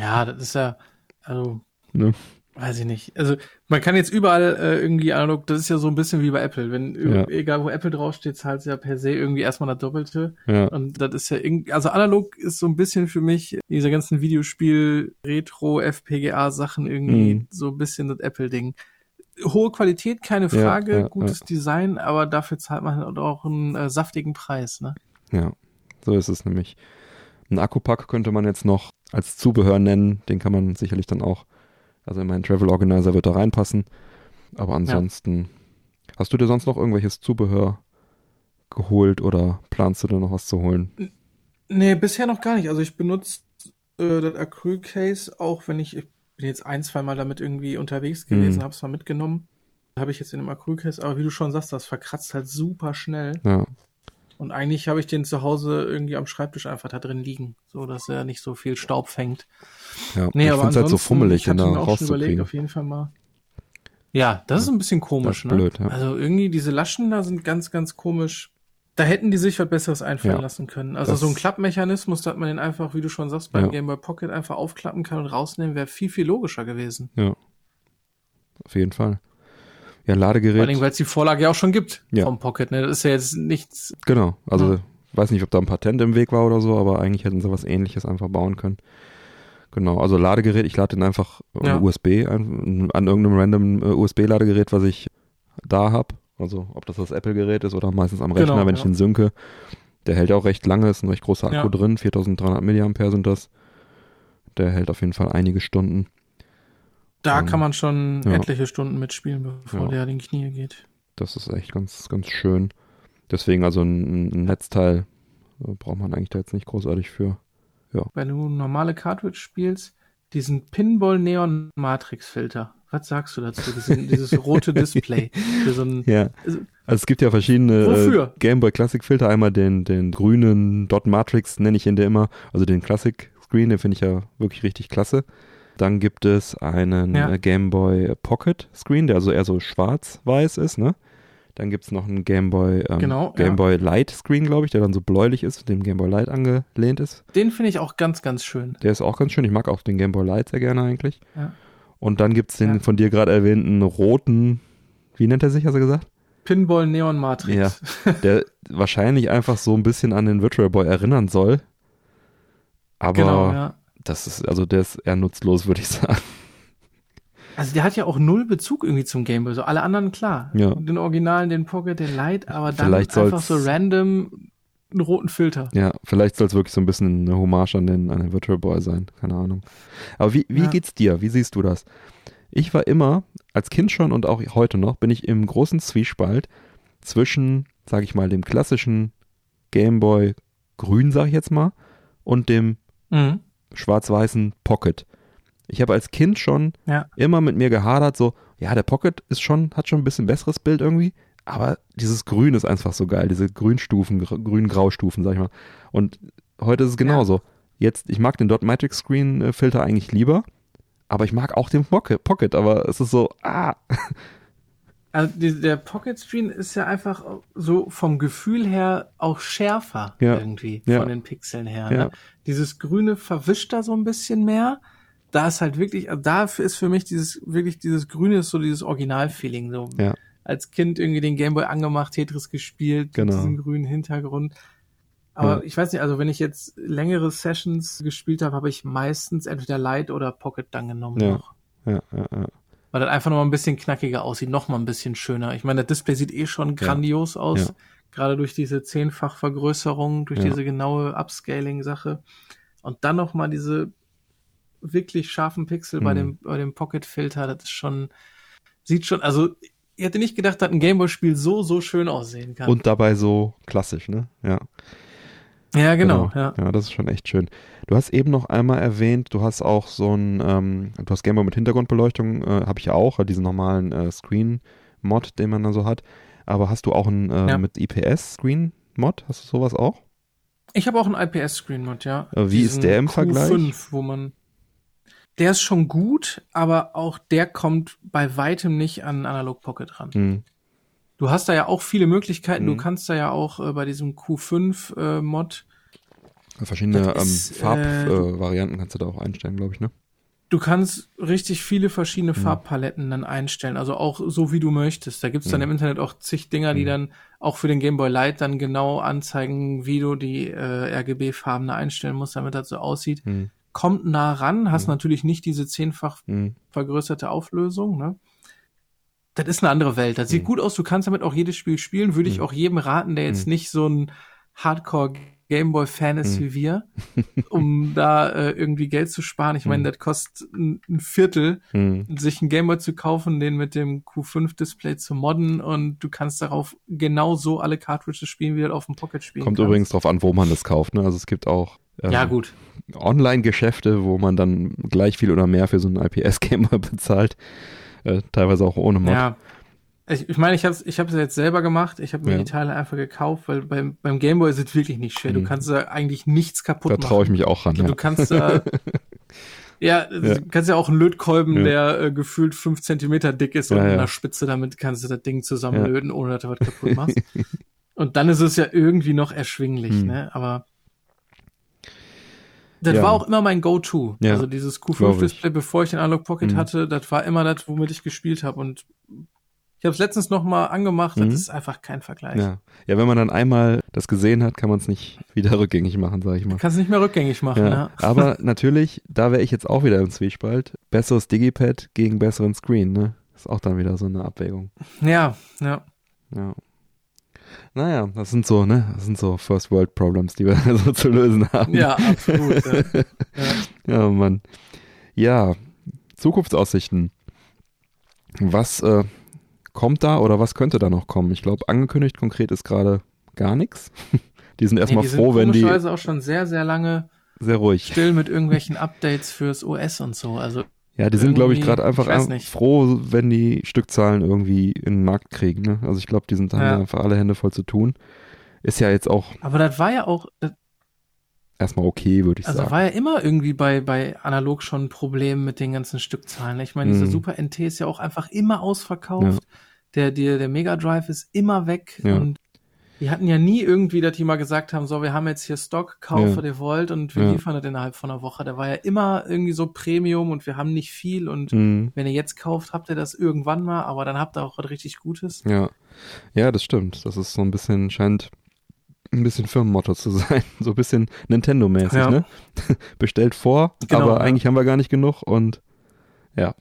Speaker 3: ja, das ist ja, also,
Speaker 2: Ne?
Speaker 3: Weiß ich nicht. Also, man kann jetzt überall äh, irgendwie analog, das ist ja so ein bisschen wie bei Apple. Wenn,
Speaker 2: Ja.
Speaker 3: egal wo Apple draufsteht, zahlt ja per se irgendwie erstmal das Doppelte.
Speaker 2: Ja,
Speaker 3: Und das ist ja irgendwie, also analog ist so ein bisschen für mich diese ganzen Videospiel, Retro, FPGA Sachen irgendwie
Speaker 2: Mhm.
Speaker 3: so ein bisschen das Apple-Ding. Hohe Qualität, keine
Speaker 2: Ja,
Speaker 3: Frage,
Speaker 2: ja,
Speaker 3: gutes Design, aber dafür zahlt man halt auch einen äh, saftigen Preis, ne?
Speaker 2: ja, so ist es nämlich. Ein Akkupack könnte man jetzt noch als Zubehör nennen. Den kann man sicherlich dann auch, also in meinen Travel Organizer wird da reinpassen. Aber ansonsten, hast du dir sonst noch irgendwelches Zubehör geholt oder planst du dir noch was zu holen?
Speaker 3: Nee, bisher noch gar nicht. Also ich benutze äh, das Acryl-Case auch, wenn ich, ich bin jetzt ein, zwei Mal damit irgendwie unterwegs gewesen,
Speaker 2: Mhm.
Speaker 3: hab's mal mitgenommen. Habe ich jetzt in dem Acryl-Case, aber wie du schon sagst, das verkratzt halt super schnell.
Speaker 2: Ja,
Speaker 3: Und eigentlich habe ich den zu Hause irgendwie am Schreibtisch einfach da drin liegen, so dass er nicht so viel Staub fängt.
Speaker 2: ja.
Speaker 3: Nee,
Speaker 2: ich
Speaker 3: aber
Speaker 2: finde es halt so fummelig,
Speaker 3: ich auch schon überlegt,
Speaker 2: rauszukriegen.
Speaker 3: auf jeden Fall mal. Ja, das ist ein bisschen komisch,
Speaker 2: ist blöd,
Speaker 3: ne?
Speaker 2: ja.
Speaker 3: Also irgendwie diese Laschen da sind ganz, ganz komisch. Da hätten die sich was Besseres einfallen
Speaker 2: Ja.
Speaker 3: lassen können. Also so ein Klappmechanismus, dass man den einfach, wie du schon sagst, beim
Speaker 2: Ja.
Speaker 3: Game Boy Pocket einfach aufklappen kann und rausnehmen, wäre viel, viel logischer gewesen.
Speaker 2: Auf jeden Fall. Ja,
Speaker 3: Vor
Speaker 2: Ladegerät.
Speaker 3: allem, weil es die Vorlage ja auch schon gibt
Speaker 2: Ja.
Speaker 3: vom Pocket. Ne? Das ist ja jetzt nichts.
Speaker 2: Genau, also
Speaker 3: Ja.
Speaker 2: weiß nicht, ob da ein Patent im Weg war oder so, aber eigentlich hätten sie was ähnliches einfach bauen können. Genau, also Ladegerät, ich lade den einfach
Speaker 3: Ja.
Speaker 2: USB an, an irgendeinem random äh, USB-Ladegerät, was ich da habe. Also ob das das Apple-Gerät ist oder meistens am Rechner,
Speaker 3: Genau,
Speaker 2: wenn ich
Speaker 3: ja.
Speaker 2: den synke. Der hält auch recht lange, ist ein recht großer Akku drin, 4300 mAh sind das. Der hält auf jeden Fall einige Stunden.
Speaker 3: Da
Speaker 2: Ähm,
Speaker 3: kann man schon
Speaker 2: ja.
Speaker 3: etliche Stunden mitspielen, bevor
Speaker 2: Ja.
Speaker 3: der die Knie geht.
Speaker 2: Das ist echt ganz, ganz schön. Deswegen also ein, ein Netzteil äh, braucht man eigentlich da jetzt nicht großartig für.
Speaker 3: Wenn du normale Cartridge spielst, diesen Pinball Neon Matrix Filter. Was sagst du dazu? Diesen, dieses rote Display. Für so ein,
Speaker 2: Ja.
Speaker 3: Also-
Speaker 2: Also es gibt ja verschiedene äh,
Speaker 3: Wofür?
Speaker 2: Game Boy Classic Filter. Einmal den, den grünen Dot Matrix nenne ich ihn der immer. Also den Classic Screen, den finde ich ja wirklich richtig klasse. Dann gibt es einen
Speaker 3: Ja.
Speaker 2: äh, Game Boy Pocket Screen, der also eher so schwarz-weiß ist, ne? Dann gibt es noch einen Game Boy, ähm,
Speaker 3: Genau,
Speaker 2: Game
Speaker 3: ja.
Speaker 2: Boy Light Screen, glaube ich, der dann so bläulich ist, dem Game Boy Light angelehnt ist.
Speaker 3: den finde ich auch ganz, ganz schön.
Speaker 2: Der ist auch ganz schön. Ich mag auch den Game Boy Light sehr gerne eigentlich.
Speaker 3: Ja.
Speaker 2: Und dann gibt es den
Speaker 3: Ja.
Speaker 2: von dir gerade erwähnten roten, wie nennt er sich, hast du gesagt?
Speaker 3: Pinball Neon Matrix.
Speaker 2: Der wahrscheinlich einfach so ein bisschen an den Virtual Boy erinnern soll. Aber
Speaker 3: genau, ja.
Speaker 2: Das ist, also der ist eher nutzlos, würde ich sagen.
Speaker 3: Also der hat ja auch null Bezug irgendwie zum Gameboy. So alle anderen klar.
Speaker 2: Ja.
Speaker 3: Den Originalen, den Pocket, den Light, aber dann
Speaker 2: Vielleicht
Speaker 3: einfach so random einen roten Filter.
Speaker 2: Ja, vielleicht soll es wirklich so ein bisschen eine Hommage an den, an den Virtual Boy sein. Keine Ahnung. Aber wie, wie
Speaker 3: Ja.
Speaker 2: geht's dir? Wie siehst du das? Ich war immer, als Kind schon und auch heute noch, bin ich im großen Zwiespalt zwischen, sag ich mal, dem klassischen Game Boy Grün, sag ich jetzt mal, und dem
Speaker 3: Mhm.
Speaker 2: Schwarz-weißen Pocket. Ich habe als Kind schon
Speaker 3: Ja.
Speaker 2: immer mit mir gehadert, so, ja, der Pocket ist schon, hat schon ein bisschen besseres Bild irgendwie, aber dieses Grün ist einfach so geil, diese Grünstufen, gr- grün-grau-Stufen, sag ich mal. Und heute ist es genauso. Jetzt, ich mag den Dot Matrix Screen äh, Filter eigentlich lieber, aber ich mag auch den Pocket, Pocket aber es ist so, ah,
Speaker 3: Also die, der Pocket Screen ist ja einfach so vom Gefühl her auch schärfer
Speaker 2: Ja.
Speaker 3: irgendwie
Speaker 2: Ja.
Speaker 3: von den Pixeln her.
Speaker 2: Ja.
Speaker 3: Ne? Dieses Grüne verwischt da so ein bisschen mehr. Da ist halt wirklich, also dafür ist für mich dieses, wirklich dieses Grüne ist so dieses Original-Feeling. So
Speaker 2: Ja.
Speaker 3: als Kind irgendwie den Gameboy angemacht, Tetris gespielt,
Speaker 2: Genau.
Speaker 3: mit diesem grünen Hintergrund. Aber
Speaker 2: Ja.
Speaker 3: ich weiß nicht, also wenn ich jetzt längere Sessions gespielt habe, habe ich meistens entweder Light oder Pocket dann genommen
Speaker 2: Ja.
Speaker 3: noch.
Speaker 2: ja, ja, ja.
Speaker 3: Weil das einfach noch mal ein bisschen knackiger aussieht, noch mal ein bisschen schöner. Ich meine, das Display sieht eh schon grandios aus.
Speaker 2: Ja.
Speaker 3: Gerade durch diese Zehnfachvergrößerung, durch
Speaker 2: Ja.
Speaker 3: diese genaue Upscaling-Sache. Und dann noch mal diese wirklich scharfen Pixel bei
Speaker 2: Mhm.
Speaker 3: dem, bei dem Pocket-Filter, das ist schon, sieht schon, also, ich hätte nicht gedacht, dass ein Gameboy-Spiel so, so schön aussehen kann.
Speaker 2: Und dabei so klassisch, ne? Ja.
Speaker 3: ja, genau, ja.
Speaker 2: Ja, das ist schon echt schön. Du hast eben noch einmal erwähnt, du hast auch so ein, ähm, du hast Gameboy mit Hintergrundbeleuchtung, äh, habe ich ja auch, diesen normalen äh, Screen-Mod, den man da so hat. Aber hast du auch einen äh,
Speaker 3: Ja.
Speaker 2: mit IPS-Screen-Mod? Hast du sowas auch?
Speaker 3: Ich habe auch einen IPS-Screen-Mod, ja.
Speaker 2: Äh, wie ist
Speaker 3: Diesen
Speaker 2: der im Vergleich?
Speaker 3: Q5, wo man. Der ist schon gut, aber auch der kommt bei weitem nicht an Analog Pocket ran.
Speaker 2: Hm.
Speaker 3: Du hast da ja auch viele Möglichkeiten. Du
Speaker 2: Mhm.
Speaker 3: kannst da ja auch äh, bei diesem Q5-Mod,
Speaker 2: Verschiedene ähm,
Speaker 3: ist,
Speaker 2: Farbvarianten
Speaker 3: äh,
Speaker 2: äh, kannst du da auch einstellen, glaube ich, ne?
Speaker 3: du kannst richtig viele verschiedene
Speaker 2: Mhm.
Speaker 3: Farbpaletten dann einstellen. Also auch so, wie du möchtest. Da gibt's dann
Speaker 2: Mhm.
Speaker 3: im Internet auch zig Dinger, die
Speaker 2: Mhm.
Speaker 3: dann auch für den Game Boy Light dann genau anzeigen, wie du die äh, RGB-Farben da einstellen musst, damit das so aussieht.
Speaker 2: Hm.
Speaker 3: Kommt nah ran, hast
Speaker 2: Mhm.
Speaker 3: natürlich nicht diese zehnfach
Speaker 2: Hm.
Speaker 3: vergrößerte Auflösung, ne? Das ist eine andere Welt. Das sieht
Speaker 2: Mhm.
Speaker 3: gut aus. Du kannst damit auch jedes Spiel spielen. Würde ich
Speaker 2: Mhm.
Speaker 3: auch jedem raten, der jetzt
Speaker 2: Mhm.
Speaker 3: nicht so ein Hardcore Gameboy-Fan ist
Speaker 2: Mhm.
Speaker 3: wie wir, um da äh, irgendwie Geld zu sparen. Ich meine,
Speaker 2: Mhm.
Speaker 3: das kostet ein, ein Viertel,
Speaker 2: Hm.
Speaker 3: sich einen Gameboy zu kaufen, den mit dem Q5-Display zu modden und du kannst darauf genau so alle Cartridges spielen, wie du auf dem Pocket spielen
Speaker 2: Kommt
Speaker 3: kannst.
Speaker 2: übrigens drauf an, wo man das kauft, ne? Also es gibt auch ähm,
Speaker 3: Ja, gut.
Speaker 2: Online-Geschäfte, wo man dann gleich viel oder mehr für so einen IPS-Gamer bezahlt. Äh, teilweise auch ohne Mod.
Speaker 3: Ja. Ich, ich meine, ich habe es ich hab's jetzt selber gemacht. Ich habe mir
Speaker 2: Ja.
Speaker 3: die Teile einfach gekauft, weil beim, beim Gameboy ist es wirklich nicht schwer. Du
Speaker 2: Mhm.
Speaker 3: kannst da eigentlich nichts kaputt
Speaker 2: da
Speaker 3: machen.
Speaker 2: traue ich mich auch ran.
Speaker 3: Du
Speaker 2: Ja.
Speaker 3: kannst da, ja, du kannst ja auch einen Lötkolben,
Speaker 2: Ja.
Speaker 3: der äh, gefühlt fünf Zentimeter dick ist und
Speaker 2: Ja,
Speaker 3: mit
Speaker 2: ja.
Speaker 3: einer Spitze, damit kannst du das Ding zusammenlöten, ohne dass du was kaputt machst. und dann ist es ja irgendwie noch erschwinglich,
Speaker 2: Hm.
Speaker 3: ne? Aber das
Speaker 2: Ja.
Speaker 3: war auch immer mein Go-To.
Speaker 2: Ja,
Speaker 3: Also dieses
Speaker 2: glaub ich.
Speaker 3: Q5-Display, bevor ich den Analog Pocket
Speaker 2: Mhm.
Speaker 3: hatte, das war immer das, womit ich gespielt habe. Und Ich habe es letztens noch mal angemacht,
Speaker 2: Mhm.
Speaker 3: das ist einfach kein Vergleich.
Speaker 2: Ja. ja, wenn man dann einmal das gesehen hat, kann man es nicht wieder rückgängig machen, sage ich mal.
Speaker 3: Kannst nicht mehr rückgängig machen,
Speaker 2: Ja.
Speaker 3: ja.
Speaker 2: Aber natürlich, da wäre ich jetzt auch wieder im Zwiespalt. Besseres Digipad gegen besseren Screen, ne? Ist auch dann wieder so eine Abwägung.
Speaker 3: Ja, ja.
Speaker 2: Ja. Naja, das sind so, ne? Das sind so First World Problems, die wir so zu lösen haben.
Speaker 3: Ja, absolut. ja. ja.
Speaker 2: Ja, Mann. Ja, Zukunftsaussichten. Was äh, kommt da oder was könnte da noch kommen? Ich glaube, angekündigt konkret ist gerade gar nichts. Die sind erstmal
Speaker 3: nee, die
Speaker 2: froh,
Speaker 3: sind
Speaker 2: wenn die
Speaker 3: komischerweise auch schon sehr, sehr lange
Speaker 2: sehr ruhig.
Speaker 3: still mit irgendwelchen Updates fürs OS und so. Also
Speaker 2: Ja, die sind, glaube ich, gerade einfach
Speaker 3: ich
Speaker 2: froh, wenn die Stückzahlen irgendwie in den Markt kriegen. Ne? Also ich glaube, die sind dann
Speaker 3: Ja.
Speaker 2: einfach alle Hände voll zu tun. Ist ja jetzt auch
Speaker 3: Aber das war ja auch, das-
Speaker 2: erstmal okay, würde ich
Speaker 3: also
Speaker 2: sagen.
Speaker 3: war ja immer irgendwie bei, bei Analog schon ein Problem mit den ganzen Stückzahlen. Ich meine, diese
Speaker 2: Mhm.
Speaker 3: Super NT ist ja auch einfach immer ausverkauft. Der, der, der Mega Drive ist immer weg
Speaker 2: Ja.
Speaker 3: und die hatten ja nie irgendwie, dass die mal gesagt haben, so, wir haben jetzt hier Stock, kauf,
Speaker 2: Ja.
Speaker 3: ihr wollt und wir
Speaker 2: Ja.
Speaker 3: liefern das innerhalb von einer Woche. Der war ja immer irgendwie so Premium und wir haben nicht viel und
Speaker 2: Mhm.
Speaker 3: wenn ihr jetzt kauft, habt ihr das irgendwann mal, aber dann habt ihr auch was richtig Gutes.
Speaker 2: Ja. ja, das stimmt. Das ist so ein bisschen, scheint ein bisschen Firmenmotto zu sein. So ein bisschen Nintendo-mäßig,
Speaker 3: Ja.
Speaker 2: ne? Bestellt vor,
Speaker 3: Genau,
Speaker 2: aber eigentlich haben wir gar nicht genug und ja,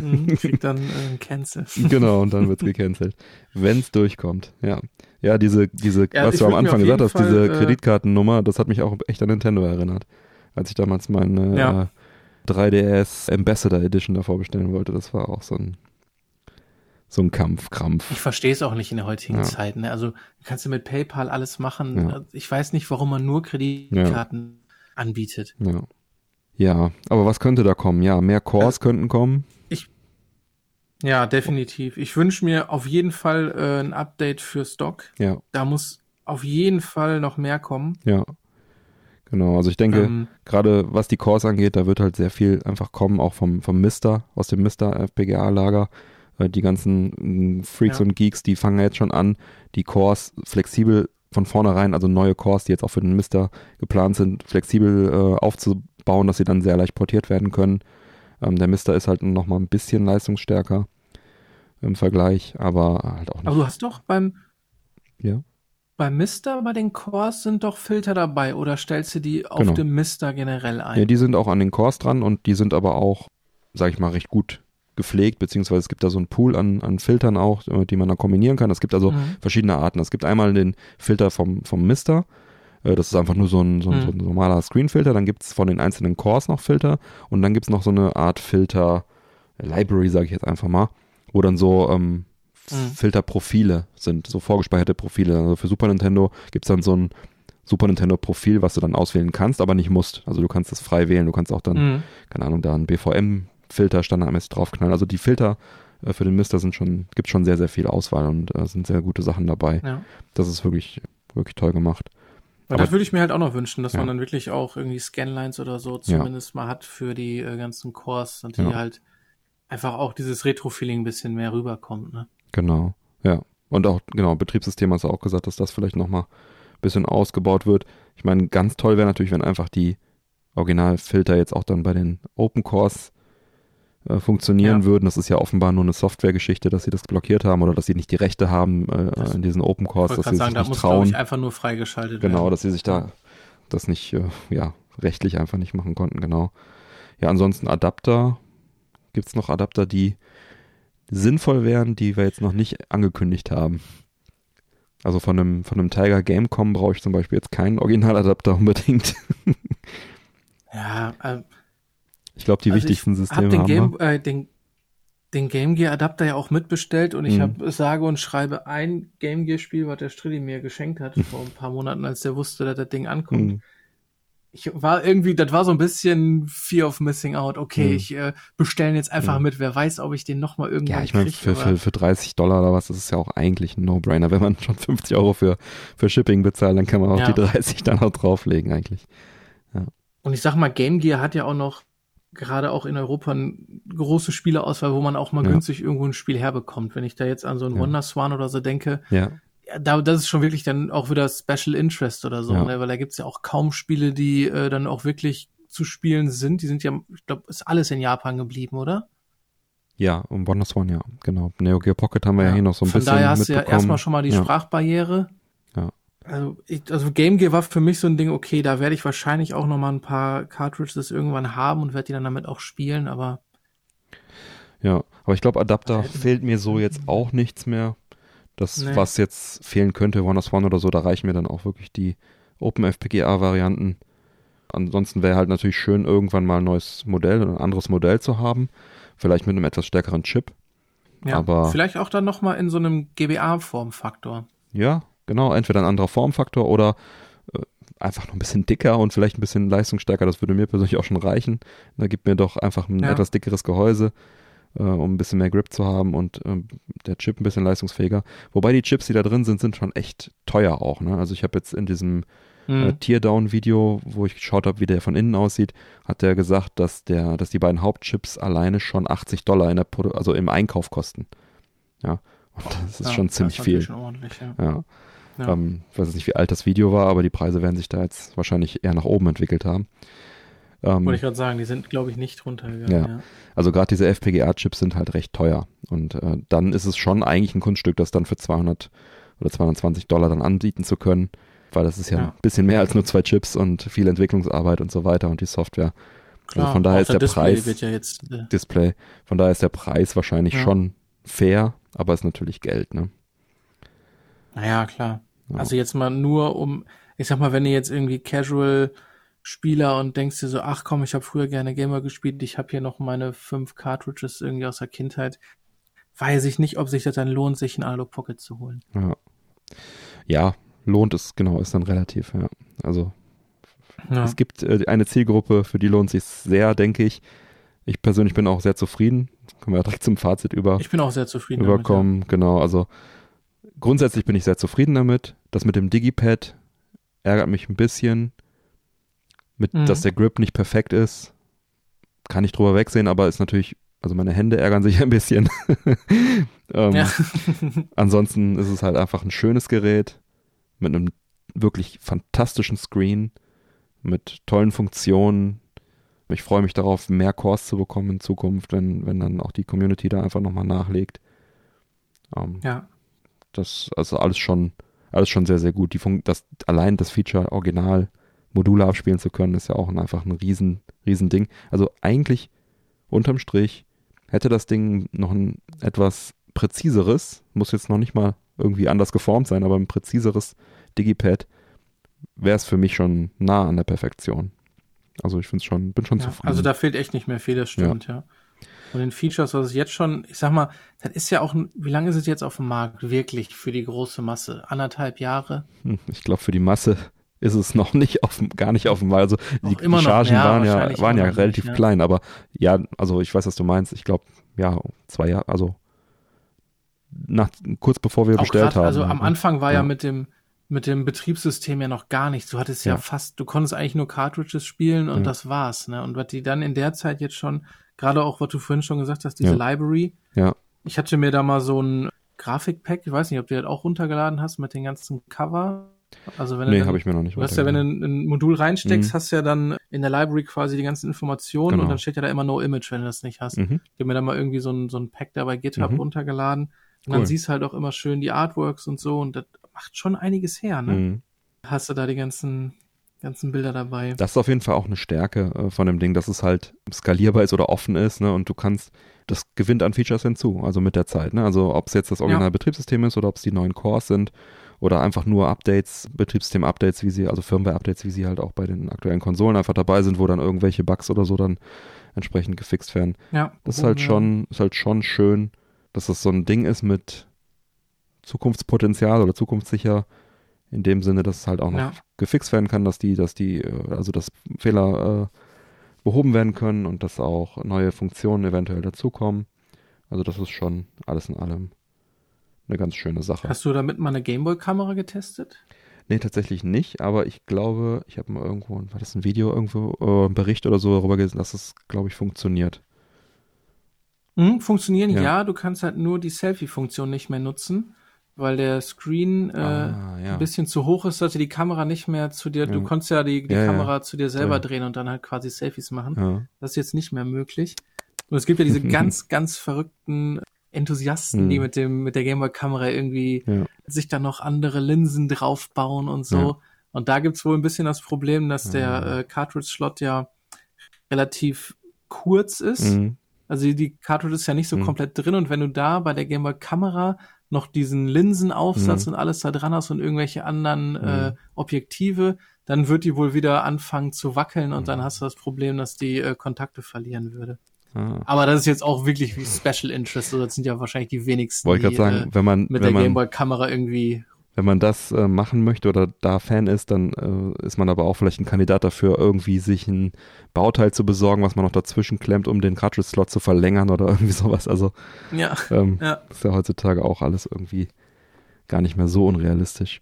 Speaker 3: Mhm, Kriegt dann äh, Cancel.
Speaker 2: genau, und dann wird's gecancelt. Wenn's durchkommt, ja. Ja, diese, diese,
Speaker 3: Ja,
Speaker 2: was du am Anfang gesagt hast,
Speaker 3: Fall,
Speaker 2: diese
Speaker 3: äh,
Speaker 2: Kreditkartennummer, das hat mich auch echt an Nintendo erinnert. Als ich damals meine
Speaker 3: Ja.
Speaker 2: äh, 3DS Ambassador Edition davor bestellen wollte, das war auch so ein so ein Kampf, Krampf.
Speaker 3: Ich verstehe es auch nicht in der heutigen
Speaker 2: Ja.
Speaker 3: Zeit. Ne? Also kannst du mit PayPal alles machen.
Speaker 2: Ja.
Speaker 3: Ich weiß nicht, warum man nur Kreditkarten anbietet.
Speaker 2: Ja. Ja, aber was könnte da kommen? Ja, mehr Cores könnten kommen.
Speaker 3: Ja, definitiv. Ich wünsche mir auf jeden Fall äh, ein Update für Stock.
Speaker 2: Ja,
Speaker 3: Da muss auf jeden Fall noch mehr kommen.
Speaker 2: ja. Genau, also ich denke,
Speaker 3: Ähm,
Speaker 2: gerade was die Cores angeht, da wird halt sehr viel einfach kommen, auch vom, vom Mister, aus dem Mister FPGA-Lager. Äh, Die ganzen mh, Freaks
Speaker 3: Ja.
Speaker 2: und Geeks, die fangen jetzt schon an, die Cores flexibel von vornherein, also neue Cores, die jetzt auch für den Mister geplant sind, flexibel äh, aufzubauen, dass sie dann sehr leicht portiert werden können. Ähm, der Mister ist halt nochmal ein bisschen leistungsstärker im Vergleich, aber halt auch nicht.
Speaker 3: aber du hast doch beim,
Speaker 2: ja.
Speaker 3: beim Mister, bei den Cores sind doch Filter dabei oder stellst du die auf
Speaker 2: Genau.
Speaker 3: dem Mister generell ein?
Speaker 2: Ja, die sind auch an den Cores dran und die sind aber auch, sag ich mal, recht gut gepflegt, beziehungsweise es gibt da so einen Pool an, an Filtern auch, äh, die man dann kombinieren kann. Es gibt also
Speaker 3: Mhm.
Speaker 2: verschiedene Arten. Es gibt einmal den Filter vom, vom Mister, das ist einfach nur so ein, so ein,
Speaker 3: Mhm.
Speaker 2: so ein normaler Screenfilter. Dann gibt es von den einzelnen Cores noch Filter und dann gibt es noch so eine Art Filter, äh, Library, sage ich jetzt einfach mal, wo dann so ähm,
Speaker 3: Mhm.
Speaker 2: Filterprofile sind, so vorgespeicherte Profile. Also für Super Nintendo gibt es dann so ein Super Nintendo Profil, was du dann auswählen kannst, aber nicht musst. Also du kannst das frei wählen. Du kannst auch dann
Speaker 3: Mhm.
Speaker 2: keine Ahnung, da einen BVM-Filter standardmäßig draufknallen. Also die Filter äh, für den Mister sind schon, gibt schon sehr, sehr viel Auswahl und äh, sind sehr gute Sachen dabei.
Speaker 3: Ja.
Speaker 2: Das ist wirklich, wirklich toll gemacht. Aber-
Speaker 3: das würde ich mir halt auch noch wünschen, dass
Speaker 2: Ja.
Speaker 3: man dann wirklich auch irgendwie Scanlines oder so
Speaker 2: Ja.
Speaker 3: zumindest mal hat für die äh, ganzen Cores und die
Speaker 2: Ja.
Speaker 3: halt einfach auch dieses Retro-Feeling ein bisschen mehr rüberkommt. Ne?
Speaker 2: Genau, ja. Und auch, genau, Betriebssystem hast du auch gesagt, dass das vielleicht nochmal ein bisschen ausgebaut wird. Ich meine, ganz toll wäre natürlich, wenn einfach die Originalfilter jetzt auch dann bei den Open Cores äh, funktionieren
Speaker 3: Ja.
Speaker 2: würden. Das ist ja offenbar nur eine Softwaregeschichte, dass sie das blockiert haben oder dass sie nicht die Rechte haben äh, in diesen Open Cores,
Speaker 3: Ich
Speaker 2: dass sie
Speaker 3: gerade
Speaker 2: sich
Speaker 3: sagen, da
Speaker 2: nicht
Speaker 3: muss,
Speaker 2: trauen.
Speaker 3: ich, einfach nur freigeschaltet
Speaker 2: Genau,
Speaker 3: werden.
Speaker 2: dass sie sich da das nicht, äh, ja, rechtlich einfach nicht machen konnten, genau. Ja, ansonsten Adapter. Gibt's noch Adapter, die sinnvoll wären, die wir jetzt noch nicht angekündigt haben? Also von einem, von einem Tiger Gamecom brauche ich zum Beispiel jetzt keinen Originaladapter unbedingt.
Speaker 3: Ja, äh,
Speaker 2: Ich glaube, die
Speaker 3: Also
Speaker 2: wichtigsten
Speaker 3: ich
Speaker 2: Systeme
Speaker 3: hab den
Speaker 2: haben
Speaker 3: Game, äh, den, den Game Gear Adapter ja auch mitbestellt und ich
Speaker 2: Mhm.
Speaker 3: habe sage und schreibe ein Game Gear Spiel, was der Strilli mir geschenkt hat vor ein paar Monaten, als der wusste, dass das Ding ankommt.
Speaker 2: Mhm.
Speaker 3: Ich war irgendwie, das war so ein bisschen Fear of Missing Out. Okay,
Speaker 2: Mhm.
Speaker 3: ich äh, bestellen jetzt einfach
Speaker 2: Mhm.
Speaker 3: mit. Wer weiß, ob ich den noch mal irgendwann
Speaker 2: Ja, ich meine, für, für, für 30 Dollar oder was, das ist ja auch eigentlich ein No-Brainer. Wenn man schon 50 Euro für, für Shipping bezahlt, dann kann man auch
Speaker 3: Ja.
Speaker 2: die 30 dann auch drauflegen eigentlich.
Speaker 3: Und ich sag mal, Game Gear hat ja auch noch gerade auch in Europa eine große Spieleauswahl, wo man auch mal
Speaker 2: Ja.
Speaker 3: günstig irgendwo ein Spiel herbekommt. Wenn ich da jetzt an so ein
Speaker 2: Ja.
Speaker 3: Wonder Swan oder so denke,
Speaker 2: Ja,
Speaker 3: da, das ist schon wirklich dann auch wieder Special Interest oder so, ne? weil da gibt's ja auch kaum Spiele, die äh, dann auch wirklich zu spielen sind. Die sind ja, ich glaube, ist alles in Japan geblieben, oder?
Speaker 2: Ja, um WonderSwan, ja, genau. Neo Geo Pocket haben wir ja, hier noch so ein
Speaker 3: Von
Speaker 2: bisschen
Speaker 3: daher hast du ja erstmal schon mal die. Sprachbarriere. Also, ich, also Game Gear war für mich so ein Ding, okay, da werde ich wahrscheinlich auch noch mal ein paar Cartridges irgendwann haben und werde die dann damit auch spielen, aber
Speaker 2: Ja, aber ich glaube, Adapter fehlt mir so jetzt auch nichts mehr. Das,
Speaker 3: Nee.
Speaker 2: was jetzt fehlen könnte, WonderSwan oder so, da reichen mir dann auch wirklich die OpenFPGA-Varianten. Ansonsten wäre halt natürlich schön, irgendwann mal ein neues Modell, ein anderes Modell zu haben. Vielleicht mit einem etwas stärkeren Chip.
Speaker 3: ja,
Speaker 2: Aber-
Speaker 3: vielleicht auch dann noch mal in so einem GBA-Formfaktor.
Speaker 2: Ja, genau. Entweder ein anderer Formfaktor oder äh, einfach noch ein bisschen dicker und vielleicht ein bisschen leistungsstärker. Das würde mir persönlich auch schon reichen. Da gibt mir doch einfach ein
Speaker 3: Ja.
Speaker 2: etwas dickeres Gehäuse, äh, um ein bisschen mehr Grip zu haben und ähm, der Chip ein bisschen leistungsfähiger. Wobei die Chips, die da drin sind, sind schon echt teuer auch. Ne? Also ich habe jetzt in diesem äh,
Speaker 3: Hm.
Speaker 2: Teardown-Video, wo ich geschaut habe, wie der von innen aussieht, hat der gesagt, dass der, dass die beiden Hauptchips alleine schon 80 Dollar in der Produ also im Einkauf kosten. Ja, und das ist
Speaker 3: Ja,
Speaker 2: schon ziemlich viel.
Speaker 3: Schon ordentlich, ja.
Speaker 2: Ja. Ähm, ich weiß jetzt nicht, wie alt das Video war, aber die Preise werden sich da jetzt wahrscheinlich eher nach oben entwickelt haben. Ähm,
Speaker 3: Wollte ich gerade sagen, die sind, glaube ich, nicht runtergegangen.
Speaker 2: Ja.
Speaker 3: Ja.
Speaker 2: also gerade diese FPGA-Chips sind halt recht teuer. Und äh, dann ist es schon eigentlich ein Kunststück, das dann für 200 oder 220 Dollar dann anbieten zu können, weil das ist ja,
Speaker 3: Ja.
Speaker 2: ein bisschen mehr als nur zwei Chips und viel Entwicklungsarbeit und so weiter und die Software.
Speaker 3: Klar,
Speaker 2: von daher ist der
Speaker 3: Display
Speaker 2: Preis-
Speaker 3: ja jetzt, äh,
Speaker 2: Display. Von daher ist der Preis wahrscheinlich schon fair, aber ist natürlich Geld, ne?
Speaker 3: naja, klar.
Speaker 2: Ja.
Speaker 3: Also jetzt mal nur um, ich sag mal, wenn ihr jetzt irgendwie Casual Spieler und denkst dir so, ach komm, ich habe früher gerne Gamer gespielt, ich habe hier noch meine fünf Cartridges irgendwie aus der Kindheit, weiß ich nicht, ob sich das dann lohnt, sich ein Analog Pocket zu holen.
Speaker 2: Ja. ja, lohnt es, genau, ist dann relativ, ja. Also
Speaker 3: Ja.
Speaker 2: Es gibt äh, eine Zielgruppe, für die lohnt sich sehr, denke ich. Ich persönlich bin auch sehr zufrieden. Kommen wir ja direkt zum Fazit über,
Speaker 3: Ich bin auch sehr zufrieden
Speaker 2: überkommen. Genau, also grundsätzlich bin ich sehr zufrieden damit. Das mit dem Digipad ärgert mich ein bisschen. Mit,
Speaker 3: Mhm.
Speaker 2: dass der Grip nicht perfekt ist, kann ich drüber wegsehen, aber ist natürlich, also meine Hände ärgern sich ein bisschen. ähm. Ansonsten ist es halt einfach ein schönes Gerät mit einem wirklich fantastischen Screen, mit tollen Funktionen. Ich freue mich darauf, mehr Cores zu bekommen in Zukunft, wenn, wenn dann auch die Community da einfach nochmal nachlegt. Ähm,
Speaker 3: ja.
Speaker 2: Das also alles schon, alles schon sehr, sehr gut. Die Fun das, allein das Feature Original Module abspielen zu können, ist ja auch ein, einfach ein riesen, riesen Ding. Also eigentlich unterm Strich hätte das Ding noch ein etwas präziseres, muss jetzt noch nicht mal irgendwie anders geformt sein, aber ein präziseres Digipad wäre es für mich schon nah an der Perfektion. Also ich finde schon, bin schon
Speaker 3: Ja,
Speaker 2: zufrieden.
Speaker 3: also da fehlt echt nicht mehr viel, das stimmt, ja. Und den Features, was es jetzt schon, ich sag mal, das ist ja auch, wie lange ist es jetzt auf dem Markt? Wirklich für die große Masse? Anderthalb Jahre?
Speaker 2: Hm, Ich glaube, für die Masse ist es noch nicht auf, gar nicht auf dem, also die,
Speaker 3: Auch immer
Speaker 2: die
Speaker 3: noch,
Speaker 2: Chargen
Speaker 3: ja,
Speaker 2: waren ja, waren ja
Speaker 3: immer noch
Speaker 2: relativ
Speaker 3: nicht, ja.
Speaker 2: klein, aber ja, also ich weiß, was du meinst. Ich glaube, ja, zwei Jahre, also nach, kurz bevor wir
Speaker 3: Auch
Speaker 2: bestellt
Speaker 3: grad,
Speaker 2: haben.
Speaker 3: Also am? Anfang war ja,
Speaker 2: Ja.
Speaker 3: mit dem, mit dem Betriebssystem ja noch gar nichts. Du hattest ja,
Speaker 2: Ja.
Speaker 3: fast, du konntest eigentlich nur Cartridges spielen und
Speaker 2: Ja.
Speaker 3: das war's, ne? Und was die dann in der Zeit jetzt schon, gerade auch, was du vorhin schon gesagt hast, diese
Speaker 2: Ja.
Speaker 3: Library.
Speaker 2: Ja.
Speaker 3: Ich hatte mir da mal so ein Grafikpack, ich weiß nicht, ob du das auch runtergeladen hast mit den ganzen Cover. Also wenn
Speaker 2: Nee, habe ich mir noch nicht
Speaker 3: Du hast ja, wenn du ein, ein Modul reinsteckst,
Speaker 2: Mhm.
Speaker 3: hast du ja dann in der Library quasi die ganzen Informationen
Speaker 2: Genau.
Speaker 3: und dann steht ja da immer No Image, wenn du das nicht hast.
Speaker 2: Mhm.
Speaker 3: Ich habe mir da mal irgendwie so ein, so ein Pack da bei GitHub
Speaker 2: Mhm.
Speaker 3: runtergeladen und
Speaker 2: Cool.
Speaker 3: dann siehst du halt auch immer schön die Artworks und so und das macht schon einiges her, ne?
Speaker 2: Mhm.
Speaker 3: Hast du da die ganzen, ganzen Bilder dabei.
Speaker 2: Das ist auf jeden Fall auch eine Stärke äh, von dem Ding, dass es halt skalierbar ist oder offen ist, ne? Und du kannst, das gewinnt an Features hinzu, also mit der Zeit, ne? Also ob es jetzt das originale
Speaker 3: Ja.
Speaker 2: Betriebssystem ist oder ob es die neuen Cores sind oder einfach nur Updates, Betriebssystem-Updates, wie sie, also Firmware-Updates, wie sie halt auch bei den aktuellen Konsolen einfach dabei sind, wo dann irgendwelche Bugs oder so dann entsprechend gefixt werden.
Speaker 3: ja.
Speaker 2: Das ist halt
Speaker 3: ja.
Speaker 2: schon, ist halt schon schön, dass das so ein Ding ist mit Zukunftspotenzial oder zukunftssicher, in dem Sinne, dass es halt auch noch
Speaker 3: Ja.
Speaker 2: gefixt werden kann, dass die, dass die, äh, also dass Fehler äh, behoben werden können und dass auch neue Funktionen eventuell dazukommen. Also das ist schon alles in allem eine ganz schöne Sache.
Speaker 3: Hast du damit mal eine Gameboy-Kamera getestet?
Speaker 2: Nee, tatsächlich nicht, aber ich glaube, ich habe mal irgendwo, war das ein Video, irgendwo, äh, ein Bericht oder so darüber gelesen, dass es, glaube ich, funktioniert.
Speaker 3: Mhm, funktionieren,
Speaker 2: Ja.
Speaker 3: ja. Du kannst halt nur die Selfie-Funktion nicht mehr nutzen, weil der Screen äh,
Speaker 2: ah, ja.
Speaker 3: ein bisschen zu hoch ist, sollte die Kamera nicht mehr zu dir, du
Speaker 2: Ja.
Speaker 3: konntest ja die, die
Speaker 2: Ja.
Speaker 3: Kamera zu dir selber drehen und dann halt quasi Selfies machen. Das ist jetzt nicht mehr möglich. Und es gibt ja diese ganz, ganz verrückten Enthusiasten, die mit dem, mit der Gameboy-Kamera irgendwie sich dann noch andere Linsen draufbauen und so. Und da gibt's wohl ein bisschen das Problem, dass der
Speaker 2: Ja.
Speaker 3: äh, Cartridge-Slot ja relativ kurz ist.
Speaker 2: Mhm.
Speaker 3: Also die- die Cartridge ist ja nicht so
Speaker 2: Mhm.
Speaker 3: komplett drin und wenn du da bei der Gameboy-Kamera noch diesen Linsenaufsatz
Speaker 2: Mhm.
Speaker 3: und alles da dran hast und irgendwelche anderen äh,
Speaker 2: Mhm.
Speaker 3: Objektive, dann wird die wohl wieder anfangen zu wackeln und
Speaker 2: Mhm.
Speaker 3: dann hast du das Problem, dass die äh, Kontakte verlieren würde.
Speaker 2: Ah.
Speaker 3: Aber das ist jetzt auch wirklich wie Special Interest, also das sind ja wahrscheinlich die wenigsten,
Speaker 2: Wollte ich
Speaker 3: die
Speaker 2: gerade sagen,
Speaker 3: äh,
Speaker 2: wenn man,
Speaker 3: mit
Speaker 2: wenn
Speaker 3: der Gameboy-Kamera irgendwie
Speaker 2: wenn man das äh, machen möchte oder da Fan ist, dann äh, ist man aber auch vielleicht ein Kandidat dafür, irgendwie sich ein Bauteil zu besorgen, was man noch dazwischen klemmt, um den Cartridge-Slot zu verlängern oder irgendwie sowas. Also
Speaker 3: ja,
Speaker 2: ähm,
Speaker 3: ja,
Speaker 2: ist ja heutzutage auch alles irgendwie gar nicht mehr so unrealistisch.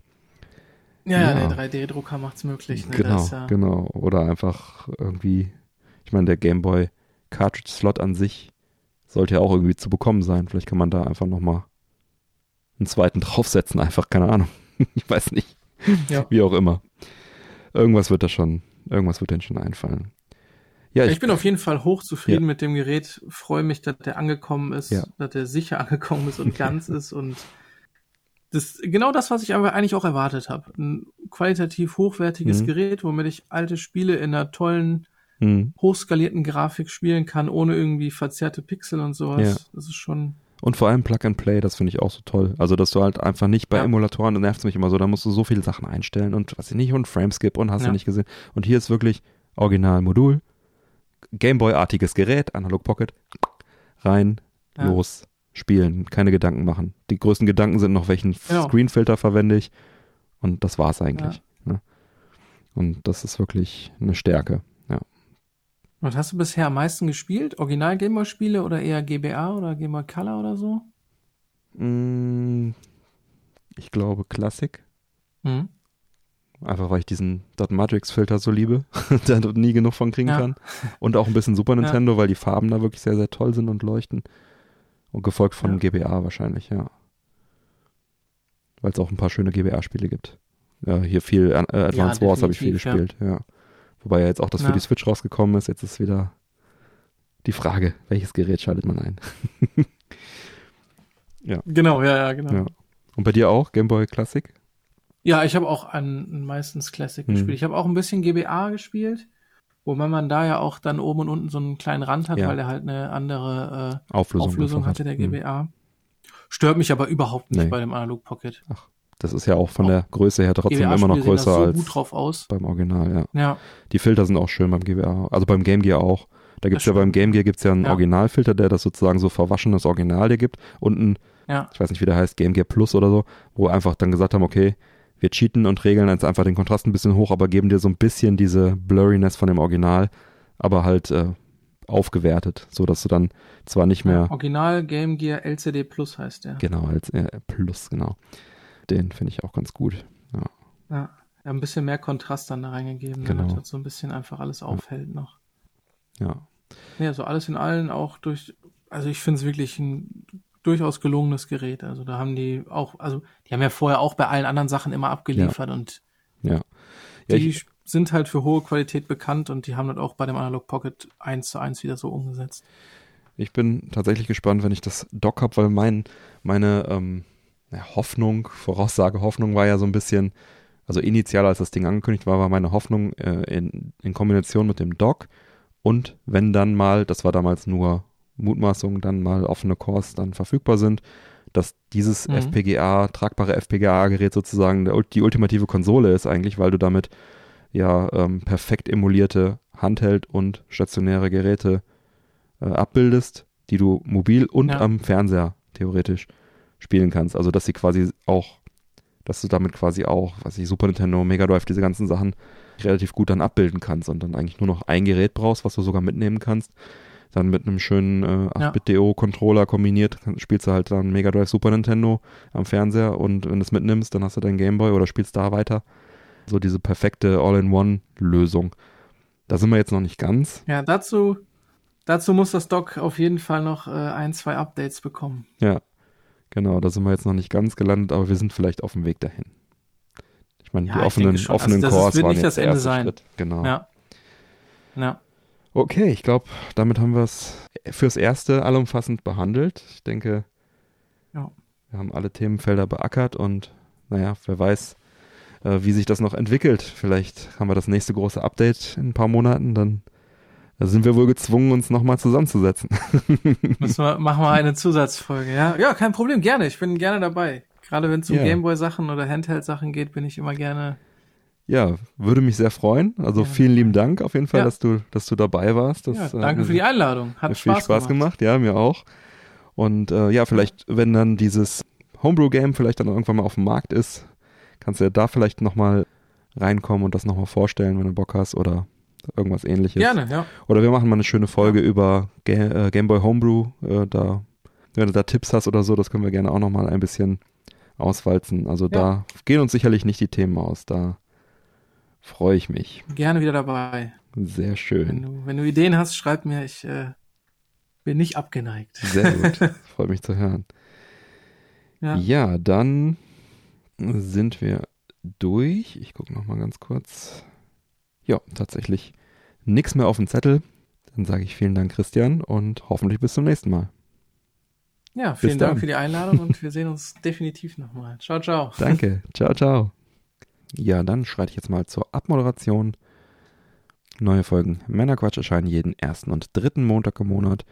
Speaker 3: ja, ja, der 3D-Drucker macht's möglich. Ne?
Speaker 2: genau,
Speaker 3: Das ja,
Speaker 2: genau. Oder einfach irgendwie, ich meine, der Gameboy Cartridge-Slot an sich sollte ja auch irgendwie zu bekommen sein. Vielleicht kann man da einfach nochmal einen zweiten draufsetzen, einfach, keine Ahnung. ich weiß nicht.
Speaker 3: Ja.
Speaker 2: Wie auch immer. Irgendwas wird da schon, irgendwas wird denen schon einfallen. Ja,
Speaker 3: Ich,
Speaker 2: ich,
Speaker 3: bin auf jeden Fall hochzufrieden mit dem Gerät, freue mich, dass der angekommen ist,
Speaker 2: Ja.
Speaker 3: dass der sicher angekommen ist und ganz ist und das genau das, was ich aber eigentlich auch erwartet habe. Ein qualitativ hochwertiges
Speaker 2: Mhm.
Speaker 3: Gerät, womit ich alte Spiele in einer tollen,
Speaker 2: hm.
Speaker 3: hochskalierten Grafik spielen kann, ohne irgendwie verzerrte Pixel und sowas.
Speaker 2: Ja.
Speaker 3: Das ist schon.
Speaker 2: Und vor allem Plug and Play, das finde ich auch so toll. Also, dass du halt einfach nicht bei
Speaker 3: Ja.
Speaker 2: Emulatoren, das nervt mich immer so, da musst du so viele Sachen einstellen und was ich nicht und Frameskip und hast du
Speaker 3: Ja.
Speaker 2: nicht gesehen. Und hier ist wirklich Original-Modul, Gameboy-artiges Gerät, Analog Pocket, rein,
Speaker 3: Ja.
Speaker 2: los, spielen, keine Gedanken machen. Die größten Gedanken sind noch, welchen
Speaker 3: Genau.
Speaker 2: Screenfilter verwende ich und das war's eigentlich. Ne? Und das ist wirklich eine Stärke. Ja.
Speaker 3: Was hast du bisher am meisten gespielt? Original Gameboy Spiele oder eher GBA oder Gameboy Color oder so?
Speaker 2: Mm, Ich glaube Klassik.
Speaker 3: Hm?
Speaker 2: Einfach weil ich diesen Dot Matrix Filter so liebe, da dort nie genug von kriegen
Speaker 3: Ja.
Speaker 2: kann. Und auch ein bisschen Super
Speaker 3: Ja.
Speaker 2: Nintendo, weil die Farben da wirklich sehr, sehr toll sind und leuchten. Und gefolgt von
Speaker 3: Ja.
Speaker 2: GBA wahrscheinlich, ja. Weil es auch ein paar schöne GBA-Spiele gibt. Ja, hier viel äh, Advance Wars habe ich viel
Speaker 3: ja.
Speaker 2: gespielt, ja. Wobei ja jetzt auch das für
Speaker 3: Ja.
Speaker 2: die Switch rausgekommen ist. Jetzt ist wieder die Frage, welches Gerät schaltet man ein?
Speaker 3: Genau, ja, ja, genau.
Speaker 2: Ja. Und bei dir auch? Game Boy Classic?
Speaker 3: Ja, ich habe auch an meistens Classic
Speaker 2: Hm.
Speaker 3: gespielt. Ich habe auch ein bisschen GBA gespielt, wobei man da ja auch dann oben und unten so einen kleinen Rand hat,
Speaker 2: Ja.
Speaker 3: weil der halt eine andere äh,
Speaker 2: Auflösung.
Speaker 3: Auflösung hatte, der. GBA. Stört mich aber überhaupt nicht
Speaker 2: Nee.
Speaker 3: bei dem Analog Pocket.
Speaker 2: Das ist ja auch von der Größe her trotzdem immer noch größer
Speaker 3: so
Speaker 2: als beim Original, ja.
Speaker 3: Ja,
Speaker 2: Die Filter sind auch schön beim GBA, also beim Game Gear auch. Da gibt's ja
Speaker 3: stimmt.
Speaker 2: beim Game Gear gibt's ja einen
Speaker 3: Ja.
Speaker 2: Originalfilter, der das sozusagen so verwaschenes Original dir gibt und ein,
Speaker 3: ja,
Speaker 2: ich weiß nicht, wie der heißt, Game Gear Plus oder so, wo einfach dann gesagt haben, okay, wir cheaten und regeln jetzt einfach den Kontrast ein bisschen hoch, aber geben dir so ein bisschen diese Blurriness von dem Original, aber halt äh, aufgewertet, so dass du dann zwar nicht mehr
Speaker 3: ja. Original Game Gear LCD Plus heißt der.
Speaker 2: genau als äh, Plus genau. Den finde ich auch ganz gut. Ja.
Speaker 3: Ja. Ja, ein bisschen mehr Kontrast dann da reingegeben,
Speaker 2: Genau.
Speaker 3: damit das so ein bisschen einfach alles aufhält noch.
Speaker 2: Ja.
Speaker 3: Ja, so alles in allen auch durch, also ich finde es wirklich ein durchaus gelungenes Gerät. Also da haben die auch, also die haben ja vorher auch bei allen anderen Sachen immer abgeliefert und
Speaker 2: Ja. Ja,
Speaker 3: die
Speaker 2: ich,
Speaker 3: sind halt für hohe Qualität bekannt und die haben das auch bei dem Analog Pocket eins zu eins wieder so umgesetzt.
Speaker 2: Ich bin tatsächlich gespannt, wenn ich das Dock habe, weil mein, meine ähm, ja, Hoffnung, Voraussage Hoffnung war ja so ein bisschen, also initial, als das Ding angekündigt war, war meine Hoffnung äh, in, in Kombination mit dem Dock und wenn dann mal, das war damals nur Mutmaßung, dann mal offene Cores dann verfügbar sind, dass dieses
Speaker 3: Mhm.
Speaker 2: FPGA, tragbare FPGA-Gerät sozusagen der, die ultimative Konsole ist eigentlich, weil du damit ja ähm, perfekt emulierte Handheld- und stationäre Geräte äh, abbildest, die du mobil und
Speaker 3: Ja.
Speaker 2: am Fernseher theoretisch spielen kannst. Also dass sie quasi auch, dass du damit quasi auch, was ich, Super Nintendo, Mega Drive, diese ganzen Sachen relativ gut dann abbilden kannst und dann eigentlich nur noch ein Gerät brauchst, was du sogar mitnehmen kannst. Dann mit einem schönen äh, 8-Bit-DO-Controller kombiniert, spielst du halt dann Mega Drive Super Nintendo am Fernseher und wenn du es mitnimmst, dann hast du deinen Gameboy oder spielst da weiter. So diese perfekte All-in-One-Lösung. Da sind wir jetzt noch nicht ganz.
Speaker 3: Ja, dazu, dazu muss das Dock auf jeden Fall noch äh, ein, zwei Updates bekommen.
Speaker 2: Ja, genau, da sind wir jetzt noch nicht ganz gelandet, aber wir sind vielleicht auf dem Weg dahin. Ich meine,
Speaker 3: Ja,
Speaker 2: die offenen,
Speaker 3: schon.
Speaker 2: offenen
Speaker 3: Also das
Speaker 2: Cores
Speaker 3: wird
Speaker 2: waren
Speaker 3: nicht
Speaker 2: jetzt
Speaker 3: das Ende sein.
Speaker 2: Schritt. Genau.
Speaker 3: Ja. Ja.
Speaker 2: Okay, ich glaube, damit haben wir es fürs Erste allumfassend behandelt. Ich denke,
Speaker 3: Ja.
Speaker 2: wir haben alle Themenfelder beackert und naja, wer weiß, äh, wie sich das noch entwickelt. Vielleicht haben wir das nächste große Update in ein paar Monaten, dann äh, sind wir wohl gezwungen, uns nochmal zusammenzusetzen.
Speaker 3: Müssen wir, machen wir eine Zusatzfolge, ja? Ja, kein Problem, gerne. Ich bin gerne dabei. Gerade wenn es um
Speaker 2: Ja.
Speaker 3: Gameboy-Sachen oder Handheld-Sachen geht, bin ich immer gerne.
Speaker 2: Ja, würde mich sehr freuen. Also
Speaker 3: Ja.
Speaker 2: vielen lieben Dank auf jeden Fall,
Speaker 3: Ja.
Speaker 2: dass du, dass du dabei warst. Das,
Speaker 3: Ja,
Speaker 2: äh,
Speaker 3: danke
Speaker 2: hat
Speaker 3: für die Einladung. Hat
Speaker 2: mir viel
Speaker 3: Spaß,
Speaker 2: Spaß gemacht. Ja, mir auch. Und äh, ja, vielleicht, wenn dann dieses Homebrew-Game vielleicht dann irgendwann mal auf dem Markt ist, kannst du ja da vielleicht nochmal reinkommen und das nochmal vorstellen, wenn du Bock hast oder irgendwas ähnliches.
Speaker 3: Gerne, ja.
Speaker 2: Oder wir machen mal eine schöne Folge über Ga äh, Game Boy Homebrew. Äh, da, wenn du da Tipps hast oder so, das können wir gerne auch nochmal ein bisschen auswalzen. Also da gehen uns sicherlich nicht die Themen aus. Da freue ich mich.
Speaker 3: Gerne wieder dabei.
Speaker 2: Sehr
Speaker 3: Wenn
Speaker 2: schön.
Speaker 3: du, wenn du Ideen hast, schreib mir. Ich äh, bin nicht abgeneigt.
Speaker 2: Sehr gut. Freut mich zu hören.
Speaker 3: Ja.
Speaker 2: Ja, dann sind wir durch. Ich gucke nochmal ganz kurz. Ja, tatsächlich nichts mehr auf dem Zettel. Dann sage ich vielen Dank, Christian, und hoffentlich bis zum nächsten Mal.
Speaker 3: Ja, vielen
Speaker 2: Bis
Speaker 3: Dank
Speaker 2: dann.
Speaker 3: für die Einladung und wir sehen uns definitiv nochmal. Ciao, ciao.
Speaker 2: Danke. ciao, ciao. Ja, dann schreite ich jetzt mal zur Abmoderation. Neue Folgen Männerquatsch erscheinen jeden ersten und dritten Montag im Monat.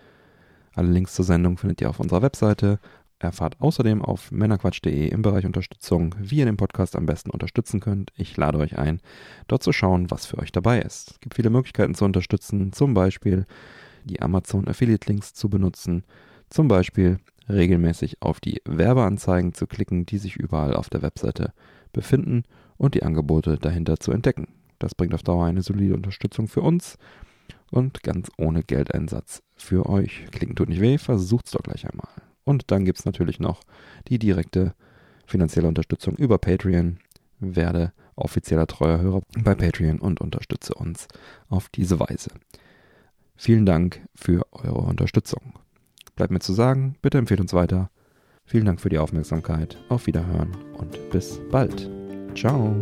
Speaker 2: Alle Links zur Sendung findet ihr auf unserer Webseite. Erfahrt außerdem auf männerquatsch.de im Bereich Unterstützung, wie ihr den Podcast am besten unterstützen könnt. Ich lade euch ein, dort zu schauen, was für euch dabei ist. Es gibt viele Möglichkeiten zu unterstützen, zum Beispiel die Amazon Affiliate Links zu benutzen, zum Beispiel regelmäßig auf die Werbeanzeigen zu klicken, die sich überall auf der Webseite befinden und die Angebote dahinter zu entdecken. Das bringt auf Dauer eine solide Unterstützung für uns und ganz ohne Geldeinsatz für euch. Klicken tut nicht weh, versucht's doch gleich einmal. Und dann gibt's natürlich noch die direkte finanzielle Unterstützung über Patreon. Werde offizieller treuer Hörer bei Patreon und unterstütze uns auf diese Weise. Vielen Dank für eure Unterstützung. Bleibt mir zu sagen, bitte empfehlt uns weiter. Vielen Dank für die Aufmerksamkeit. Auf Wiederhören und bis bald. Ciao.